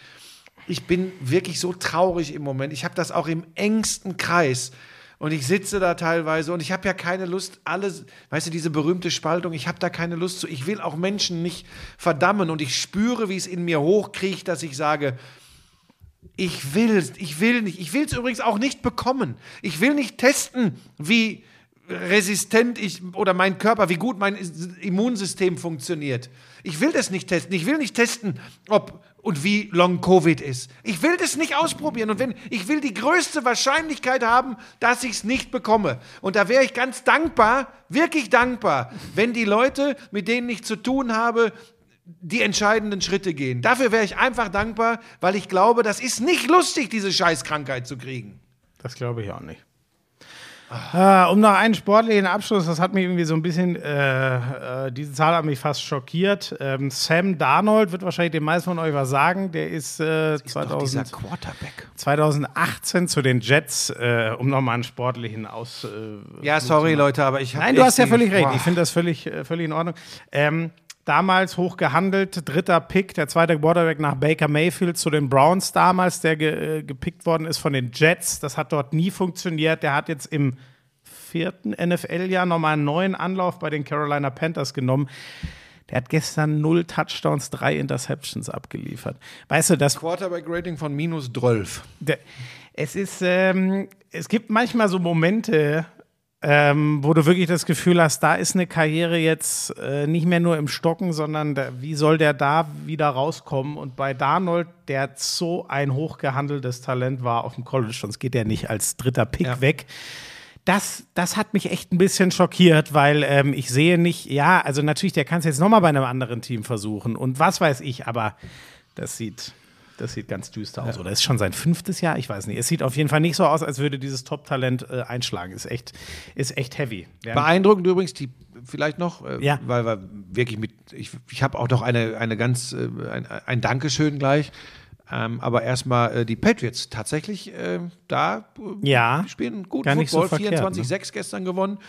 S1: ich bin wirklich so traurig im Moment. Ich habe das auch im engsten Kreis. Und ich sitze da teilweise und ich habe ja keine Lust, alles, weißt du, diese berühmte Spaltung, ich habe da keine Lust zu. Ich will auch Menschen nicht verdammen und ich spüre, wie es in mir hochkriecht, dass ich sage, ich will, ich will nicht. Ich will es übrigens auch nicht bekommen. Ich will nicht testen, wie resistent ich oder mein Körper, wie gut mein Immunsystem funktioniert. Ich will das nicht testen. Ich will nicht testen, ob und wie long Covid ist. Ich will das nicht ausprobieren. Und wenn ich will die größte Wahrscheinlichkeit haben, dass ich es nicht bekomme. Und da wäre ich ganz dankbar, wirklich dankbar, wenn die Leute, mit denen ich zu tun habe, die entscheidenden Schritte gehen. Dafür wäre ich einfach dankbar, weil ich glaube, das ist nicht lustig, diese Scheißkrankheit zu kriegen.
S2: Das glaube ich auch nicht. Ah, um noch einen sportlichen Abschluss, das hat mich irgendwie so ein bisschen, äh, äh, diese Zahl hat mich fast schockiert. Ähm, Sam Darnold wird wahrscheinlich den meisten von euch was sagen. Der ist, äh, 2000,
S1: Quarterback.
S2: 2018 zu den Jets, äh, um nochmal einen sportlichen Aus. Äh,
S1: Ja, sorry, Leute, aber ich habe.
S2: Nein, du hast ja völlig recht. Ich finde das völlig, äh, völlig in Ordnung. Ähm, damals hoch gehandelt, dritter Pick, der zweite Quarterback nach Baker Mayfield zu den Browns damals, der ge äh, gepickt worden ist von den Jets. Das hat dort nie funktioniert. Der hat jetzt im vierten NFL-Jahr nochmal einen neuen Anlauf bei den Carolina Panthers genommen. Der hat gestern null Touchdowns, drei Interceptions abgeliefert. Weißt du, das
S1: Quarterback-Rating von minus 12.
S2: der, es ist, ähm, es gibt manchmal so Momente, ähm, wo du wirklich das Gefühl hast, da ist eine Karriere jetzt äh, nicht mehr nur im Stocken, sondern da, wie soll der da wieder rauskommen? Und bei Darnold, der so ein hochgehandeltes Talent war auf dem College, sonst geht er nicht als dritter Pick
S1: Ja.
S2: weg. Das, das hat mich echt ein bisschen schockiert, weil ähm, ich sehe nicht, ja, also natürlich, der kann es jetzt nochmal bei einem anderen Team versuchen und was weiß ich, aber das sieht, Das sieht ganz düster aus. Oder ist schon sein fünftes Jahr? Ich weiß nicht. Es sieht auf jeden Fall nicht so aus, als würde dieses Top-Talent äh, einschlagen. Ist echt, ist echt heavy. Ja.
S1: Beeindruckend übrigens, die vielleicht noch, äh,
S2: Ja.
S1: weil wir wirklich mit, ich, ich habe auch noch eine, eine ganz, äh, ein, ein Dankeschön gleich. Ähm, aber erstmal äh, die Patriots tatsächlich äh, da äh,
S2: Ja.
S1: spielen gut
S2: nicht so
S1: Football,
S2: verkehrt, ne?
S1: 24-6 gestern gewonnen.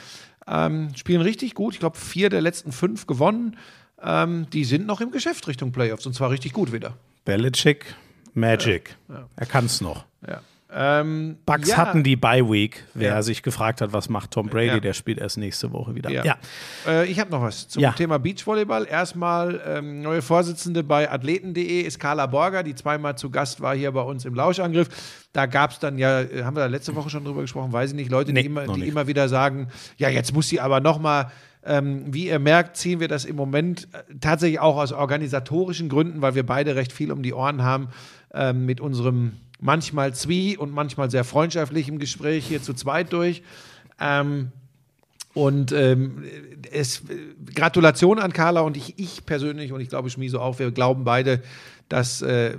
S1: Ähm, spielen richtig gut. Ich glaube, vier der letzten fünf gewonnen. Ähm, die sind noch im Geschäft Richtung Playoffs und zwar richtig gut wieder.
S2: Belichick, Magic. Er kann es noch.
S1: Ja. Ähm,
S2: Bucks
S1: ja,
S2: hatten die Bye Week. Wer
S1: Ja.
S2: sich gefragt hat, was macht Tom Brady,
S1: Ja.
S2: der spielt erst nächste Woche wieder.
S1: Ja. Äh, ich habe noch was zum
S2: Ja.
S1: Thema Beachvolleyball. Erstmal ähm, neue Vorsitzende bei athleten.de ist Carla Borger, die zweimal zu Gast war hier bei uns im Lauschangriff. Da gab es dann ja, haben wir da letzte Woche schon drüber gesprochen, weiß ich nicht, Leute,
S2: Nee,
S1: die, immer,
S2: noch
S1: die immer wieder sagen, ja, jetzt muss sie aber noch mal ähm, wie ihr merkt, ziehen wir das im Moment äh, tatsächlich auch aus organisatorischen Gründen, weil wir beide recht viel um die Ohren haben ähm, mit unserem manchmal zwie und manchmal sehr freundschaftlichen Gespräch hier zu zweit durch. Ähm, und ähm, es, Gratulation an Carla und ich, ich persönlich und ich glaube Schmiso auch, wir glauben beide, dass äh,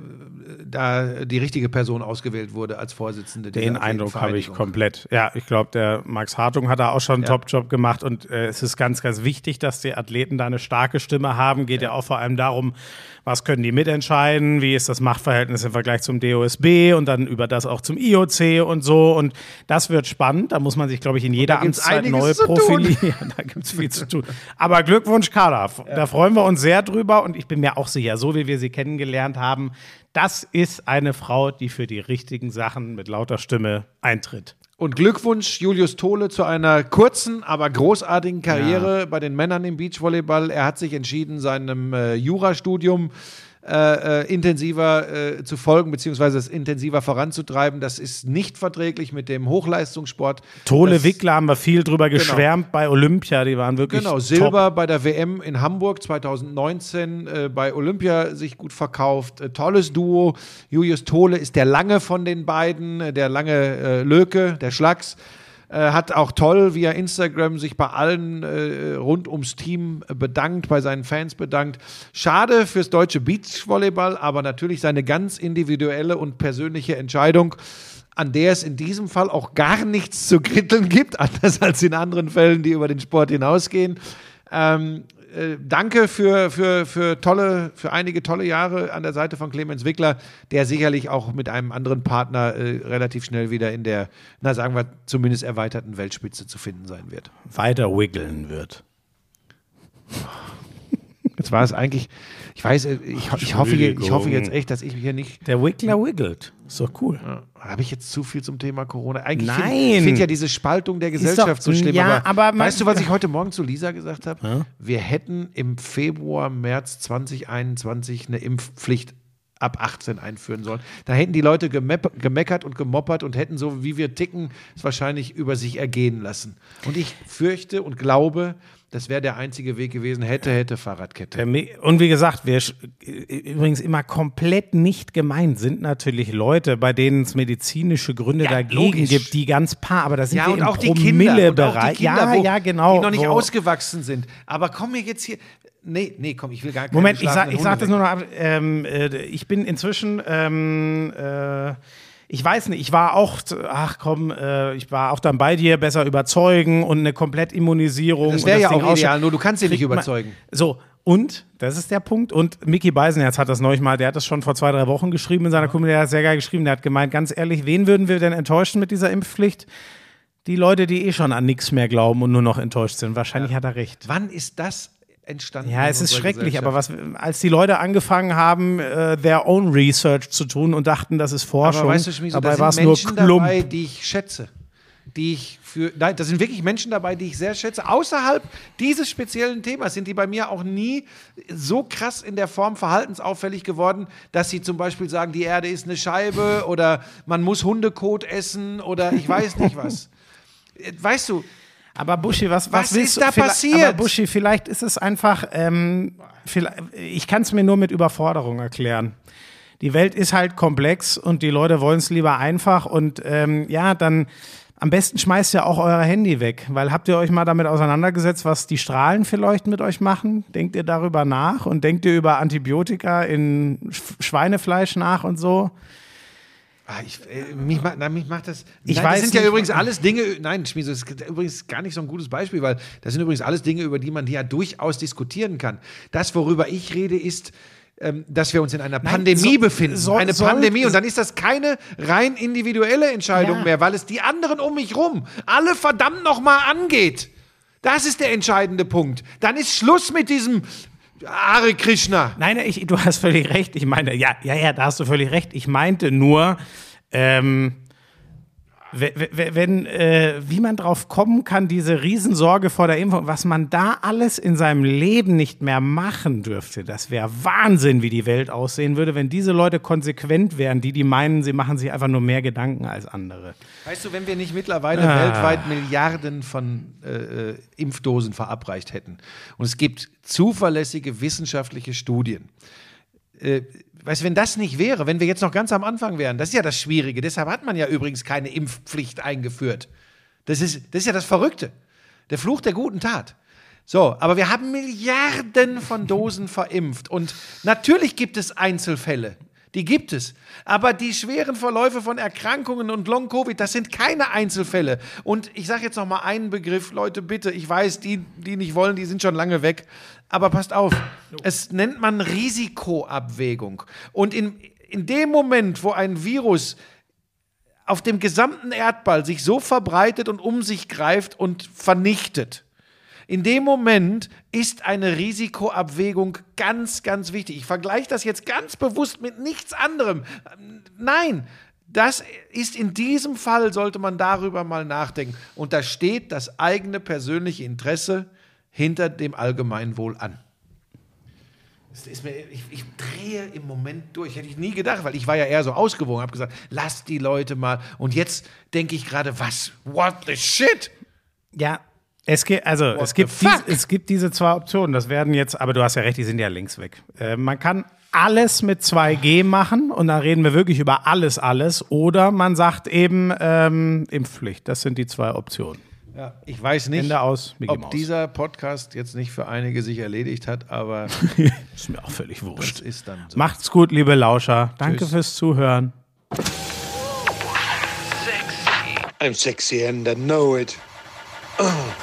S1: da die richtige Person ausgewählt wurde als Vorsitzende.
S2: Den Eindruck habe ich komplett. Ja, ich glaube, der Max Hartung hat da auch schon einen Top-Job gemacht und äh, es ist ganz, ganz wichtig, dass die Athleten da eine starke Stimme haben. Geht ja, auch vor allem darum, was können die mitentscheiden, wie ist das Machtverhältnis im Vergleich zum DOSB und dann über das auch zum IOC und so. Und das wird spannend. Da muss man sich, glaube ich, in jeder Amtszeit neu profilieren. da gibt es viel zu tun. Aber Glückwunsch, Carla. Da freuen wir uns sehr drüber und ich bin mir auch sicher, so wie wir sie kennengelernt haben, das ist eine Frau, die für die richtigen Sachen mit lauter Stimme eintritt.
S1: Und Glückwunsch Julius Tole zu einer kurzen, aber großartigen Karriere bei den Männern im Beachvolleyball. Er hat sich entschieden, seinem äh, Jurastudium äh, äh, intensiver äh, zu folgen, beziehungsweise es intensiver voranzutreiben. Das ist nicht verträglich mit dem Hochleistungssport.
S2: Tole
S1: das,
S2: Wickler haben wir viel drüber geschwärmt bei Olympia, die waren wirklich
S1: Genau,
S2: top.
S1: Silber bei der WM in Hamburg 2019 äh, bei Olympia sich gut verkauft. Äh, tolles Duo. Julius Tole ist der Lange von den beiden, äh, der lange äh, Löke, der Schlags. Äh, hat auch toll via Instagram sich bei allen äh, rund ums Team bedankt, bei seinen Fans bedankt. Schade fürs deutsche Beachvolleyball, aber natürlich seine ganz individuelle und persönliche Entscheidung, an der es in diesem Fall auch gar nichts zu kritteln gibt, anders als in anderen Fällen, die über den Sport hinausgehen. Ähm, äh, danke für, für, für tolle, für einige tolle Jahre an der Seite von Clemens Wickler, der sicherlich auch mit einem anderen Partner äh, relativ schnell wieder in der, na sagen wir, zumindest erweiterten Weltspitze zu finden sein wird.
S2: weiter wiggeln wird.
S1: Jetzt war es eigentlich, ich weiß, äh, ich, ich, hoffe, ich hoffe jetzt echt, dass ich hier nicht,
S2: Der Wiggler wiggelt. Ist doch cool.
S1: habe ich jetzt zu viel zum Thema Corona? Eigentlich
S2: Nein.
S1: finde ich find ja diese Spaltung der Gesellschaft
S2: doch-
S1: so schlimm.
S2: ja,
S1: aber
S2: aber
S1: weißt du, was ich heute Morgen zu Lisa gesagt habe? Wir hätten im Februar, März 2021 eine Impfpflicht ab 18 einführen sollen. Da hätten die Leute gemeckert und gemoppert und hätten so, wie wir ticken, es wahrscheinlich über sich ergehen lassen. Und ich fürchte und glaube, das wäre der einzige Weg gewesen. Hätte, hätte Fahrradkette.
S2: Und wie gesagt, wir übrigens immer komplett nicht gemeint sind natürlich Leute, bei denen es medizinische Gründe
S1: Ja,
S2: dagegen
S1: logisch.
S2: gibt, die ganz paar, aber da sind
S1: Ja,
S2: wir
S1: und
S2: im
S1: auch
S2: Promillebereich. Ja, ja, genau.
S1: Die noch nicht
S2: wo-
S1: ausgewachsen sind. Aber komm mir jetzt hier. Nee, nee, komm, ich will gar keine
S2: Moment, ich sag, ich sag das nur noch. Ähm, äh, ich bin inzwischen, ähm, äh, ich weiß nicht, ich war auch, ach komm, äh, ich war auch dann bei dir, besser überzeugen und eine Komplettimmunisierung.
S1: Das wäre ja
S2: Ding
S1: auch ideal, nur du kannst sie nicht
S2: man-
S1: überzeugen.
S2: So, und, das ist der Punkt, und Mickey Beisenherz hat das neulich mal, der hat das schon vor zwei, drei Wochen geschrieben in seiner Community, der hat sehr geil geschrieben, der hat gemeint, ganz ehrlich, wen würden wir denn enttäuschen mit dieser Impfpflicht? Die Leute, die eh schon an nichts mehr glauben und nur noch enttäuscht sind. Wahrscheinlich hat er recht.
S1: Wann ist das entstanden?
S2: Ja, es ist schrecklich, aber was, als die Leute angefangen haben, äh, their own research zu tun und dachten, das ist Forschung,
S1: Aber weißt du, Schmizo,
S2: dabei
S1: da
S2: war es nur Klump.
S1: dabei, die ich schätze. Die ich für. Nein, da sind wirklich Menschen dabei, die ich sehr schätze. Außerhalb dieses speziellen Themas sind die bei mir auch nie so krass in der Form verhaltensauffällig geworden, dass sie zum Beispiel sagen, die Erde ist eine Scheibe oder man muss Hundekot essen oder ich weiß nicht was. Weißt du,
S2: Aber Buschi, was, was,
S1: Was
S2: willst
S1: ist
S2: du?
S1: da passiert?
S2: Aber Buschi, vielleicht ist es einfach, ähm, vielleicht, ich kann es mir nur mit Überforderung erklären. Die Welt ist halt komplex und die Leute wollen es lieber einfach und ähm, ja, dann am besten schmeißt ihr auch euer Handy weg, weil habt ihr euch mal damit auseinandergesetzt, was die Strahlen vielleicht mit euch machen? Denkt ihr darüber nach und denkt ihr über Antibiotika in Sch- Schweinefleisch nach und so?
S1: Ah, ich, äh, mich, ma- mich macht das.
S2: Ich
S1: nein,
S2: weiß
S1: das sind ja
S2: nicht,
S1: übrigens
S2: was-
S1: alles Dinge. Nein, Schmieso, das ist übrigens gar nicht so ein gutes Beispiel, weil das sind übrigens alles Dinge, über die man ja durchaus diskutieren kann. Das, worüber ich rede, ist, ähm, dass wir uns in einer Pandemie
S2: so-
S1: befinden.
S2: soll-
S1: eine
S2: soll-
S1: Pandemie. Und dann ist das keine rein individuelle Entscheidung
S2: Ja.
S1: mehr, weil es die anderen um mich rum alle verdammt nochmal angeht. Das ist der entscheidende Punkt. Dann ist Schluss mit diesem Hare Krishna.
S2: Nein, ich, du hast völlig recht. Ich meine, ja, ja, ja, da hast du völlig recht. Ich meinte nur, ähm, we- we- wenn, äh, wie man drauf kommen kann, diese Riesensorge vor der Impfung, was man da alles in seinem Leben nicht mehr machen dürfte, das wäre Wahnsinn, wie die Welt aussehen würde, wenn diese Leute konsequent wären, die, die meinen, sie machen sich einfach nur mehr Gedanken als andere.
S1: Weißt du, wenn wir nicht mittlerweile
S2: Ah.
S1: weltweit Milliarden von äh, äh, Impfdosen verabreicht hätten und es gibt zuverlässige wissenschaftliche Studien, äh, weißt wenn das nicht wäre, wenn wir jetzt noch ganz am Anfang wären, das ist ja das Schwierige. Deshalb hat man ja übrigens keine Impfpflicht eingeführt. Das ist, das ist ja das Verrückte. Der Fluch der guten Tat. So, aber wir haben Milliarden von Dosen verimpft. Und natürlich gibt es Einzelfälle. Die gibt es. Aber die schweren Verläufe von Erkrankungen und Long-Covid, das sind keine Einzelfälle. Und ich sage jetzt noch mal einen Begriff, Leute, bitte. Ich weiß, die, die nicht wollen, die sind schon lange weg. Aber passt auf. Es nennt man Risikoabwägung. Und in, in dem Moment, wo ein Virus auf dem gesamten Erdball sich so verbreitet und um sich greift und vernichtet. In dem Moment ist eine Risikoabwägung ganz, ganz wichtig. Ich vergleiche das jetzt ganz bewusst mit nichts anderem. Nein, das ist in diesem Fall, sollte man darüber mal nachdenken. Und da steht das eigene persönliche Interesse hinter dem Allgemeinwohl an. Mir, ich, ich drehe im Moment durch. Hätte ich nie gedacht, weil ich war ja eher so ausgewogen, habe gesagt, lass die Leute mal. Und jetzt denke ich gerade, was? What the shit?
S2: Ja. Es gibt, also, es gibt, dies, es gibt diese zwei Optionen. Das werden jetzt, aber du hast ja recht, die sind ja links weg. Äh, man kann alles mit 2G machen und dann reden wir wirklich über alles, alles. Oder man sagt eben ähm, Impfpflicht. Das sind die zwei Optionen.
S1: Ja, ich weiß nicht,
S2: Ende aus, Mickey
S1: ob
S2: Maus.
S1: dieser Podcast jetzt nicht für einige sich erledigt hat, aber
S2: Ist mir auch völlig
S1: das
S2: wurscht.
S1: ist dann so.
S2: Macht's gut, liebe Lauscher. Danke
S1: Tschüss.
S2: fürs Zuhören.
S3: I'm sexy and I know it.